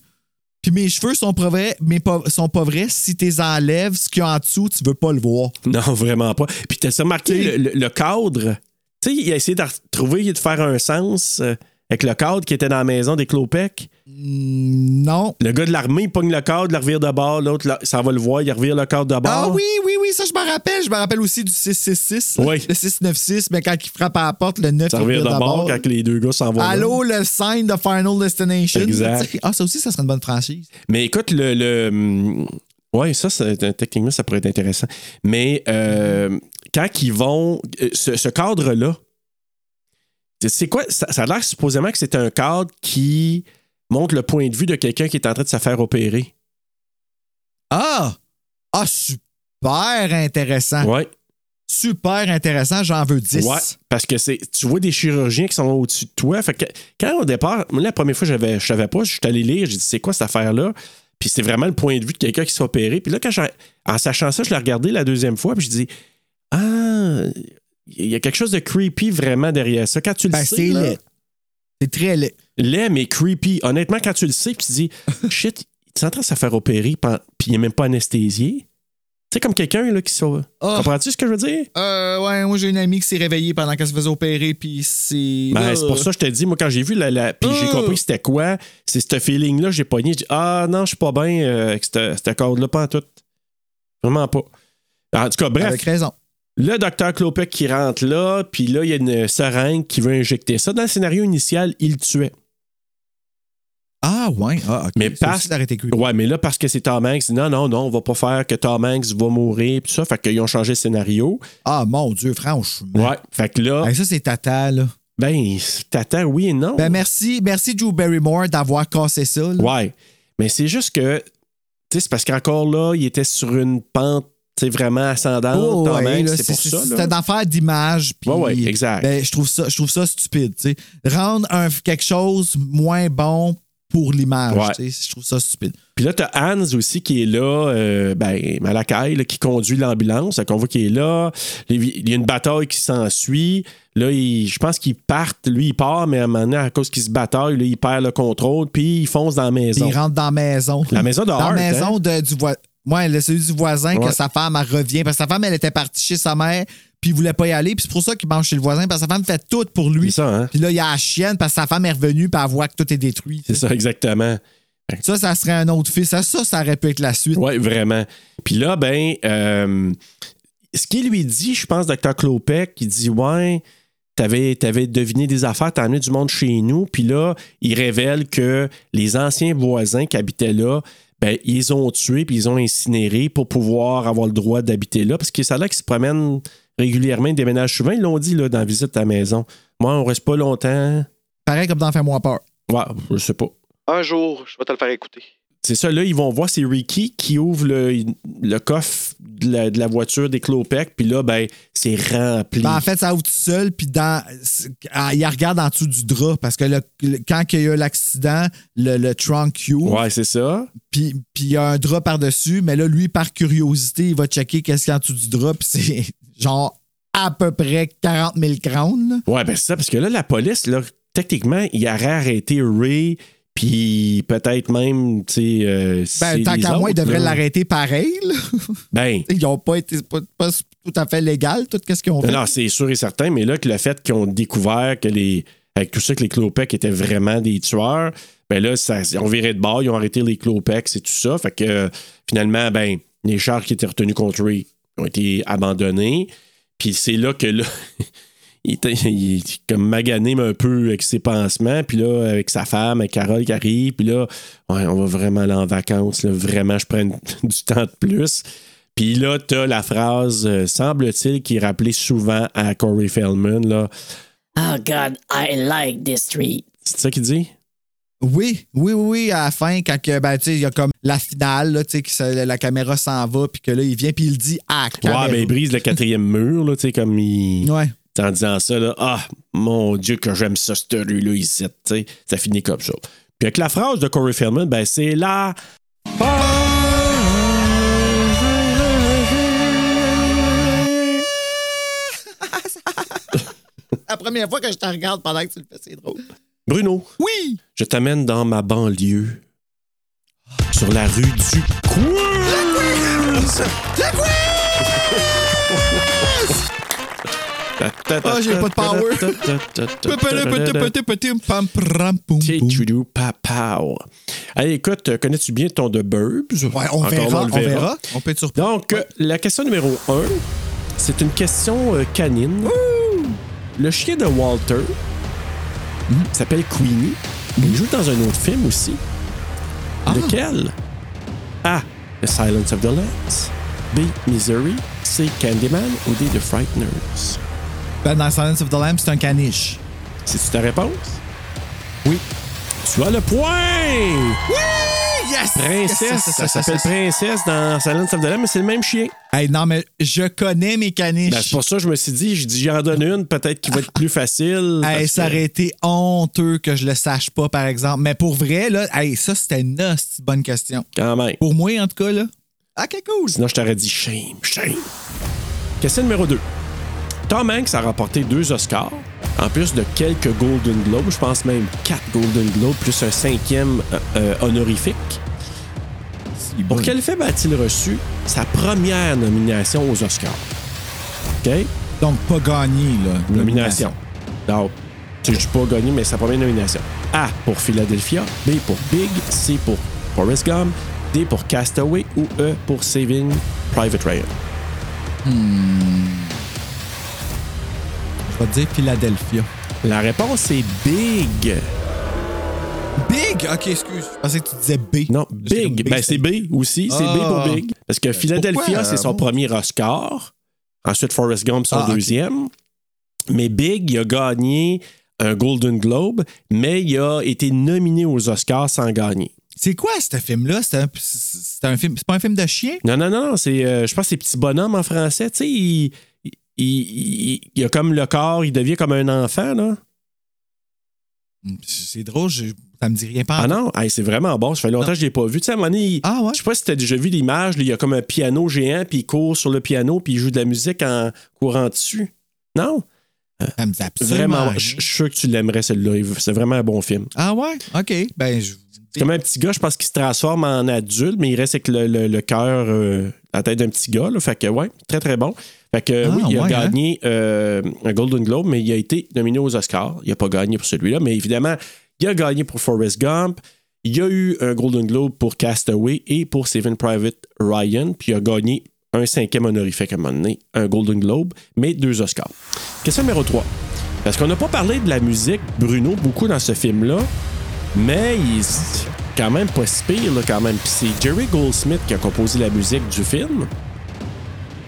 Puis mes cheveux sont pas vrais, mais pas, sont pas vrais. Si tu les enlèves, ce qu'il y a en dessous, tu veux pas le voir.
Non, vraiment pas. Puis t'as
Tu sais-
le, cadre? Tu sais, il a essayé de retrouver, de faire un sens euh, avec le cadre qui était dans la maison des Clopec.
Mm, Non.
Le gars de l'armée, il pogne le cadre, il le revire de bord. L'autre, ça va le voir, il revire le cadre de bord.
Ah oui, oui, oui, ça je me rappelle. Je me rappelle aussi du 666. là.
Oui.
Le 696, mais quand il frappe à la porte, le 9
Ça
il
revire
vire
de bord
d'abord.
quand les deux gars s'en vont. là.
Allô, le sign de Final Destination.
Exact.
Ah, ça aussi, ça serait une bonne franchise.
Mais écoute, le. le hum, ouais, ça, c'est- techniquement, ça pourrait être intéressant. Mais euh, quand ils vont. euh, Ce, ce cadre-là, c'est quoi? Ça, ça a l'air supposément que c'est un cadre qui montre le point de vue de quelqu'un qui est en train de se faire opérer.
Ah! Ah, super intéressant.
Ouais.
Super intéressant, j'en veux 10.
Ouais, parce que c'est, tu vois des chirurgiens qui sont au-dessus de toi. Fait que quand au départ, moi, la première fois, j'avais, je savais pas, je suis allé lire, j'ai dit c'est quoi cette affaire-là? Puis c'est vraiment le point de vue de quelqu'un qui s'est opéré. Puis là, quand en sachant ça, je l'ai regardé la deuxième fois, puis je dis Ah, il y a quelque chose de creepy vraiment derrière ça. Quand tu le
Ben,
sais,
c'est
là.
C'est très laid.
laid, mais creepy. Honnêtement, quand tu le sais, tu dis Shit, il est en train de se faire opérer, puis il n'est même pas anesthésié. Tu sais, comme quelqu'un là, qui soit.
Ah.
Comprends-tu ce que je veux dire?
Euh, ouais, moi, j'ai une amie qui s'est réveillée pendant qu'elle se faisait opérer, puis c'est.
Ben, c'est pour ça que je te dis, moi, quand j'ai vu la. la puis j'ai
Euh.
compris c'était quoi, c'est ce feeling-là, j'ai pogné. J'ai dit, ah non, je suis pas bien euh, avec ce ce code-là, pas en tout. Vraiment pas. En tout cas, bref,
Avec raison.
Le docteur Klopek qui rentre là, puis là, il y a une seringue qui veut injecter ça. Dans le scénario initial, il le tuait.
Ah, ouais. Ah, ok.
Mais parce-. Ouais, mais là, parce que c'est Tom Hanks, non, non, non, on va pas faire que Tom Hanks va mourir, puis ça. Fait qu'ils ont changé le scénario.
Ah, mon Dieu, franchement.
Ouais, fait que là,
Hey, ça, c'est tata, là.
ben, t'attends, oui et non.
Ben, merci, merci, Drew Barrymore, d'avoir cassé ça. là.
Ouais. Mais c'est juste que, tu sais, c'est parce qu'encore là, il était sur une pente, sais, vraiment ascendante.
Oh, ouais, là,
c'est pour ça.
C'est une affaire d'image.
Ouais, ouais, exact.
Ben, je, trouve ça, je trouve ça stupide. tu sais. Rendre un, quelque chose moins bon pour l'image.
Ouais.
Je trouve ça stupide.
Puis là, t'as Hans aussi qui est là, euh, ben, Malakai, là, qui conduit l'ambulance. Qu'on voit qu'il est là. Il y a une bataille qui s'ensuit. Là, il- je pense qu'ils partent. Lui, il part, mais à un moment donné, à cause qu'il se bataille, là, il perd le contrôle, puis il fonce dans la
Puis
maison.
il rentre dans la maison.
La maison de
Dans la maison
hein?
de- du voisin. Ouais, le- celui du voisin,
Ouais.
que sa femme, elle revient. Parce que sa femme, elle était partie chez sa mère, puis il voulait pas y aller. Puis c'est pour ça qu'il mange chez le voisin, parce que sa femme fait tout pour lui.
C'est ça, hein?
Puis là, il y a la chienne, parce que sa femme est revenue, puis elle voit que tout est détruit.
C'est ça, exactement.
Ça, ça serait un autre fils. Ça, ça, ça aurait pu être la suite.
Oui, vraiment. Puis là, ben, euh, ce qu'il lui dit, je pense, Dr. Klopek, il dit Ouais, t'avais avais deviné des affaires, t'as amené du monde chez nous. Puis là, il révèle que les anciens voisins qui habitaient là, ben, ils ont tué puis ils ont incinéré pour pouvoir avoir le droit d'habiter là. Parce que ça a l'air qu'ils se promènent régulièrement, ils déménagent souvent. Ils l'ont dit là, dans la visite à la maison. Moi, on reste pas longtemps.
Pareil comme dans Fais-moi peur.
Ouais, je sais pas.
Un jour, je vais te le faire écouter.
C'est ça, là, ils vont voir, c'est Ricky qui ouvre le, le coffre de la, de la voiture des Clopec, puis là, ben, c'est rempli.
Ben, en fait, ça ouvre tout seul, puis dans, il regarde en dessous du drap, parce que le- le- quand il y a eu l'accident, le, le trunk ouvre,
ouais, c'est ça.
puis puis il y a un drap par-dessus, mais là, lui, par curiosité, il va checker qu'est-ce qu'il y a en dessous du drap, puis c'est genre à peu près 40 000 crowns.
Ouais, ben c'est ça, parce que là, la police, là, techniquement, il aurait arrêté Ray, puis peut-être même, tu sais. euh,
Ben, tant qu'à moi, ils devraient l'arrêter pareil. là.
Ben,
Ils n'ont pas été pas, pas tout à fait légal, tout ce qu'ils ont fait.
non, c'est sûr et certain, mais là, que le fait qu'ils ont découvert que les. Avec tout ça, que les Clopec étaient vraiment des tueurs, ben là, ça, on virait de bord, ils ont arrêté les Clopec, c'est tout ça. Fait que euh, finalement, ben, les chars qui étaient retenus contre Ray ont été abandonnés. Puis c'est là que là. Il était il est comme magané mais un peu avec ses pansements. Puis là, avec sa femme, avec Carole qui arrive. Puis là, ouais, on va vraiment aller en vacances. là. Vraiment, je prends du temps de plus. Puis là, t'as la phrase, euh, semble-t-il, qui est rappelée souvent à Corey Feldman. Là.
Oh God, I like this street.
C'est ça qu'il dit?
Oui, oui, oui, oui, à la fin, quand que, ben, tu sais, il y a comme la finale, là, tu sais, que ça- la caméra s'en va, puis que là, il vient, puis il dit à la caméra.
Ouais, ben, il brise le quatrième mur, là, tu sais, comme il.
Ouais.
En disant ça, là, ah, mon Dieu, que j'aime ça, cette rue-là, ici, tu sais. Ça finit comme ça. Puis avec la phrase de Corey Feldman, ben, c'est là.
la première fois que je te regarde pendant que tu le fais, c'est drôle.
Bruno,
Oui!
je t'amène dans ma banlieue. Sur la rue du Queens.
Ah, j'ai pas de power.
Hey, écoute, connais-tu bien ton The Burbs?
Ouais, on
Encore
verra,
là,
on verra. On peut être surpris.
Donc, euh, la question numéro 1, c'est une question euh, canine. Le chien de Walter s'appelle Queenie. Il joue dans un autre film aussi. Lequel? A. The Silence of the Lambs. B. Misery. C. Candyman. Ou D. The Frighteners?
Ben, dans Silence of the Lambs, c'est un caniche.
C'est-tu ta réponse?
Oui.
Tu as le point!
Oui! Yes!
Princesse,
Yes, yes,
ça s'appelle. Princesse dans Silence of the Lambs, mais c'est le même chien.
Hey, non, mais je connais mes caniches.
Ben, c'est pour ça que je me suis dit, je dis, j'en donne une, peut-être qui va être plus facile.
Hey, ça
que-
aurait été honteux que je le sache pas, par exemple. Mais pour vrai, là, hey, ça, c'était une bonne question.
Quand même.
Pour moi, en tout cas, là. Ok, cool.
Sinon, je t'aurais dit shame, shame. Question numéro 2. Tom Hanks a remporté deux Oscars, en plus de quelques Golden Globes, je pense même quatre Golden Globes, plus un cinquième euh, euh, honorifique. Pour quel film a-t-il reçu sa première nomination aux Oscars? OK?
Donc, pas gagné, là.
Nomination. Donc, je dis pas gagné, mais sa première nomination. A pour Philadelphia, B pour Big, C pour Forrest Gump, D pour Castaway ou E pour Saving Private Ryan.
Je te dire Philadelphia?
La réponse est Big.
Big! Ok, excuse. Je pensais que tu disais B.
Non, Big.
Big,
Ben, c'est B aussi. C'est B
Ah.
pour Big. Parce que Philadelphia, c'est son premier Oscar. Ensuite, Forrest Gump, son
Ah,
deuxième. Mais Big, il a gagné un Golden Globe, mais il a été nominé aux Oscars sans gagner.
C'est quoi, ce film-là? C'est un, un film. C'est pas un film de chien?
Non, non, non, c'est, euh, je pense que c'est Petit Bonhomme en français. Tu sais, il, il, il- il a comme le corps, il devient comme un enfant, là.
C'est drôle, je- ça me dit rien pas.
Ah non, hey, c'est vraiment bon. Ça fait longtemps que je l'ai pas vu. Tu sais, à un moment donné, il-
Ah ouais?
je sais pas si tu as déjà vu l'image, là, il y a comme un piano géant, puis il court sur le piano, puis il joue de la musique en courant dessus. Non?
Ça me dit absolument
Vraiment, je je suis sûr que tu l'aimerais, celui-là. Il- C'est vraiment un bon film.
Ah ouais? OK. Ben, je...
C'est comme un petit gars, je pense qu'il se transforme en adulte, mais il reste avec le, le- le cœur, euh, la tête d'un petit gars. Là. Fait que, ouais, très, très bon. Fait que,
Ah,
oui, il a
ouais,
gagné euh, un Golden Globe, mais il a été nominé aux Oscars. Il n'a pas gagné pour celui-là, mais évidemment, il a gagné pour Forrest Gump. Il y a eu un Golden Globe pour Castaway et pour Saving Private Ryan, puis il a gagné un cinquième honorifique à un moment donné, un Golden Globe, mais deux Oscars. Question numéro 3. Parce qu'on n'a pas parlé de la musique, Bruno, beaucoup dans ce film-là, mais il est quand même pas si pire, là, quand même. Puis c'est Jerry Goldsmith qui a composé la musique du film.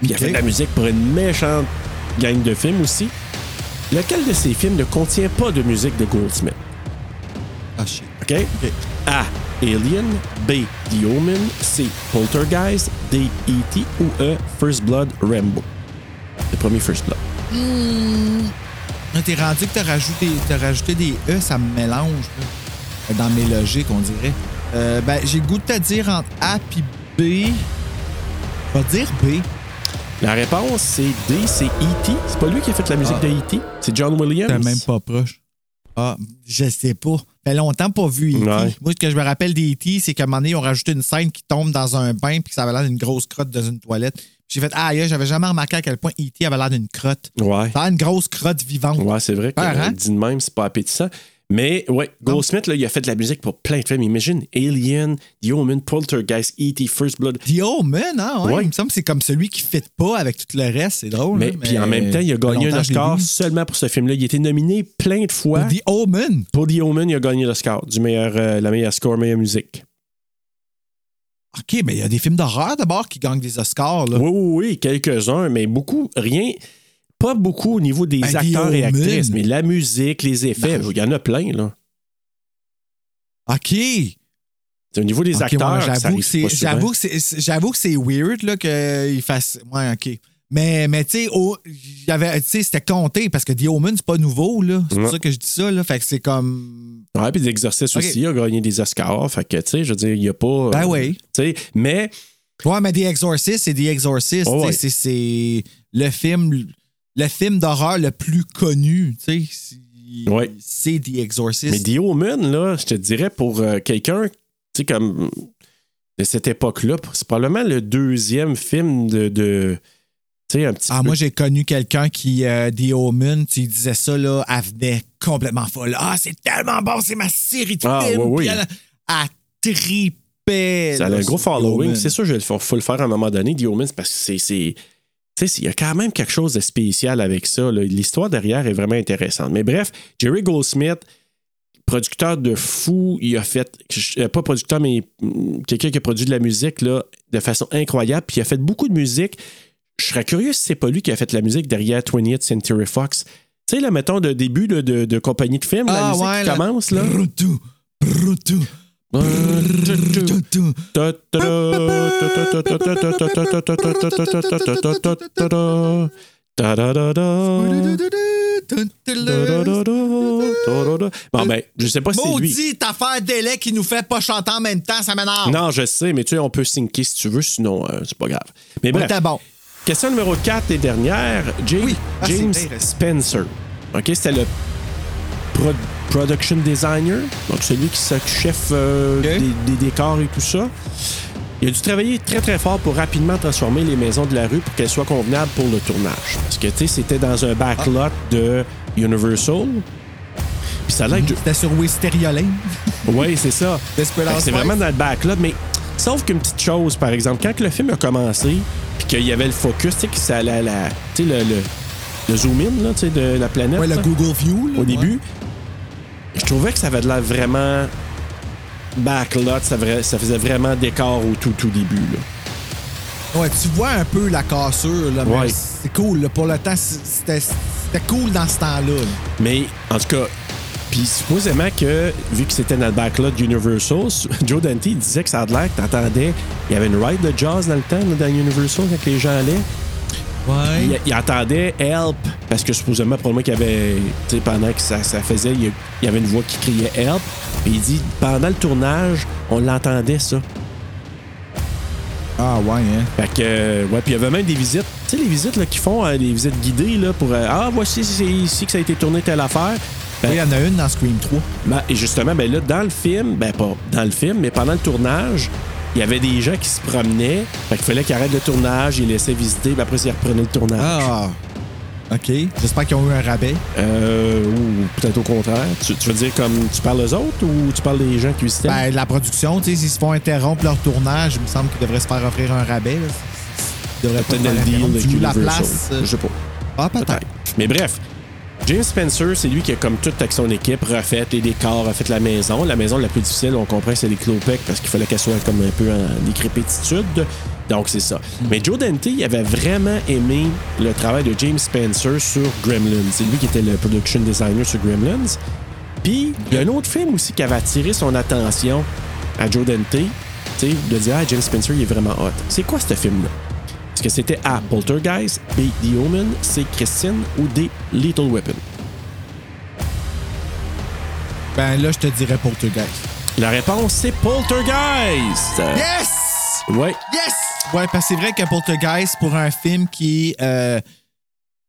Il a fait de la musique pour une méchante gang de films aussi. Lequel de ces films ne contient pas de musique de Goldsmith?
Ah, shit.
OK? A. Alien. B. The Omen. C. Poltergeist. D. E.T. ou E. First Blood Rambo. Le premier First Blood.
Là, T'es rendu que t'as rajouté, t'as rajouté des E, ça me mélange là, dans mes logiques, on dirait. Euh, ben, j'ai le goût de te dire entre A puis B. Je vais dire B.
La réponse, c'est D. C'est E.T. C'est pas lui qui a fait la musique
Ah.
de E.T. C'est John Williams?
T'es même pas proche. Ah, je sais pas. Fait longtemps pas vu E.T.
Ouais.
Moi, ce que je me rappelle d'E.T., c'est qu'à un moment donné, ils ont rajouté une scène qui tombe dans un bain puis que ça avait l'air d'une grosse crotte dans une toilette. J'ai fait, ah, yeah, j'avais jamais remarqué à quel point E.T. avait l'air d'une crotte.
Ouais.
Ça a d'une grosse crotte vivante.
Ouais, c'est vrai que
Peur, hein?
dit de même, c'est pas appétissant. Mais ouais, Goldsmith, là, il a fait de la musique pour plein de films. Imagine Alien, The Omen, Poltergeist, E.T., First Blood.
The Omen, hein, ouais.
Ouais.
Il me semble que c'est comme celui qui ne fit pas avec tout le reste. C'est drôle.
Mais, puis en même temps, il a gagné un Oscar seulement pour ce film-là. Il a été nominé plein de fois.
The Omen.
Pour The Omen, il a gagné l'Oscar du meilleur, euh, la meilleure score, meilleure musique.
OK, mais il y a des films d'horreur d'abord qui gagnent des Oscars. Là.
Oui, oui, oui, quelques-uns, mais beaucoup, rien, pas beaucoup au niveau des
Ben,
acteurs et actrices, mais la musique, les effets,
Ben,
il y en a plein, là.
OK.
C'est Au niveau des acteurs,
ouais, j'avoue, que c'est, j'avoue, que c'est, c'est- j'avoue que c'est weird là, qu'il fasse. Ouais, OK. Mais, mais tu sais, y sais, c'était compté parce que The Omen, c'est pas nouveau. Là. C'est
Ouais.
pour ça que je dis ça. Là. Fait que c'est comme.
Ouais, puis l'exercice
Ok.
aussi, il a gagné des Oscars. Fait que, tu sais, je veux dire, il n'y a pas.
Ben
euh,
oui.
Tu sais, mais
Ouais, mais The Exorcist, c'est The Exorcist.
Oh, ouais.
c'est le film le film d'horreur le plus connu, tu sais. c'est-
Ouais.
C'est The Exorcist.
Mais The Omen, là, je te dirais, pour euh, quelqu'un, tu sais, comme de cette époque-là, c'est probablement le deuxième film de. de tu sais, un petit
Ah,
peu.
moi, j'ai connu quelqu'un qui, euh, The Omen, tu disais ça, là, elle venait complètement folle. Ah, c'est tellement bon, c'est ma série de
Ah,
films.
oui, oui.
Elle, elle tripait.
Ça a un gros following. C'est sûr, il faut, faut le faire à un moment donné, The Omen, parce que c'est. Sais, il y a quand même quelque chose de spécial avec ça. L'histoire derrière est vraiment intéressante. Mais bref, Jerry Goldsmith, producteur de fou, il a fait, euh, pas producteur, mais mm, quelqu'un qui a produit de la musique là, de façon incroyable. Puis il a fait beaucoup de musique. Je serais curieux si c'est pas lui qui a fait la musique derrière 20th Century Fox. Tu sais, là, mettons, de début de, de compagnie de film, la
Ah,
musique
ouais,
qui commence, là. Bon, ben, je sais pas si c'est lui.
Maudite affaire délai qui nous fait pas chanter en même temps, ça m'énerve.
Non, je sais, mais tu sais, on peut syncer si tu veux, sinon, euh, c'est pas grave. Mais bref.
bon.
Question numéro 4 et dernière. James,
Ah,
James
vrai.
Spencer. OK, c'était le production designer, donc celui qui s'occupe euh, des, des décors et tout ça. Il a dû travailler très très fort pour rapidement transformer les maisons de la rue pour qu'elles soient convenables pour le tournage. Parce que tu sais, c'était dans un backlot de Universal. Puis ça a l'air que-
C'était sur Wisteria Lane.
oui, c'est ça. C'est vraiment dans le backlot, mais sauf qu'une petite chose, par exemple, quand que le film a commencé, puis qu'il y avait le focus, tu sais, que ça allait à la. Tu sais, le, le, le zoom in, là, tu sais, de la planète.
Ouais, le Google View. là,
Au
ouais.
début, je trouvais que ça avait de l'air vraiment backlot, ça, faisait vraiment décor au tout, tout début, là.
Ouais, tu vois un peu la cassure, là, mais
Ouais.
c'est cool. là. Pour le temps, c'était cool dans ce temps-là. là.
Mais en tout cas, puis supposément que, vu que c'était dans le backlot d'Universal, Joe Dante il disait que ça a l'air que t'entendais, il y avait une ride de jazz dans le temps, là, dans Universal, quand les gens allaient.
Ouais.
Il, il entendait Help, parce que supposément, pour moi, qu'il y avait, tu sais, pendant que ça, ça faisait, il y, a- il y avait une voix qui criait Help. Puis il dit, pendant le tournage, on l'entendait, ça.
Ah, ouais, hein.
Fait que, ouais, puis il y avait même des visites. Tu sais, les visites là, qui font, euh, des visites guidées, là, pour, euh, ah, voici, c'est ici que ça a été tourné telle affaire. Ben,
Oui, il y en a une dans Scream 3.
Ben, et justement, ben là, dans le film, ben pas dans le film, mais pendant le tournage, il y avait des gens qui se promenaient. Fait qu'il fallait qu'ils arrêtent le tournage, ils laissaient visiter, puis après, ils reprenaient le tournage.
Ah. OK. J'espère qu'ils ont eu un rabais.
Euh, ou peut-être au contraire. Tu, tu veux dire comme tu parles aux autres ou tu parles des gens qui visitaient?
Ben, la production, tu sais, s'ils se font interrompre leur tournage, il me semble qu'ils devraient se faire offrir un rabais. Là. Ils devraient
peut-être le deal
loues la place. euh,
Je sais pas.
Ah, peut-être.
Peut-être. Mais bref, James Spencer, c'est lui qui a, comme tout avec son équipe, refait les décors, refait la maison. La maison la plus difficile, on comprend, c'est les Clopec parce qu'il fallait qu'elle soit comme un peu en décrépitude. Donc, c'est ça. Mais Joe Dante, avait vraiment aimé le travail de James Spencer sur Gremlins. C'est lui qui était le production designer sur Gremlins. Puis, il un autre film aussi qui avait attiré son attention à Joe Dante. De dire, ah, James Spencer, il est vraiment hot. C'est quoi ce film-là? Est-ce que c'était A. Poltergeist, B. The Omen, C. Christine ou D. Little Weapon?
Ben, là, je te dirais Poltergeist.
La réponse, c'est Poltergeist!
Yes!
Ouais.
Yes! Ouais, parce que c'est vrai que Poltergeist, pour un film qui euh,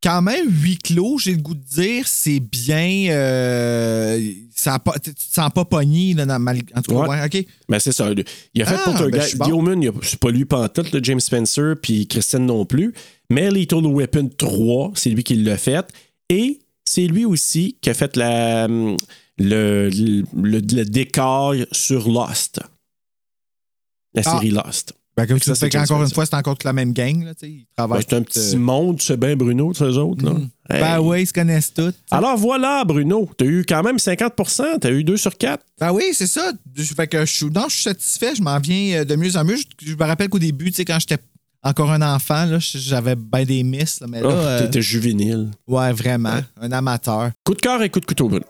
quand même huis clos, j'ai le goût de dire, c'est bien. euh, ça a pas, tu te sens pas pogné, là, dans, mal- en tout cas,
Ouais.
ouais, OK.
Ben, c'est ça. Il a fait
Ah, ben, je
Poltergeist.
suis
The
bon.
C'est pas lui pantoute, le James Spencer, puis Christine non plus. Mais Little Weapon 3, c'est lui qui l'a fait. Et c'est lui aussi qui a fait la, hum, le, le, le- le décor sur Lost. La
Ah.
série Lost.
Ben, comme
Ça,
tu
James
qu'encore une fois, c'est encore toute la même gang. Là, tu sais, ils travaillent
Ouais, c'est un
tous,
petit
euh,
monde, tu sais bien, Bruno, de ces autres. Là. Hey.
Ben oui, ils se connaissent tous.
Alors voilà, Bruno, t'as eu quand même 50% t'as eu 2 sur 4.
Ben oui, c'est ça. Fait que je, suis- non, je suis satisfait. Je m'en viens euh, de mieux en mieux. Je, je me rappelle qu'au début, tu sais, quand j'étais encore un enfant, là, j'avais bien des misses. là, mais là,
Oh,
euh,
T'étais juvénile.
ouais, vraiment. Un amateur.
Coup de cœur et coup de couteau, Bruno.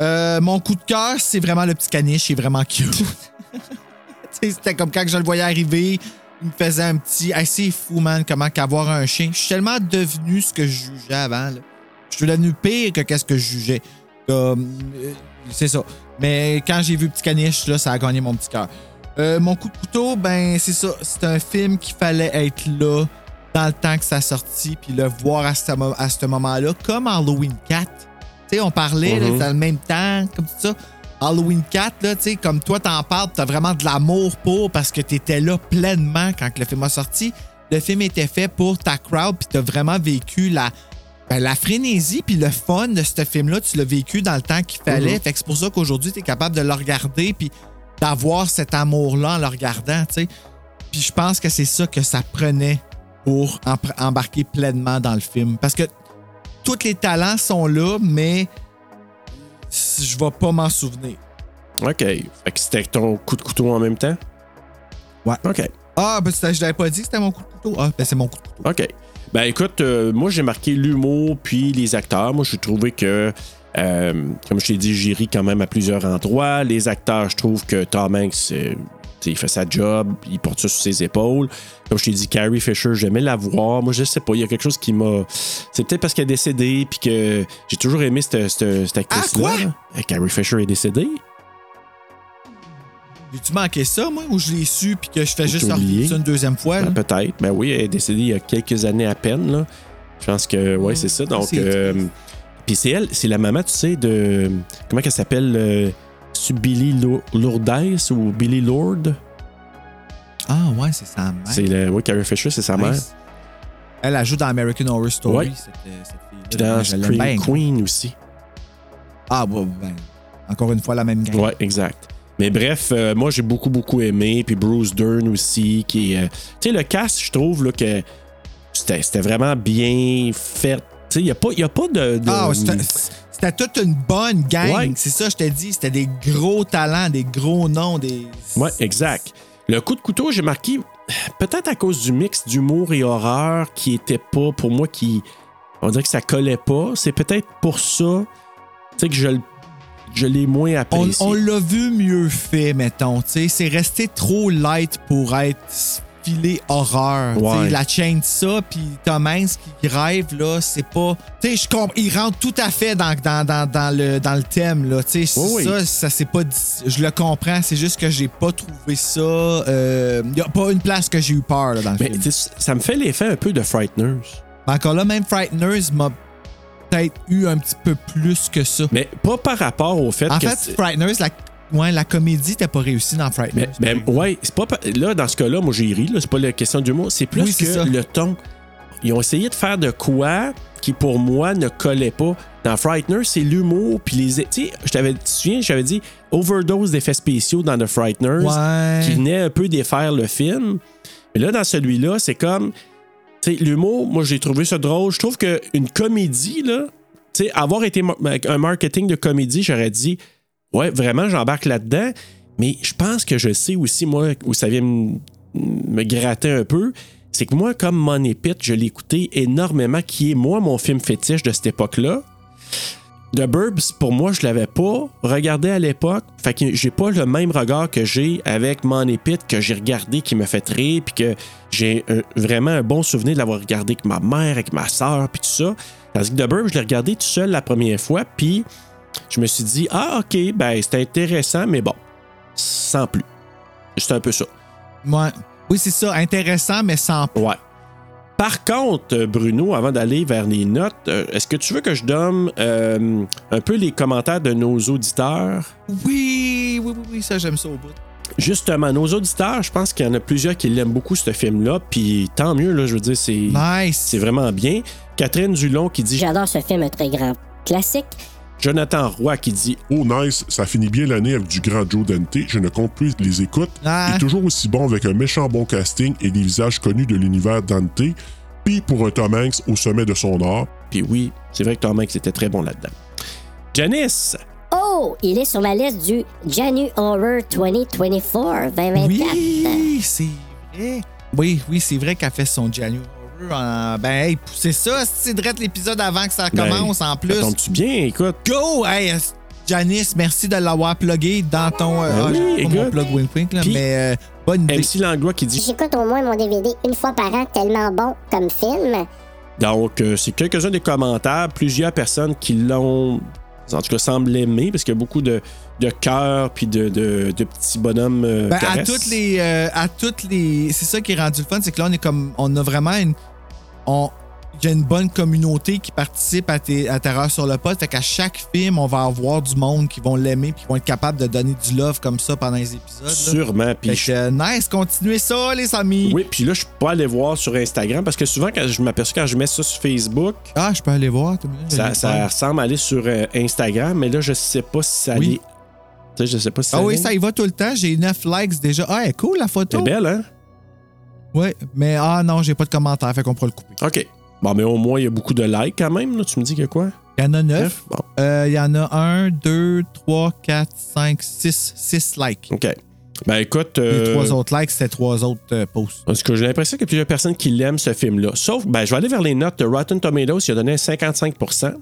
Euh, mon coup de cœur, c'est vraiment le petit caniche. Il est vraiment cute. C'était comme quand je le voyais arriver, il me faisait un petit. Hey, c'est fou, man, comment qu'avoir un chien. Je suis tellement devenu ce que je jugeais avant. là. Je suis devenu pire que qu'est-ce que je jugeais. Comme, euh, c'est ça. Mais quand j'ai vu Petit Caniche, là, ça a gagné mon petit cœur. Euh, mon coup de couteau, ben, c'est ça. C'est un film qui fallait être là dans le temps que ça sorti, puis le voir à ce, à ce moment-là, comme Halloween 4. Tu sais, on parlait, là,
Mhm.
dans le même temps, comme ça. Halloween 4, là, tu sais, comme toi, t'en parles, t'as vraiment de l'amour pour parce que t'étais là pleinement quand le film a sorti. Le film était fait pour ta crowd, puis t'as vraiment vécu la, ben, la frénésie puis le fun de ce film-là. Tu l'as vécu dans le temps qu'il fallait.
Mhm.
Fait que c'est pour ça qu'aujourd'hui, t'es capable de le regarder puis d'avoir cet amour-là en le regardant, tu sais. Puis je pense que c'est ça que ça prenait pour embarquer pleinement dans le film. Parce que tous les talents sont là, mais je vais pas m'en souvenir.
OK. Fait que c'était ton coup de couteau en même temps?
Ouais.
OK.
Ah, ben je t'avais pas dit que c'était mon coup de couteau. Ah, ben c'est mon coup de couteau.
OK. Ben écoute, euh, moi j'ai marqué l'humour puis les acteurs. Moi j'ai trouvé que, euh, comme je t'ai dit, j'ai ri quand même à plusieurs endroits. Les acteurs, je trouve que Tom Hanks, euh, il fait sa job, il porte ça sur ses épaules. Comme je t'ai dit, Carrie Fisher, j'aimais la voir. Moi je sais pas, il y a quelque chose qui m'a. C'est peut-être parce qu'elle est décédée puis que j'ai toujours aimé cette, cette, cette actrice-là.
quoi?
là. Euh, Carrie Fisher est décédée.
J'ai-tu manqué ça, moi, ou je l'ai su puis que je fais juste
oublié?
ça une deuxième fois?
Ben, peut-être. Ben oui, elle est décédée il y a quelques années à peine. Là. Je pense que, ouais, c'est ça. Donc,
c'est
euh, puis c'est elle, c'est la maman, tu sais, de. Comment qu'elle s'appelle euh, c'est Billy Lour- Lourdes ou Billy Lord?
Ah, ouais, c'est sa mère.
C'est le, oui, Carrie Fisher, c'est sa mère.
Elle, elle joue dans American Horror Story,
Ouais.
cette, cette
Puis dans Scream. Queen aussi.
Ah, ouais, ben, encore une fois, la même gang.
Ouais, exact. Mais bref, euh, moi j'ai beaucoup beaucoup aimé, puis Bruce Dern aussi, qui est, euh, tu sais le cast, je trouve là que c'était c'était vraiment bien fait. Tu sais, il y a pas, y a pas de, de-
Ah, c'était c'était toute une bonne gang.
Ouais.
C'est ça, je te dis. C'était des gros talents, des gros noms, des.
Ouais, exact. Le coup de couteau, j'ai marqué peut-être à cause du mix d'humour et horreur qui était pas pour moi qui on dirait que ça collait pas. C'est peut-être pour ça, tu sais que je le- je l'ai moins
On,
apprécié.
on l'a vu mieux fait, mettons. tu sais. C'est resté trop light pour être filé horreur.
Ouais.
La chaîne ça, puis Tom Hanks qui rêve, là, c'est pas. Tu sais, je comprends. Il rentre tout à fait dans, dans, dans, dans le, dans le thème, là. Tu sais,
Oui,
ça, ça c'est pas. Je le comprends. C'est juste que j'ai pas trouvé ça. Il y a pas une place que j'ai eu peur, là, dans le
Mais
film.
ça me fait l'effet un peu de Frighteners.
Mais encore là, même Frighteners m'a peut-être eu un petit peu plus que ça.
Mais pas par rapport au fait
En
que.
fait,
c'est-
Frighteners, la, ouais, la comédie n'était pas réussie dans Frighteners.
Mais, ben, ouais, c'est pas. pa- Là, dans ce cas-là, moi, j'ai ri. C'est pas la question du mot. C'est plus
Oui,
que le ton. Ils ont essayé de faire de quoi qui, pour moi, ne collait pas. Dans Frightener, c'est l'humour, puis les. Tu sais, je t'avais. Tu te souviens, j'avais dit overdose d'effets spéciaux dans The Frighteners
Ouais.
qui venait un peu défaire le film. Mais là, dans celui-là, c'est comme. Tu sais, l'humour, moi, j'ai trouvé ça drôle. Je trouve qu'une comédie, là. Tu sais, avoir été un marketing de comédie, j'aurais dit, ouais, vraiment, j'embarque là-dedans. Mais je pense que je sais aussi, moi, où ça vient me, gratter un peu. C'est que moi, comme Money Pit, je l'ai écouté énormément, qui est, moi, mon film fétiche de cette époque-là. The Burbs, pour moi, je l'avais pas regardé à l'époque. Fait que j'ai pas le même regard que j'ai avec Money Pit que j'ai regardé qui me fait rire puis que j'ai vraiment un bon souvenir de l'avoir regardé avec ma mère, avec ma soeur puis tout ça. Tandis que The Burbs, je l'ai regardé tout seul la première fois puis je me suis dit ah OK, ben c'est intéressant mais bon, sans plus. C'est un peu ça.
Ouais. Oui, c'est ça. Intéressant, mais sans.
Ouais. Par contre, euh, Bruno, avant d'aller vers les notes, euh, est-ce que tu veux que je donne euh, un peu les commentaires de nos auditeurs?
Oui, oui, oui, oui, ça, j'aime ça au bout.
Justement, nos auditeurs, je pense qu'il y en a plusieurs qui l'aiment beaucoup, ce film-là. Puis tant mieux, là, je veux dire, c'est
Nice.
c'est vraiment bien. Catherine Dulon qui dit
J'adore ce film, un très grand classique.
Jonathan Roy qui dit
Oh nice, ça finit bien l'année avec du grand Joe Dante, je ne compte plus les écoutes.
Ah.
Il est toujours aussi bon avec un méchant bon casting et des visages connus de l'univers Dante. Puis pour un Tom Hanks au sommet de son art.
Puis oui, c'est vrai que Tom Hanks était très bon là-dedans. Janice,
Oh, il est sur ma liste du Janu Horror 2024, 2024.
Oui, c'est vrai. Oui, oui, c'est vrai qu'elle fait son January En- Ben, hey, c'est ça, c'est direct l'épisode avant que ça
Ben,
commence en plus.
tombe-tu bien? Écoute,
Go! Hey, Janice, merci de l'avoir plugué dans ton. euh,
Ben oui,
mon plug wink wink, là, mais euh, bonne idée.
MC Langlois qui dit
J'écoute au moins mon DVD une fois par an, tellement bon comme film.
Donc, euh, c'est quelques-uns des commentaires, plusieurs personnes qui l'ont, en tout cas, semblent l'aimer, parce qu'il y a beaucoup de, de cœurs puis de, de- de petits bonhommes euh,
Ben, à toutes les. euh, à toutes les. C'est ça qui est rendu le fun, c'est que là, on est comme. On a vraiment une, on. Il y a une bonne communauté qui participe à, tes, à Terreur sur le pod. Fait qu'à chaque film, on va avoir du monde qui vont l'aimer puis qui vont être capables de donner du love comme ça pendant les épisodes. là.
Sûrement. Puis
Fait
je-
que, euh, nice, continuez ça, les amis.
Oui, puis là, je peux pas aller voir sur Instagram parce que souvent, quand je m'aperçois quand je mets ça sur Facebook,
Ah, je peux aller voir.
ça, ça ressemble à aller sur euh, Instagram, mais là, je sais pas si ça
Oui.
allait. Sais, je sais pas si
Ah
ça
oui,
allait.
ça y va tout le temps. J'ai 9 likes déjà. Ah, elle est cool la photo.
C'est belle, hein?
Oui, mais ah non, j'ai pas de commentaire, fait qu'on pourra le couper.
OK. Bon, mais au moins, il y a beaucoup de likes quand même. Là. Tu me dis qu'il y a quoi?
Il y en a 9.
Neuf? Bon,
Il y en a 1, 2, 3, 4, 5, 6. 6 likes.
OK. Ben écoute.
Les
euh,
trois autres likes, c'était trois autres euh, posts.
Parce que j'ai l'impression qu'il y a plusieurs personnes qui l'aiment, ce film-là. Sauf, ben, je vais aller vers les notes de Rotten Tomatoes, il a donné un 55%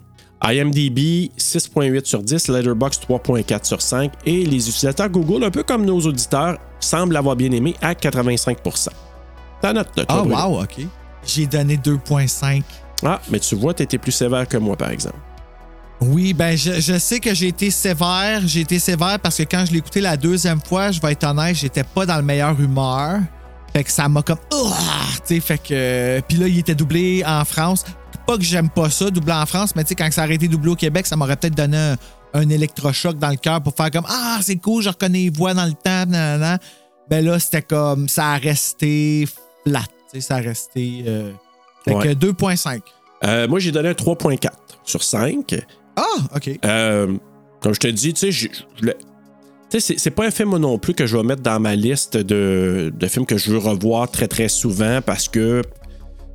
IMDb, 6.8 sur 10, Letterboxd 3.4 sur 5, et les utilisateurs Google, un peu comme nos auditeurs, semblent l'avoir bien aimé à 85 Ta note, toi,
Ah,
Bruno.
wow, OK. J'ai donné 2,5.
Ah, mais tu vois, tu été plus sévère que moi, par exemple.
Oui, ben je, je sais que j'ai été sévère. J'ai été sévère parce que quand je l'ai écouté la deuxième fois, je vais être honnête, j'étais pas dans le meilleur humeur. Fait que ça m'a comme. Tu sais, fait que. Puis là, il était doublé en France. Pas que j'aime pas ça, doublé en France, mais tu sais, quand ça aurait été doublé au Québec, ça m'aurait peut-être donné un, un électrochoc dans le cœur pour faire comme Ah, c'est cool, je reconnais les voix dans le temps, nanana. Ben là, c'était comme. Ça a resté sais, ça a resté. euh, fait
Ouais.
que 2,5.
Euh, moi, j'ai donné un 3.4 sur 5.
Ah, OK.
Euh, comme je te dis, tu sais, c'est- pas un film moi non plus que je vais mettre dans ma liste de, de films que je veux revoir très très souvent parce que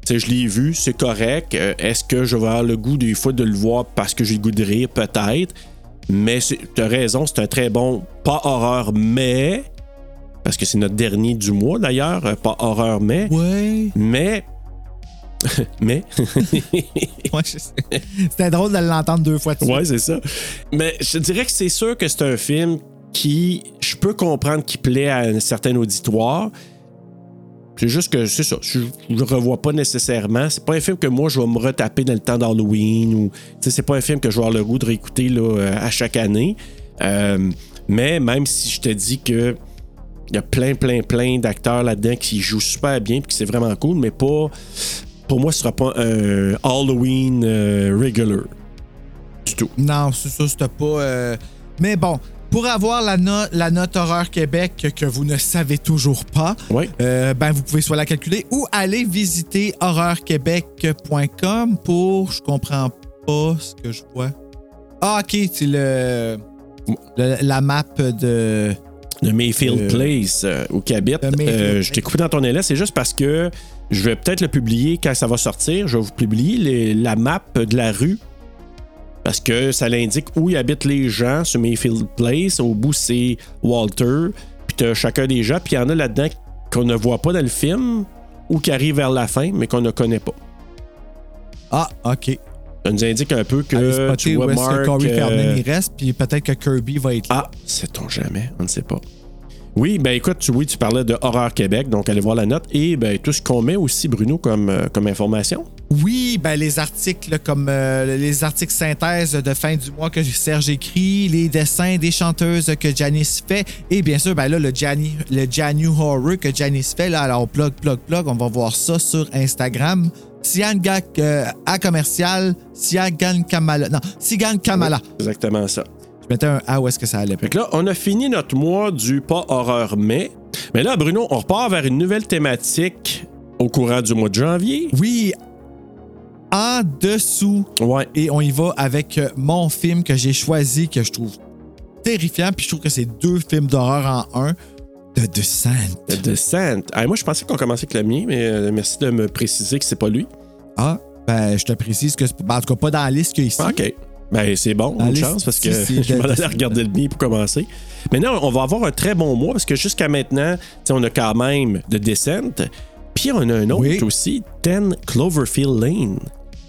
tu sais, je l'ai vu, c'est correct. Euh, Est-ce que je vais avoir le goût des fois de le voir parce que j'ai le goût de rire? Peut-être. Mais tu as raison, c'est un très bon, pas horreur, mais. Parce que c'est notre dernier du mois d'ailleurs, euh, pas horreur, mais.
Ouais.
Mais. mais.
Ouais. C'était drôle de l'entendre deux fois de suite.
Ouais, c'est ça. Mais je dirais que c'est sûr que c'est un film qui, je peux comprendre qu'il plaît à un certain auditoire. C'est juste que c'est ça. Je ne le revois pas nécessairement. C'est pas un film que moi je vais me retaper dans le temps d'Halloween ou c'est pas un film que je vais avoir le goût de réécouter là, à chaque année. Euh, mais même si je te dis que il y a plein, plein, plein d'acteurs là-dedans qui jouent super bien et que c'est vraiment cool, mais pas. Pour moi, ce sera pas un Halloween euh, regular. Du tout.
Non, c'est ça, c'était pas. euh, Mais bon, pour avoir la, no- la note Horreur Québec que, vous ne savez toujours pas, euh, ben vous pouvez soit la calculer ou aller visiter horreurquebec.com pour. Je comprends pas ce que je vois. Ah, ok, c'est le, le- la map de.
De Mayfield
Euh,
Place euh, où qu'il habite.
de Mayfield
Euh, je t'ai coupé dans ton élan, c'est juste parce que je vais peut-être le publier quand ça va sortir. Je vais vous publier les- la map de la rue. Parce que ça l'indique où y habitent les gens sur Mayfield Place. Au bout, c'est Walter. Puis t'as chacun des gens. Puis il y en a là-dedans qu'on ne voit pas dans le film ou qui arrivent vers la fin, mais qu'on ne connaît pas.
Ah, ok.
Ça nous indique un peu que tu
où
vois
que. Corey
euh,
il reste, puis peut-être que Kirby va être là.
Ah, sait-on jamais, on ne sait pas. Oui, ben écoute, tu, oui, tu parlais de Horreur Québec, donc allez voir la note. Et ben tout ce qu'on met aussi, Bruno, comme, euh, comme information.
Oui, ben les articles comme euh, les articles synthèse de fin du mois que Serge écrit, les dessins des chanteuses que Janice fait, et bien sûr, ben là, le Jani, le Janu Horror que Janice fait, là, alors plug, plug, plug, on va voir ça sur Instagram. Sian Gak euh, à commercial, Siagan Kamala. Non, Sigan Kamala.
Exactement ça.
Je mettais un A où est-ce que ça allait.
Fait que là, on a fini notre mois du pas horreur mai. Mais là, Bruno, on repart vers une nouvelle thématique au courant du mois de janvier.
Oui, en dessous.
Ouais.
Et on y va avec euh, mon film que j'ai choisi, que je trouve terrifiant, puis je trouve que c'est deux films d'horreur en un. The Descent.
The Descent. Ah, moi, je pensais qu'on commençait avec le mien, mais euh, merci de me préciser que c'est pas lui.
Ah, ben, je te précise que c'est ben, en tout cas pas dans la liste qu'il y a ici.
OK. Ben, c'est bon,
liste
chance, parce que je m'en allais regarder le mien pour commencer. Maintenant, on va avoir un très bon mois, parce que jusqu'à maintenant, tu sais, on a quand même The Descent, puis on a un autre
Oui.
aussi, 10 Cloverfield Lane.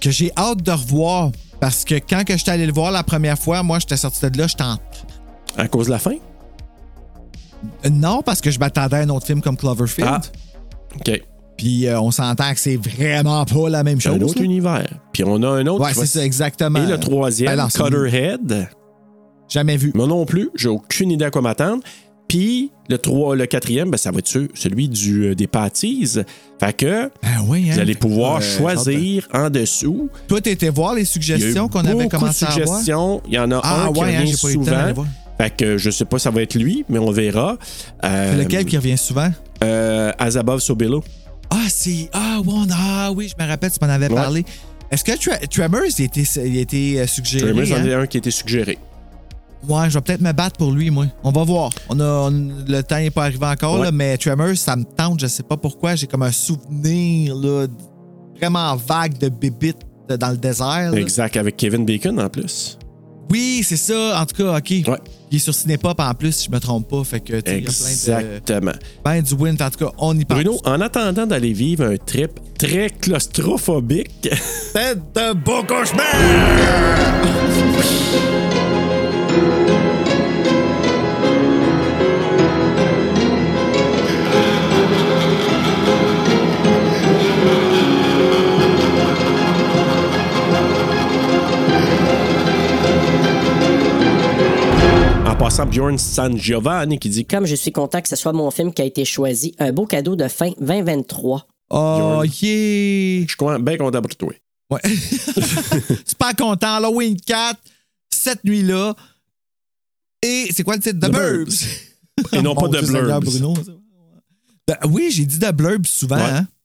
Que j'ai hâte de revoir. Parce que quand que j'étais allé le voir la première fois, moi, j'étais sorti de là, j'étais en.
À cause de la fin?
Non, parce que je m'attendais à un autre film comme Cloverfield.
Ah. OK.
Puis euh, on s'entend que c'est vraiment pas la même
C'est
chose.
un autre
là.
univers. Puis on a un autre.
Ouais,
qui
c'est ça, exactement.
Et le troisième,
Ben
Cutterhead.
Jamais vu.
Moi non plus, j'ai aucune idée à quoi m'attendre. Puis le, trois- le quatrième, ben, ça va être ce- celui du, euh, des pâtisses. Fait que
oui, hein?
vous allez pouvoir
Euh,
choisir en dessous.
Toi, t'étais voir les suggestions qu'on avait commencé à avoir?
Il y en a
Ah
un qui
ouais, hein,
revient souvent. Fait que je sais pas, ça va être lui, mais on verra. Euh,
lequel qui revient souvent?
euh, As Above, So Below.
Ah, c'est. Ah, ah oui, je me rappelle, tu m'en avais
Ouais.
parlé. Est-ce que Tra- Tremors, il a été, il été euh, suggéré?
Tremors, c'en
hein?
est un qui a été suggéré.
Ouais, je vais peut-être me battre pour lui, moi. On va voir. On a, on- le temps n'est pas arrivé encore,
Ouais.
là, mais Tremors, ça me tente. Je sais pas pourquoi. J'ai comme un souvenir là, vraiment vague de bébites dans le désert. là.
Exact, avec Kevin Bacon en plus.
Oui, c'est ça. En tout cas, OK.
Ouais.
Il est sur Cinépop en plus, si je me trompe pas. Fait que, tu sais, il y a plein de.
Exactement.
Ben du win. En tout cas, on y pense.
Bruno, en attendant d'aller vivre un trip très claustrophobique,
tête de beau cauchemar!
passant Bjorn San Giovanni qui dit
Comme je suis content que ce soit mon film qui a été choisi, un beau cadeau de fin 2023.
Oh, yeah!
Je suis bien content pour toi.
Ouais. Super content. Halloween 4, cette nuit-là. Et c'est quoi le titre? The,
The
Burbs.
Burbs. Et non pas The
Dieu Seigneur,
Blurbs.
Bruno. Ben, oui, j'ai dit The Blurbs souvent.
Ouais.
hein.